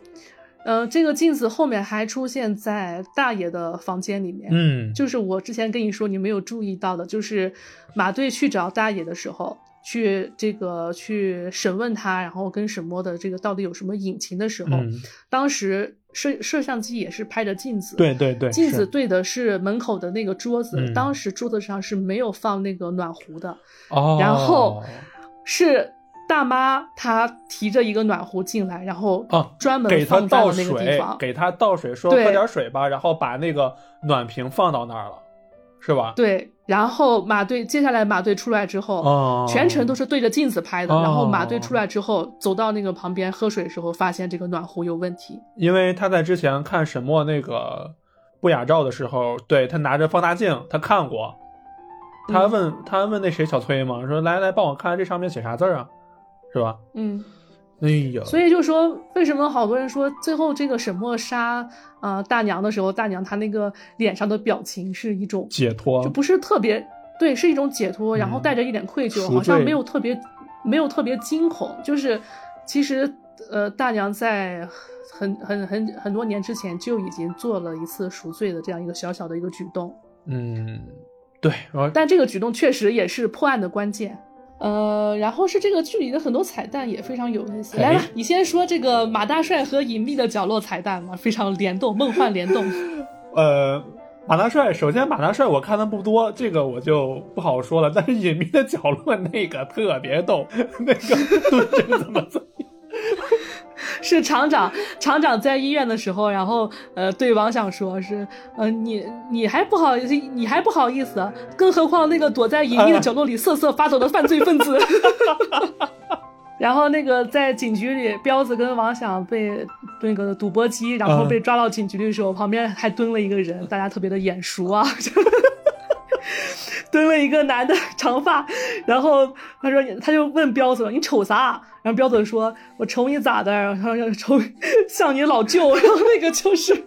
呃，这个镜子后面还出现在大爷的房间里面，嗯，就是我之前跟你说你没有注意到的，就是马队去找大爷的时候。去这个去审问他，然后跟沈墨的这个到底有什么隐情的时候，当时摄摄像机也是拍着镜子，对对对，镜子对的是门口的那个桌子，当时桌子上是没有放那个暖壶的，哦，然后是大妈她提着一个暖壶进来，然后啊专门给他倒水，给他倒水，说喝点水吧，然后把那个暖瓶放到那儿了，是吧？对。然后马队接下来马队出来之后，全程都是对着镜子拍的。然后马队出来之后，走到那个旁边喝水的时候，发现这个暖壶有问题。因为他在之前看沈墨那个不雅照的时候，对他拿着放大镜，他看过。他问他问那谁小崔嘛，说来来帮我看这上面写啥字啊，是吧？嗯。哎呀，所以就说为什么好多人说最后这个沈墨杀啊大娘的时候，大娘她那个脸上的表情是一种解脱，就不是特别对，是一种解脱，然后带着一点愧疚，好像没有特别没有特别惊恐，就是其实呃大娘在很很很很多年之前就已经做了一次赎罪的这样一个小小的一个举动，嗯，对，但这个举动确实也是破案的关键。呃，然后是这个剧里的很多彩蛋也非常有意思。来吧，你先说这个马大帅和隐秘的角落彩蛋吧，非常联动，梦幻联动。呃，马大帅，首先马大帅我看的不多，这个我就不好说了。但是隐秘的角落那个特别逗，那个 蹲着怎么怎么样？是厂长，厂长在医院的时候，然后呃对王想说，是呃你你还不好意思，你还不好意思，更何况那个躲在隐秘的角落里瑟瑟发抖的犯罪分子。然后那个在警局里，彪子跟王想被那个赌博机，然后被抓到警局的时候，旁边还蹲了一个人，大家特别的眼熟啊。蹲了一个男的，长发，然后他说，他就问彪子，你瞅啥？然后彪子说，我瞅你咋的？然后瞅 像你老舅。然后那个就是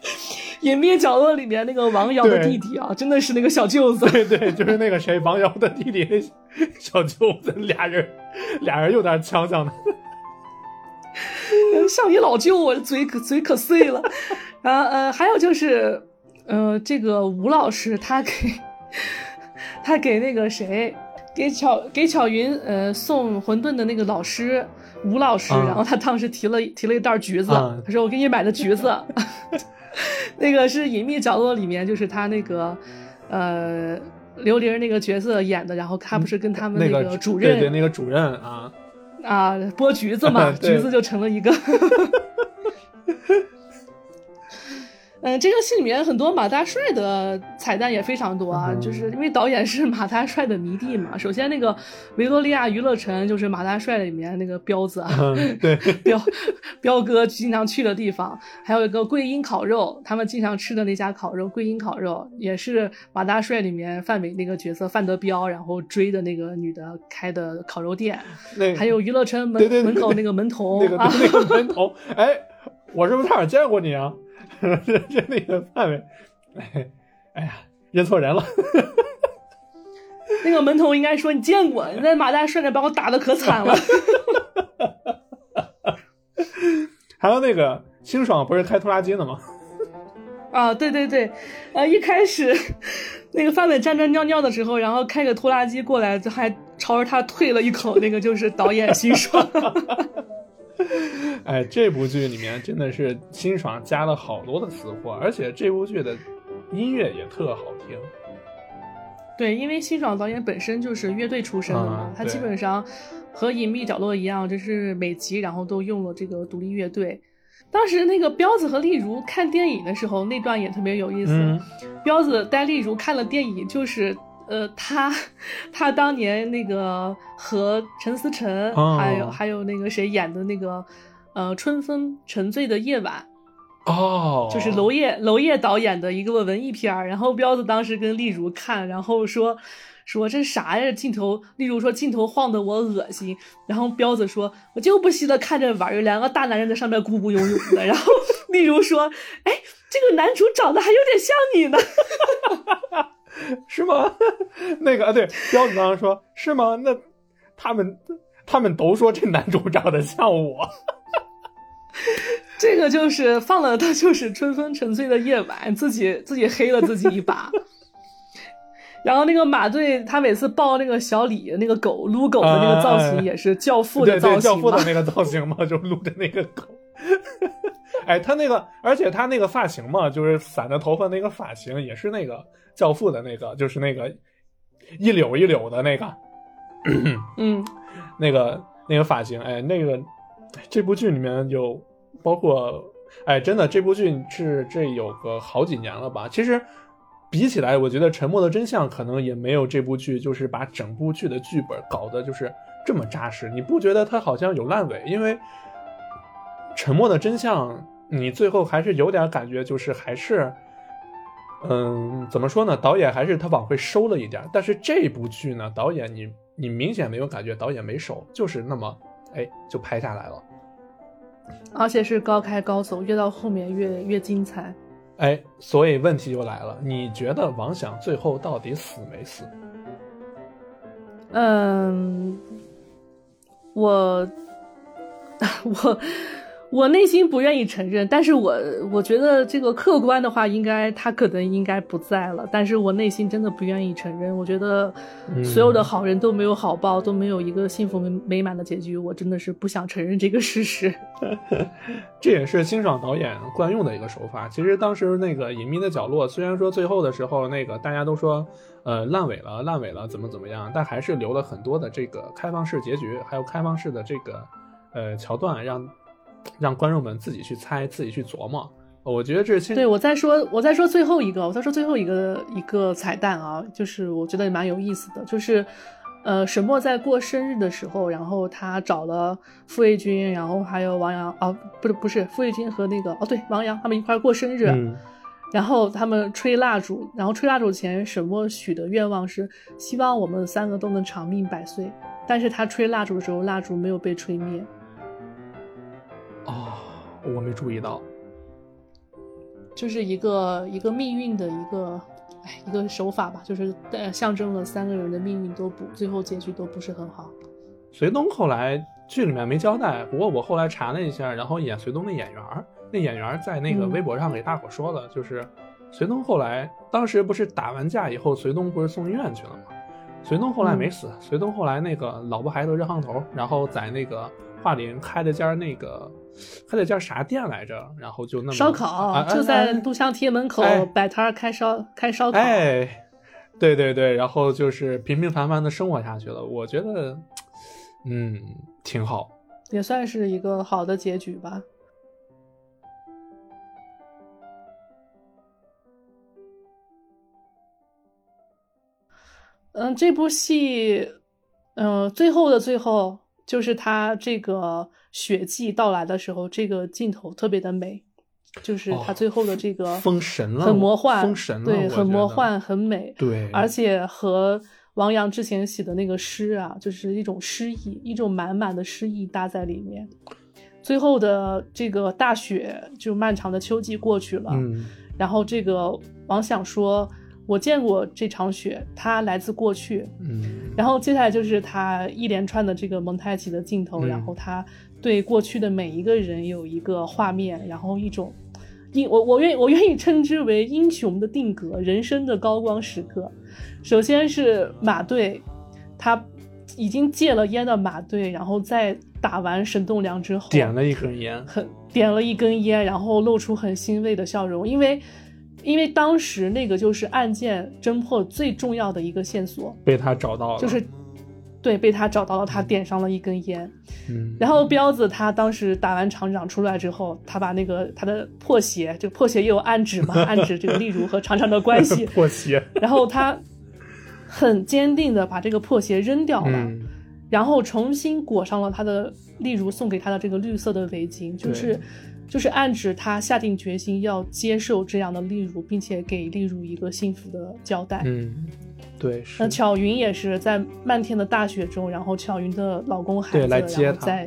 隐秘角落里面那个王瑶的弟弟啊，真的是那个小舅子。对对，就是那个谁，王瑶的弟弟，小舅子，俩人，俩人有点呛呛的。像你老舅，我嘴可嘴可碎了。然后呃，还有就是，呃，这个吴老师他给。他给那个谁，给巧给巧云呃送馄饨的那个老师吴老师，然后他当时提了提了一袋橘子，他说我给你买的橘子，那个是隐秘角落里面就是他那个呃刘玲那个角色演的，然后他不是跟他们那个主任对对那个主任啊啊剥橘子嘛，橘子就成了一个。嗯，这个戏里面很多马大帅的彩蛋也非常多啊，就是因为导演是马大帅的迷弟嘛。首先，那个维多利亚娱乐城就是马大帅里面那个彪子啊，对，彪彪哥经常去的地方。还有一个桂英烤肉，他们经常吃的那家烤肉，桂英烤肉也是马大帅里面范伟那个角色范德彪，然后追的那个女的开的烤肉店。那还有娱乐城门门口那个门童，那个那个门童，哎，我是不是差点见过你啊？这这那个范围，哎，哎呀，认错人了。那个门童应该说你见过，那马大帅那把我打的可惨了。还有那个清爽不是开拖拉机的吗？啊，对对对，呃，一开始那个范伟站着尿尿的时候，然后开个拖拉机过来，就还朝着他啐了一口，那个就是导演辛爽。哎，这部剧里面真的是辛爽加了好多的词货，而且这部剧的音乐也特好听。对，因为辛爽导演本身就是乐队出身的嘛，他基本上和《隐秘角落》一样，就是每集然后都用了这个独立乐队。当时那个彪子和丽茹看电影的时候，那段也特别有意思。彪子带丽茹看了电影，就是呃，他他当年那个和陈思诚还有还有那个谁演的那个呃《春风沉醉的夜晚》。哦，就是娄烨，娄烨导演的一个文艺片儿。然后彪子当时跟丽茹看，然后说说这啥呀镜头？丽茹说镜头晃得我恶心。然后彪子说我就不稀得看这玩意儿，两个大男人在上面咕咕游泳的。然后 丽茹说，哎，这个男主长得还有点像你呢，是吗？那个啊，对，彪子刚刚说，是吗？那他们他们都说这男主长得像我。这个就是放了，他就是春风沉醉的夜晚，自己自己黑了自己一把。然后那个马队，他每次抱那个小李那个狗撸狗的那个造型，也是教父的造型，教父的那个造型嘛，就撸着那个狗。哎，他那个，而且他那个发型嘛，就是散的头发那个发型，也是那个教父的那个，就是那个一绺一绺的那个，嗯，那个那个发型，哎，那个这部剧里面有。包括，哎，真的，这部剧是这有个好几年了吧？其实比起来，我觉得《沉默的真相》可能也没有这部剧，就是把整部剧的剧本搞得就是这么扎实。你不觉得它好像有烂尾？因为《沉默的真相》，你最后还是有点感觉，就是还是，嗯，怎么说呢？导演还是他往回收了一点。但是这部剧呢，导演你你明显没有感觉导演没收，就是那么，哎，就拍下来了。而且是高开高走，越到后面越越精彩。哎，所以问题就来了，你觉得王响最后到底死没死？嗯，我，我。我内心不愿意承认，但是我我觉得这个客观的话，应该他可能应该不在了，但是我内心真的不愿意承认。我觉得所有的好人都没有好报，都没有一个幸福美满的结局，我真的是不想承认这个事实。这也是清爽导演惯用的一个手法。其实当时那个隐秘的角落，虽然说最后的时候那个大家都说呃烂尾了，烂尾了怎么怎么样，但还是留了很多的这个开放式结局，还有开放式的这个呃桥段让。让观众们自己去猜，自己去琢磨。我觉得这是对我再说，我再说最后一个，我再说最后一个一个彩蛋啊，就是我觉得蛮有意思的，就是呃，沈墨在过生日的时候，然后他找了傅卫军，然后还有王阳，哦，不是不是傅卫军和那个哦对，王阳他们一块过生日，然后他们吹蜡烛，然后吹蜡烛前，沈墨许的愿望是希望我们三个都能长命百岁，但是他吹蜡烛的时候，蜡烛没有被吹灭。哦，我没注意到，就是一个一个命运的一个，哎，一个手法吧，就是呃象征了三个人的命运都不最后结局都不是很好。隋东后来剧里面没交代，不过我后来查了一下，然后演隋东的演员，那演员在那个微博上给大伙说了，就是隋东后来当时不是打完架以后，隋东不是送医院去了吗？隋东后来没死，隋东后来那个老婆孩子热炕头，然后在那个桦林开了家那个。开了家啥店来着？然后就那么烧烤，就在录像厅门口摆摊开烧开烧烤。哎，对对对，然后就是平平凡凡的生活下去了。我觉得，嗯，挺好，也算是一个好的结局吧。嗯，这部戏，嗯，最后的最后，就是他这个。雪季到来的时候，这个镜头特别的美，就是他最后的这个封神了，很魔幻，封神了，对，很魔幻，很美，对，而且和王阳之前写的那个诗啊，就是一种诗意，一种满满的诗意搭在里面。最后的这个大雪，就漫长的秋季过去了，嗯，然后这个王想说。我见过这场雪，它来自过去。嗯，然后接下来就是他一连串的这个蒙太奇的镜头，然后他对过去的每一个人有一个画面，然后一种英我我愿我愿意称之为英雄的定格，人生的高光时刻。首先是马队，他已经戒了烟的马队，然后在打完沈栋梁之后，点了一根烟，很点了一根烟，然后露出很欣慰的笑容，因为因为当时那个就是案件侦破最重要的一个线索。被他找到了，就是。对，被他找到了，他点上了一根烟，嗯，然后彪子他当时打完厂长出来之后，他把那个他的破鞋，这个破鞋也有暗指嘛，暗指这个例如和厂长的关系，破鞋，然后他很坚定的把这个破鞋扔掉了，然后重新裹上了他的例如送给他的这个绿色的围巾，就是就是暗指他下定决心要接受这样的例如，并且给例如一个幸福的交代，嗯。对，那巧云也是在漫天的大雪中，然后巧云的老公孩子，然后在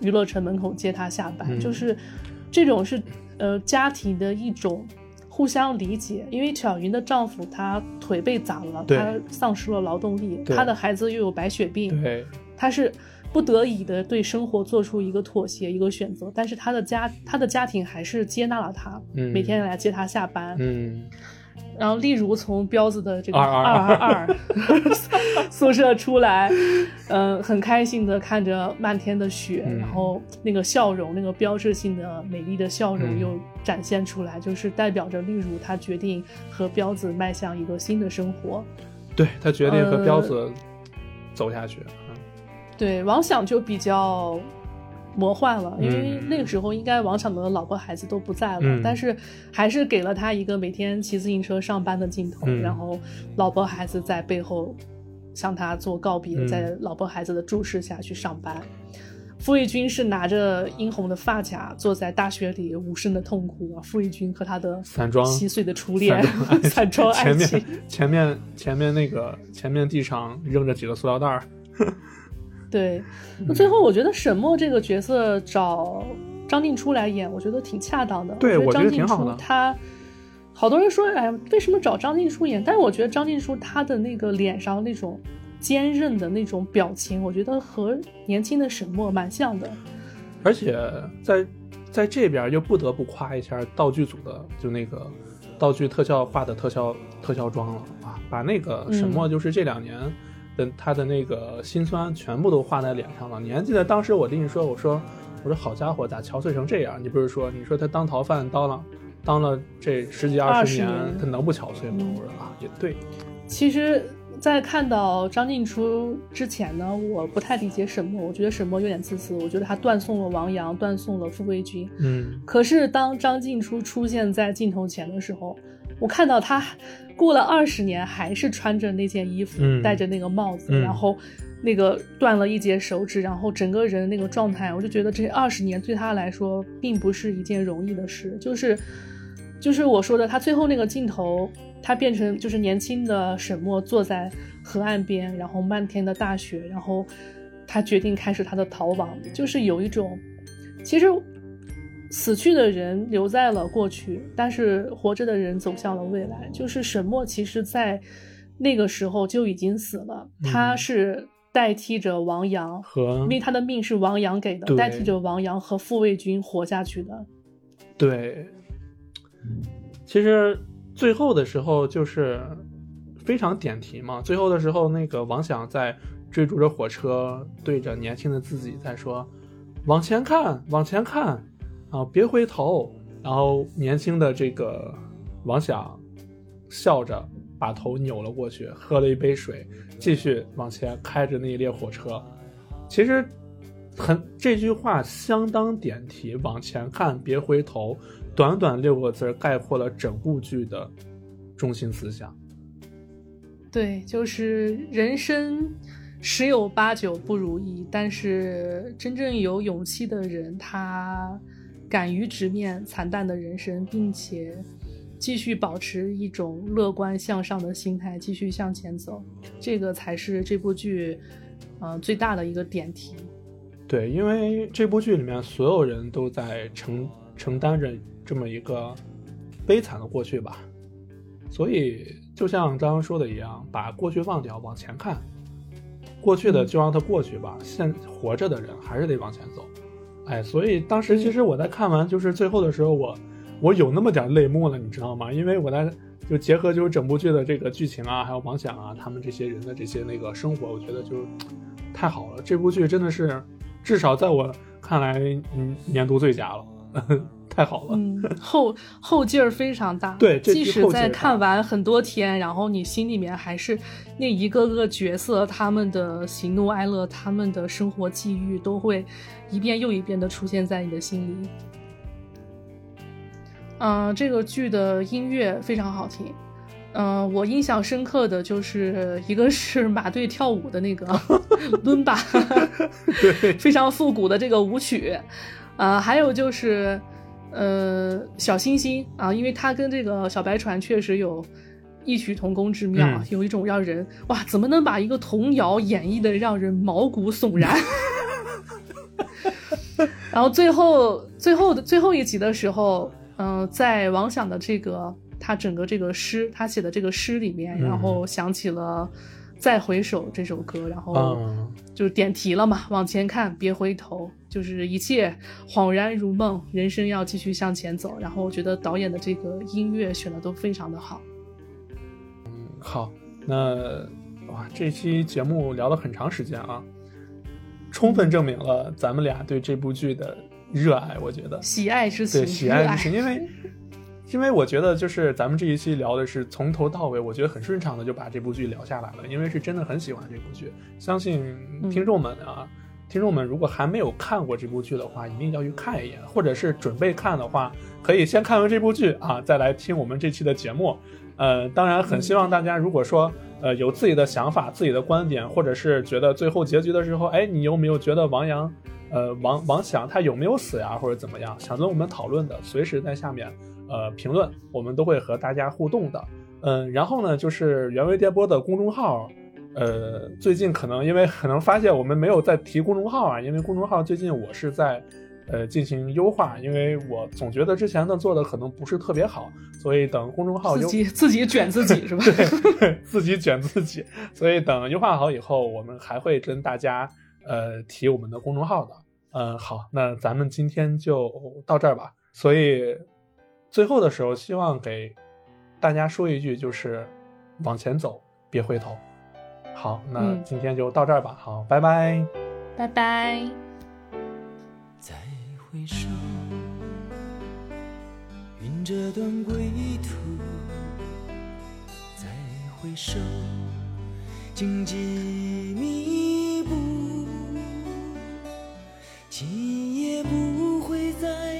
娱乐城门口接她下班，就是这种是呃家庭的一种互相理解。因为巧云的丈夫他腿被砸了，他丧失了劳动力，他的孩子又有白血病，对，他是不得已的对生活做出一个妥协，一个选择。但是他的家他的家庭还是接纳了他，每天来接他下班，嗯。然后，例如从彪子的这个二二二 宿舍出来，嗯，很开心的看着漫天的雪，然后那个笑容，那个标志性的美丽的笑容又展现出来，就是代表着例如他决定和彪子迈向一个新的生活。对他决定和彪子走下去。嗯，对，王想就比较。魔幻了，因为那个时候应该王想的老婆孩子都不在了，但是还是给了他一个每天骑自行车上班的镜头，然后老婆孩子在背后向他做告别，在老婆孩子的注视下去上班。傅卫军是拿着殷红的发卡坐在大雪里无声的痛哭啊！傅卫军和他的散装七岁的初恋，散装 爱情。前面前面前面那个前面地上扔着几个塑料袋儿。对，那最后我觉得沈墨这个角色找张静初来演，我觉得挺恰当的。对，我觉得挺好的。他好多人说，哎，为什么找张静初演？但是我觉得张静初他的那个脸上那种坚韧的那种表情，我觉得和年轻的沈墨蛮像的。而且在在这边又不得不夸一下道具组的，就那个道具特效化的特效特效妆了啊，把那个沈墨就是这两年。他的那个心酸全部都画在脸上了。你还记得当时我跟你说，我说，我说好家伙，咋憔悴成这样？你不是说，你说他当逃犯当了，当了这十几二十年，他能不憔悴吗？我说啊，也对。其实，在看到张静初之前呢，我不太理解沈墨，我觉得沈墨有点自私，我觉得他断送了王阳，断送了富贵军。嗯。可是当张静初出现在镜头前的时候，我看到他。过了二十年，还是穿着那件衣服，戴着那个帽子，然后那个断了一截手指，然后整个人那个状态，我就觉得这二十年对他来说并不是一件容易的事。就是，就是我说的，他最后那个镜头，他变成就是年轻的沈墨坐在河岸边，然后漫天的大雪，然后他决定开始他的逃亡，就是有一种，其实。死去的人留在了过去，但是活着的人走向了未来。就是沈墨，其实在那个时候就已经死了。他是代替着王阳，因为他的命是王阳给的，代替着王阳和傅卫军活下去的。对，其实最后的时候就是非常点题嘛。最后的时候，那个王想在追逐着火车，对着年轻的自己在说：“往前看，往前看。”啊！别回头。然后年轻的这个王想笑着把头扭了过去，喝了一杯水，继续往前开着那一列火车。其实很这句话相当点题，往前看，别回头。短短六个字概括了整部剧的中心思想。对，就是人生十有八九不如意，但是真正有勇气的人，他。敢于直面惨淡的人生，并且继续保持一种乐观向上的心态，继续向前走，这个才是这部剧，呃，最大的一个点题。对，因为这部剧里面所有人都在承承担着这么一个悲惨的过去吧，所以就像刚刚说的一样，把过去忘掉，往前看，过去的就让它过去吧，现活着的人还是得往前走。哎，所以当时其实我在看完就是最后的时候，我我有那么点泪目了，你知道吗？因为我在就结合就是整部剧的这个剧情啊，还有王响啊，他们这些人的这些那个生活，我觉得就太好了。这部剧真的是至少在我看来，嗯，年度最佳了。太好了，嗯，后后劲儿非常大。对，即使在看完很多天，然后你心里面还是那一个个角色，他们的喜怒哀乐，他们的生活际遇，都会一遍又一遍的出现在你的心里。嗯，这个剧的音乐非常好听。嗯，我印象深刻的就是一个是马队跳舞的那个 伦巴，对，非常复古的这个舞曲。呃，还有就是。呃，小星星啊，因为他跟这个小白船确实有异曲同工之妙，有一种让人哇，怎么能把一个童谣演绎的让人毛骨悚然？然后最后最后的最后一集的时候，嗯，在王想的这个他整个这个诗，他写的这个诗里面，然后想起了。再回首这首歌，然后就是点题了嘛，往前看，别回头，就是一切恍然如梦，人生要继续向前走。然后我觉得导演的这个音乐选的都非常的好。嗯，好，那哇，这期节目聊了很长时间啊，充分证明了咱们俩对这部剧的热爱。我觉得喜爱之情，对喜爱之情，因为。因为我觉得，就是咱们这一期聊的是从头到尾，我觉得很顺畅的就把这部剧聊下来了。因为是真的很喜欢这部剧，相信听众们啊，听众们如果还没有看过这部剧的话，一定要去看一眼，或者是准备看的话，可以先看完这部剧啊，再来听我们这期的节目。呃，当然很希望大家，如果说呃有自己的想法、自己的观点，或者是觉得最后结局的时候，哎，你有没有觉得王阳，呃，王王想他有没有死呀，或者怎么样，想跟我们讨论的，随时在下面。呃，评论我们都会和大家互动的，嗯，然后呢，就是原味电波的公众号，呃，最近可能因为可能发现我们没有在提公众号啊，因为公众号最近我是在呃进行优化，因为我总觉得之前的做的可能不是特别好，所以等公众号自己自己卷自己 是吧？对，自己卷自己，所以等优化好以后，我们还会跟大家呃提我们的公众号的，嗯，好，那咱们今天就到这儿吧，所以。最后的时候，希望给大家说一句，就是往前走，别回头。好，那今天就到这儿吧。好，拜拜，拜拜。再回首，云这段归途。再回首，荆棘密布，今夜不会再有。